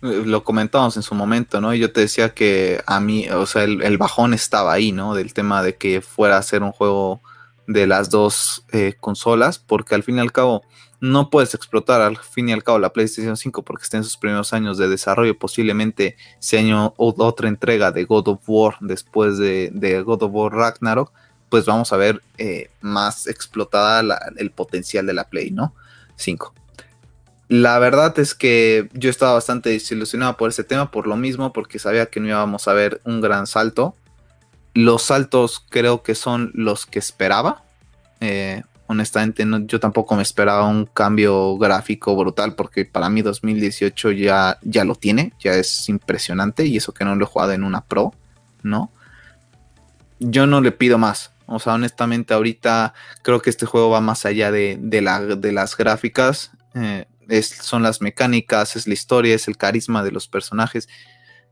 lo comentamos en su momento, ¿no? Y yo te decía que a mí, o sea, el, bajón estaba ahí, ¿no? Del tema de que fuera a ser un juego de las dos eh, consolas, porque al fin y al cabo no puedes explotar al fin y al cabo la PlayStation 5 porque está en sus primeros años de desarrollo, posiblemente ese año otra entrega de God of War después de, God of War Ragnarok, pues vamos a ver eh, más explotada el potencial de la Play, ¿no? 5. La verdad es que yo estaba bastante desilusionado por ese tema, por lo mismo, porque sabía que no íbamos a ver un gran salto. Los saltos creo que son los que esperaba. Eh, honestamente, yo tampoco me esperaba un cambio gráfico brutal, porque para mí 2018 ya, ya lo tiene, ya es impresionante, y eso que no lo he jugado en una Pro, ¿no? Yo no le pido más. O sea, honestamente, ahorita creo que este juego va más allá de, de las gráficas. Eh, son las mecánicas, es la historia, es el carisma de los personajes.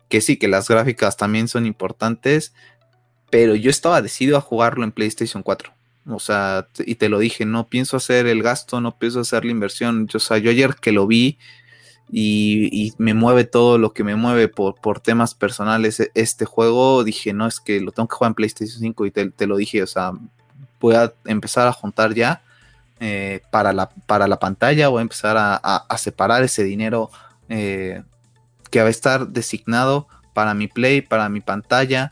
Que sí, que las gráficas también son importantes, pero yo estaba decidido a jugarlo en PlayStation 4. O sea, y te lo dije, no pienso hacer el gasto, no pienso hacer la inversión. Yo, o sea, yo ayer que lo vi y, me mueve todo lo que me mueve por, por, temas personales e, este juego, dije, no, es que lo tengo que jugar en PlayStation 5 y te, te lo dije, o sea, voy a empezar a juntar ya eh, para, la, para la pantalla, voy a empezar a, separar ese dinero eh, que va a estar designado para mi play, para mi pantalla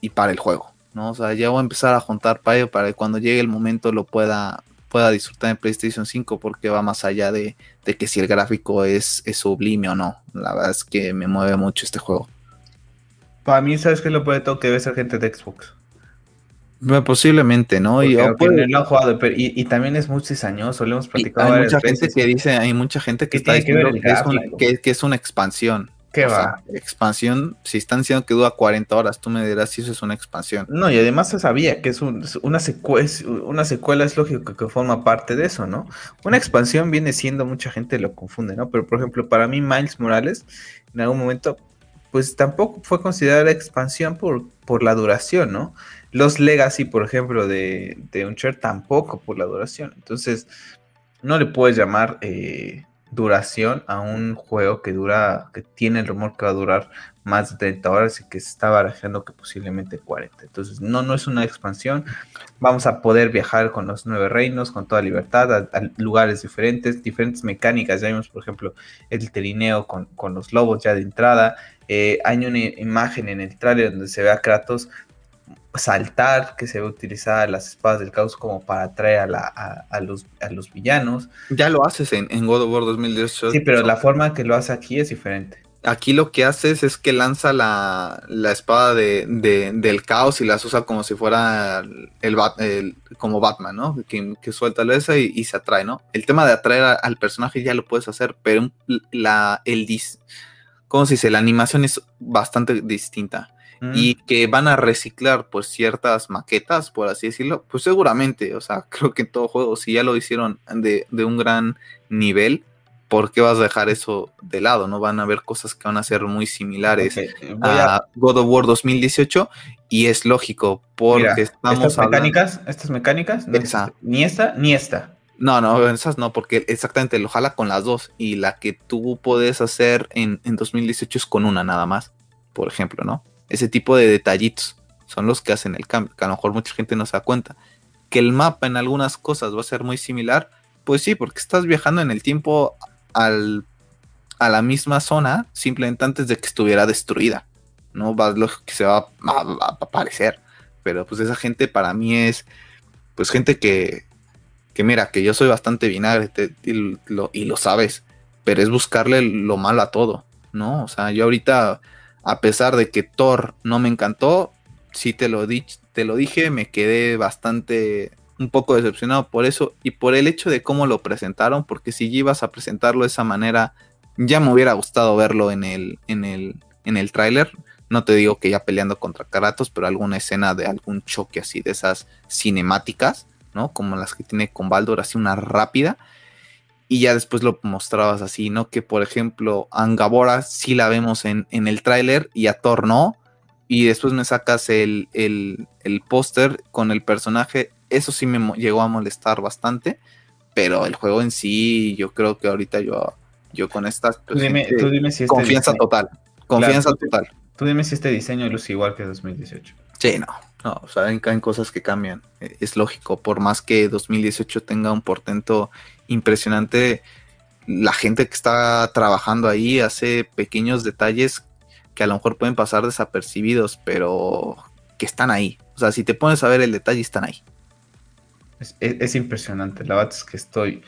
y para el juego. ¿no? O sea, ya voy a empezar a juntar para ello, para que cuando llegue el momento lo pueda, pueda disfrutar en PlayStation 5 porque va más allá de, que si el gráfico es, sublime o no. La verdad es que me mueve mucho este juego. Para mí, ¿sabes qué lo puede que debe ser gente de Xbox? Posiblemente, ¿no? y, jugado, y, también es muy cizañoso, lo hemos platicado. Hay mucha gente que dice, hay mucha gente que está diciendo que, es una expansión. ¿Qué va? expansión, si están diciendo que dura 40 horas, tú me dirás si eso es una expansión. No, y además se sabía que es una, secuela, una secuela, es lógico que forma parte de eso, ¿no? Una expansión viene siendo, mucha gente lo confunde, ¿no? Pero por ejemplo, para mí Miles Morales, en algún momento, pues tampoco fue considerada expansión por, por la duración, ¿no? Los Legacy, por ejemplo, de, de Uncharted tampoco por la duración. Entonces, no le puedes llamar eh, duración a un juego que dura, que tiene el rumor que va a durar más de 30 horas y que se está barajando que posiblemente 40. Entonces, no, no es una expansión. Vamos a poder viajar con los nueve reinos con toda libertad a, lugares diferentes, diferentes mecánicas. Ya vimos, por ejemplo, el terineo con, los lobos ya de entrada. Eh, hay una imagen en el trailer donde se ve a Kratos saltar, que se ve utilizar las espadas del caos como para atraer a, los, a los villanos. Ya lo haces en, God of War 2018. Sí, pero la forma que lo hace aquí es diferente. aquí lo que haces es que lanza la, espada de, del caos y las usa como si fuera el, como Batman, ¿no? Que, suelta la esa y, se atrae, ¿no? El tema de atraer al personaje ya lo puedes hacer, pero la, el dis, ¿cómo se dice? La animación es bastante distinta. Mm. Y que van a reciclar pues ciertas maquetas, por así decirlo, pues seguramente, o sea, creo que en todo juego, si ya lo hicieron de, de un gran nivel, ¿por qué vas a dejar eso de lado? No van a haber cosas que van a ser muy similares a, God of War 2018 y es lógico porque estamos estas mecánicas, estas mecánicas, ni esta ni esta. No, no, esas no, porque exactamente lo jala con las dos y la que tú puedes hacer en, en 2018 es con una nada más, por ejemplo, ¿no? Ese tipo de detallitos son los que hacen el cambio, que a lo mejor mucha gente no se da cuenta. Que el mapa en algunas cosas va a ser muy similar, pues sí, porque estás viajando en el tiempo al, a la misma zona simplemente antes de que estuviera destruida. No va lo que se va a, aparecer. Pero pues esa gente para mí es pues gente que, que mira, que yo soy bastante vinagre y, lo, y lo sabes, pero es buscarle lo malo a todo, ¿no? O sea, yo ahorita, a pesar de que Thor no me encantó, sí te lo, di te lo dije, me quedé bastante un poco decepcionado por eso y por el hecho de cómo lo presentaron, porque si ibas a presentarlo de esa manera, ya me hubiera gustado verlo en el, en el, en el tráiler. No te digo que ya peleando contra Karatos, pero alguna escena de algún choque así de esas cinemáticas, ¿no? Como las que tiene con Baldur, así una rápida. Y ya después lo mostrabas así, ¿no? Que por ejemplo, Angabora sí la vemos en, en el tráiler y a Thor no. Y después me sacas el, el, el póster con el personaje eso sí me llegó a molestar bastante, pero el juego en sí, yo creo que ahorita yo, yo con estas... Pues, tú dime, si este confianza total, confianza total. Tú dime si este diseño luce igual que 2018. Sí, no, no, o sea, caen cosas que cambian, e, es lógico, por más que 2018 tenga un portento impresionante, la gente que está trabajando ahí hace pequeños detalles que a lo mejor pueden pasar desapercibidos, pero que están ahí. O sea, si te pones a ver el detalle, están ahí. Es, impresionante. La verdad es que estoy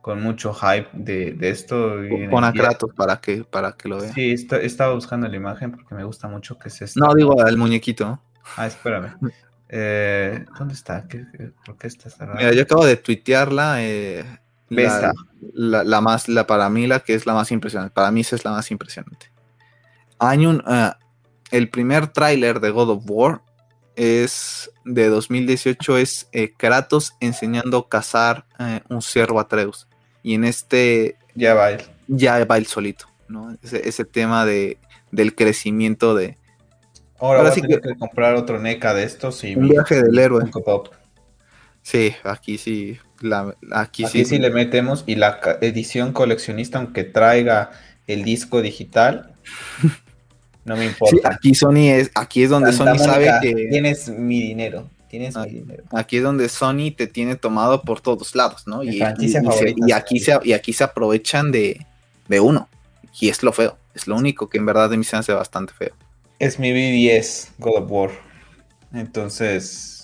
con mucho hype de, esto. Pon a Kratos para que, para que lo vea. Sí, estaba buscando la imagen porque me gusta mucho que es No, digo el muñequito. Ah, espérame. Eh, ¿Dónde está? ¿Por qué está cerrada? Mira, yo acabo de tuitearla. Eh, la, más, la para mí, la que es la más impresionante. Para mí, esa es la más impresionante. Hay un. Eh, el primer tráiler de God of War es de 2018 es eh, Kratos enseñando a cazar eh, un ciervo Atreus. Y en este... Ya va él. Ya va él solito, ¿no? Ese, tema de, del crecimiento de... Ahora, sí que, comprar otro NECA de estos y... Un viaje del héroe. Sí, aquí sí. Aquí, sí. sí le metemos y la edición coleccionista, aunque traiga el disco digital, No me importa. aquí Sony es, aquí es donde Sony sabe que. Tienes mi dinero. Tienes mi dinero. Aquí es donde Sony te tiene tomado por todos lados, ¿no? Y, y, aquí se, y aquí se aprovechan de, uno. Y es lo feo. Es lo único que en verdad de mí se hace bastante feo. Es mi BDS God of War. Entonces,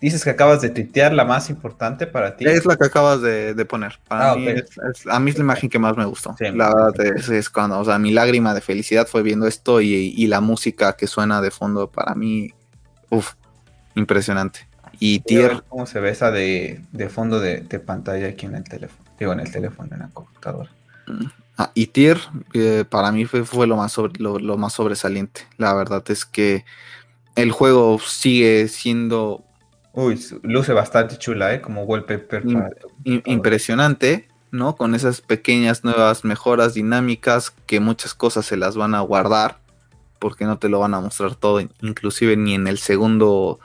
Dices que acabas de tuitear la más importante para ti. Es la que acabas de, poner. Para ah, mí es, a mí es la imagen que más me gustó. la verdad es, cuando, o sea, mi lágrima de felicidad fue viendo esto y, la música que suena de fondo para mí, uff, impresionante. Y Tier. ¿Cómo se ve esa de, fondo de, pantalla aquí en el teléfono? Digo, en el teléfono, en la computadora. Ah, y Tier, eh, para mí fue, fue lo, más lo más sobresaliente. La verdad es que el juego sigue siendo Uy, luce bastante chula, ¿eh? Como wallpaper. impresionante, ¿no? Con esas pequeñas nuevas mejoras dinámicas que muchas cosas se las van a guardar porque no te lo van a mostrar todo, inclusive ni en el segundo.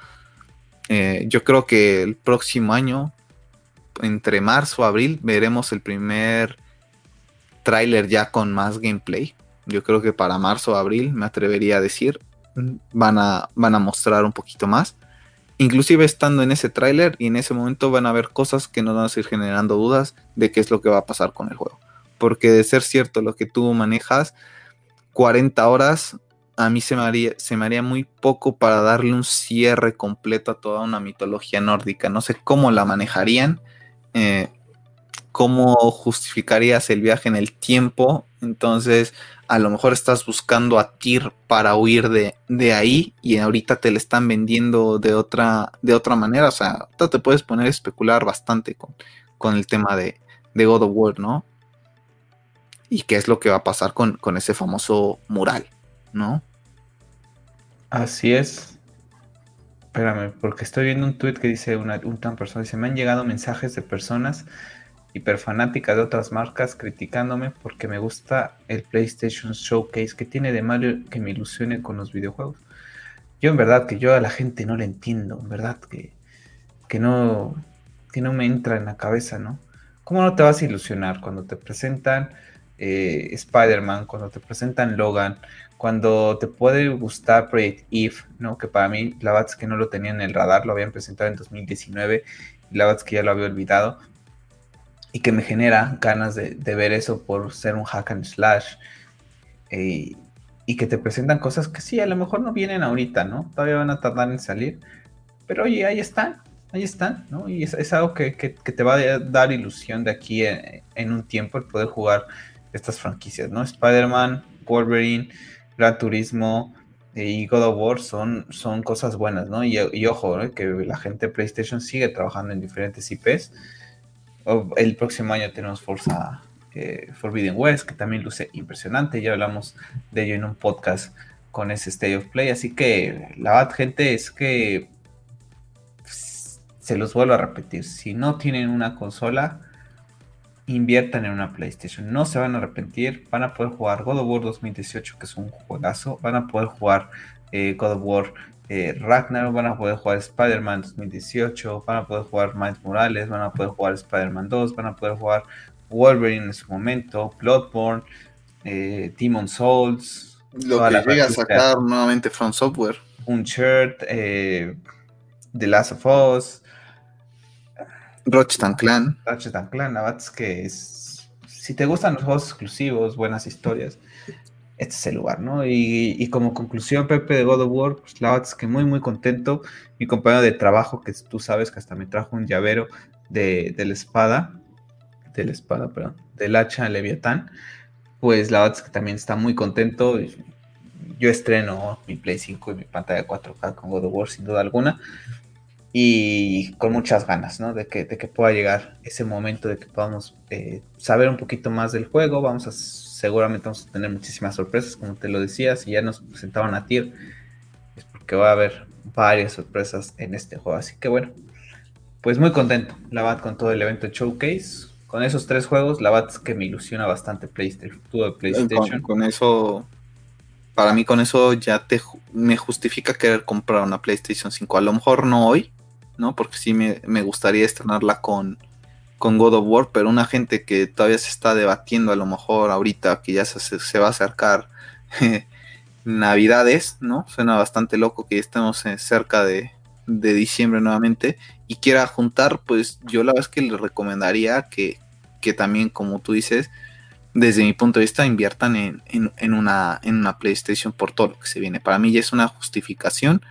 Eh, yo creo que el próximo año, entre marzo o abril, veremos el primer tráiler ya con más gameplay. Yo creo que para marzo o abril, me atrevería a decir, van a, van a mostrar un poquito más inclusive estando en ese tráiler y en ese momento van a haber cosas que nos van a seguir generando dudas de qué es lo que va a pasar con el juego. Porque de ser cierto lo que tú manejas, 40 horas a mí se me haría, se muy poco para darle un cierre completo a toda una mitología nórdica. No sé cómo la manejarían, eh, cómo justificarías el viaje en el tiempo Entonces, a lo mejor estás buscando a Tyr para huir de, de, ahí y ahorita te le están vendiendo de otra, de otra manera. O sea, te puedes poner a especular bastante con, con el tema de, de, God of War, ¿no? Y qué es lo que va a pasar con, con ese famoso mural, ¿no? Así es. Espérame, porque estoy viendo un tweet que dice una, un persona, dice, me han llegado mensajes de personas hiperfanáticas de otras marcas criticándome porque me gusta el PlayStation Showcase que tiene de malo que me ilusione con los videojuegos. Yo en verdad que yo a la gente no le entiendo, en verdad que, que no que no me entra en la cabeza, ¿no? ¿Cómo no te vas a ilusionar cuando te presentan eh, Spider-Man, cuando te presentan Logan, cuando te puede gustar Project Eve, ¿no? Que para mí la verdad que no lo tenía en el radar, lo habían presentado en 2019 y la verdad que ya lo había olvidado y que me genera ganas de, ver eso por ser un hack and slash. Eh, y que te presentan cosas que sí, a lo mejor no vienen ahorita, ¿no? Todavía van a tardar en salir. Pero oye, ahí están, ahí están, ¿no? Y es, algo que, te va a dar ilusión de aquí en, un tiempo el poder jugar estas franquicias, ¿no? Spider-Man, Wolverine, Gran Turismo eh, y God of War son, son cosas buenas, ¿no? Y, ojo, que la gente de PlayStation sigue trabajando en diferentes IPs el próximo año tenemos Forza eh, Forbidden West, que también luce impresionante. Ya hablamos de ello en un podcast con ese State of Play. Así que la verdad, gente, es que se los vuelvo a repetir. Si no tienen una consola, inviertan en una PlayStation. No se van a arrepentir. Van a poder jugar God of War 2018, que es un juegazo. Van a poder jugar eh, God of War eh, Ragnarok, van a poder jugar Spider-Man 2018, van a poder jugar Miles Morales, van a poder jugar Spider-Man 2, van a poder jugar Wolverine en su momento, Bloodborne, eh, Demon Souls. Lo que llega a sacar nuevamente From Software. Un shirt, eh, The Last of Us. Ratchet Clan. Ratchet Clan, la verdad es que es, si te gustan los juegos exclusivos, buenas historias, este es el lugar, ¿no? Y, como conclusión, Pepe de God of War, pues la verdad es que muy, muy contento. Mi compañero de trabajo, que tú sabes que hasta me trajo un llavero de, la espada, de la espada, perdón, del hacha Leviatán, pues la verdad es que también está muy contento. Yo estreno mi Play 5 y mi pantalla 4K con God of War, sin duda alguna. Y con muchas ganas, ¿no? De que, de que pueda llegar ese momento de que podamos eh, saber un poquito más del juego. Vamos a seguramente vamos a tener muchísimas sorpresas, como te lo decía, si ya nos presentaban a TIR, es porque va a haber varias sorpresas en este juego. Así que bueno, pues muy contento, la VAT con todo el evento Showcase. Con esos tres juegos, la VAT es que me ilusiona bastante PlayStation, futuro de PlayStation. Con, eso, para mí con eso ya te, me justifica querer comprar una PlayStation 5. A lo mejor no hoy, ¿no? Porque sí me, me gustaría estrenarla con, con God of War, pero una gente que todavía se está debatiendo a lo mejor ahorita que ya se, va a acercar Navidades, ¿no? Suena bastante loco que estemos eh, cerca de, diciembre nuevamente y quiera juntar, pues yo la verdad es que le recomendaría que, que también, como tú dices, desde mi punto de vista, inviertan en, en, una, en una PlayStation por todo lo que se viene. Para mí ya es una justificación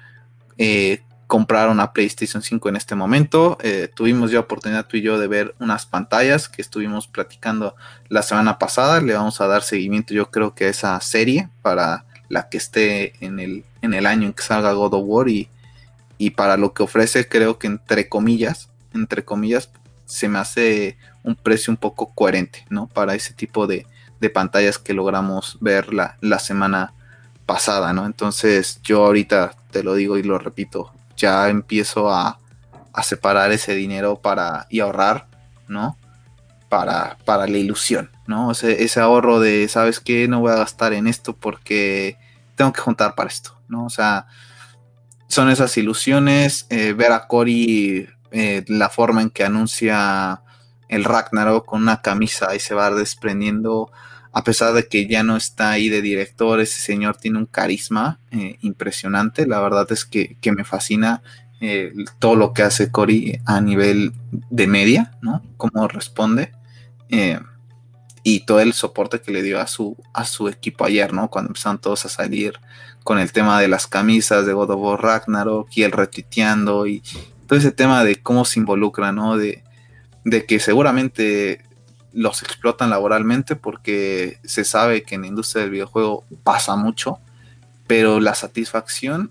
eh, comprar una PlayStation 5 en este momento. Eh, tuvimos ya oportunidad tú y yo de ver unas pantallas que estuvimos platicando la semana pasada. Le vamos a dar seguimiento yo creo que a esa serie para la que esté en el, en el año en que salga God of War y, y para lo que ofrece creo que entre comillas, entre comillas, se me hace un precio un poco coherente, ¿no? Para ese tipo de, de pantallas que logramos ver la, la semana pasada, ¿no? Entonces yo ahorita te lo digo y lo repito, ya empiezo a, separar ese dinero para y ahorrar, ¿no? Para, para la ilusión, ¿no? Ese, ese, ahorro de, ¿sabes qué? No voy a gastar en esto porque tengo que juntar para esto, ¿no? O sea, son esas ilusiones, eh, ver a Cory eh, la forma en que anuncia el Ragnarok con una camisa y se va desprendiendo a pesar de que ya no está ahí de director, ese señor tiene un carisma eh, impresionante. La verdad es que, me fascina eh, todo lo que hace Cory a nivel de media, ¿no? Cómo responde. Eh, y todo el soporte que le dio a su, a su equipo ayer, ¿no? Cuando empezaron todos a salir con el tema de las camisas de God of War Ragnarok y el retuiteando y todo ese tema de cómo se involucra, ¿no? De, de que seguramente los explotan laboralmente porque se sabe que en la industria del videojuego pasa mucho, pero la satisfacción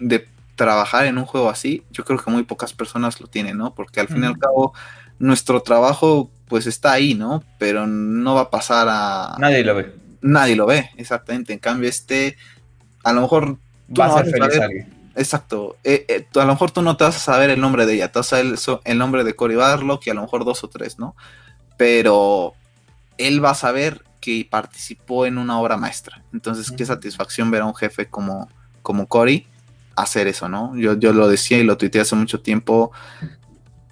de trabajar en un juego así, yo creo que muy pocas personas lo tienen, ¿no? Porque al fin y al cabo, nuestro trabajo pues está ahí, ¿no? Pero no va a pasar a... Nadie lo ve. Nadie lo ve, exactamente. En cambio, este, a lo mejor... Va a ser feliz alguien. Exacto. Eh, eh, a lo mejor tú no te vas a saber el nombre de ella, te vas a saber el, nombre de Cory Barlock y a lo mejor dos o tres, ¿no? Pero él va a saber que participó en una obra maestra. Entonces, qué satisfacción ver a un jefe como, como Cory hacer eso, ¿no? Yo, yo lo decía y lo tuiteé hace mucho tiempo.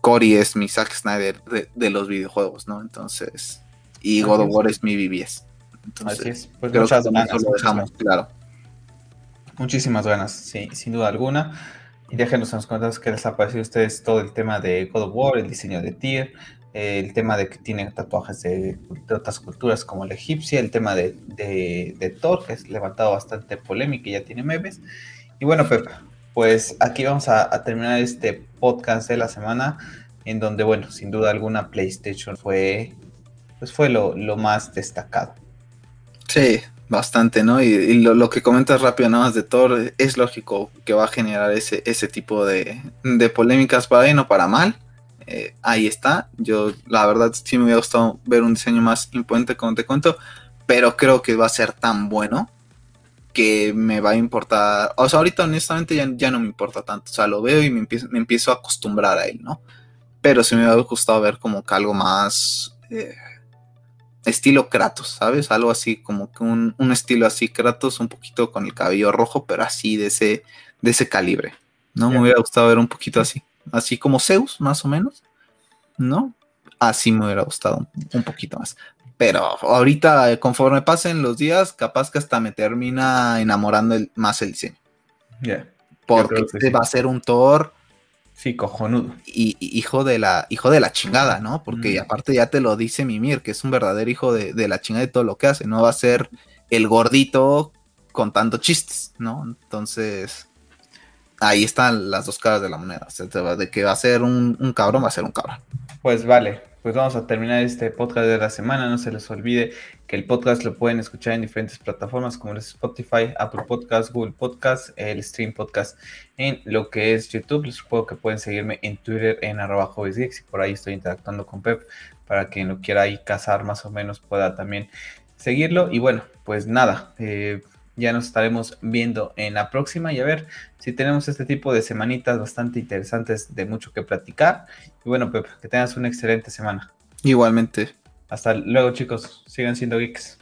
Cory es mi Zack Snyder de, los videojuegos, ¿no? Entonces, y God of War es mi BBS. Entonces, Así es. Pues muchas ganas, lo dejamos, claro. Muchísimas ganas, sí, sin duda alguna. Y déjenos en los comentarios qué les ha parecido a ustedes todo el tema de God of War, el diseño de Tyr, el tema de que tiene tatuajes de, otras culturas como la egipcia, el tema de, de, Thor, que es levantado bastante polémica y ya tiene memes. Y bueno, Pepe, pues aquí vamos a, terminar este podcast de la semana, en donde, bueno, sin duda alguna PlayStation fue, pues fue lo, lo más destacado. Sí, Bastante, ¿no? Y, lo, que comentas rápido nada más de Thor, es lógico que va a generar ese, ese tipo de, polémicas para bien o para mal. Eh, ahí está. Yo, la verdad, sí me hubiera gustado ver un diseño más imponente, como te cuento, pero creo que va a ser tan bueno que me va a importar. O sea, ahorita honestamente ya, ya no me importa tanto. O sea, lo veo y me empiezo, me empiezo a acostumbrar a él, ¿no? Pero sí me hubiera gustado ver como que algo más. Eh, estilo Kratos, ¿sabes? Algo así, como que un, estilo así, Kratos, un poquito con el cabello rojo, pero así de ese, de ese calibre. ¿No? Me hubiera gustado ver un poquito así. Así como Zeus, más o menos. ¿No? Así me hubiera gustado un, poquito más. Pero ahorita, conforme pasen los días, capaz que hasta me termina enamorando más el diseño. Porque este va a ser un Thor Sí, cojonudo. Y, hijo de la, hijo de la chingada, ¿no? Porque mm. aparte ya te lo dice Mimir, que es un verdadero hijo de, la chingada de todo lo que hace. No va a ser el gordito contando chistes, ¿no? Entonces, ahí están las dos caras de la moneda. de que va a ser un, cabrón, va a ser un cabrón. Pues vale, pues vamos a terminar este podcast de la semana. No se les olvide que el podcast lo pueden escuchar en diferentes plataformas como es Spotify, Apple Podcast, Google Podcast, el Stream Podcast en lo que es YouTube. Les supongo que pueden seguirme en Twitter en arroba y por ahí estoy interactuando con Pep para quien lo quiera ahí cazar más o menos pueda también seguirlo. Y bueno, pues nada, eh, ya nos estaremos viendo en la próxima y a ver si tenemos este tipo de semanitas bastante interesantes de mucho que platicar. Y bueno, Pepe, que tengas una excelente semana. Igualmente. Hasta luego, chicos. Sigan siendo geeks.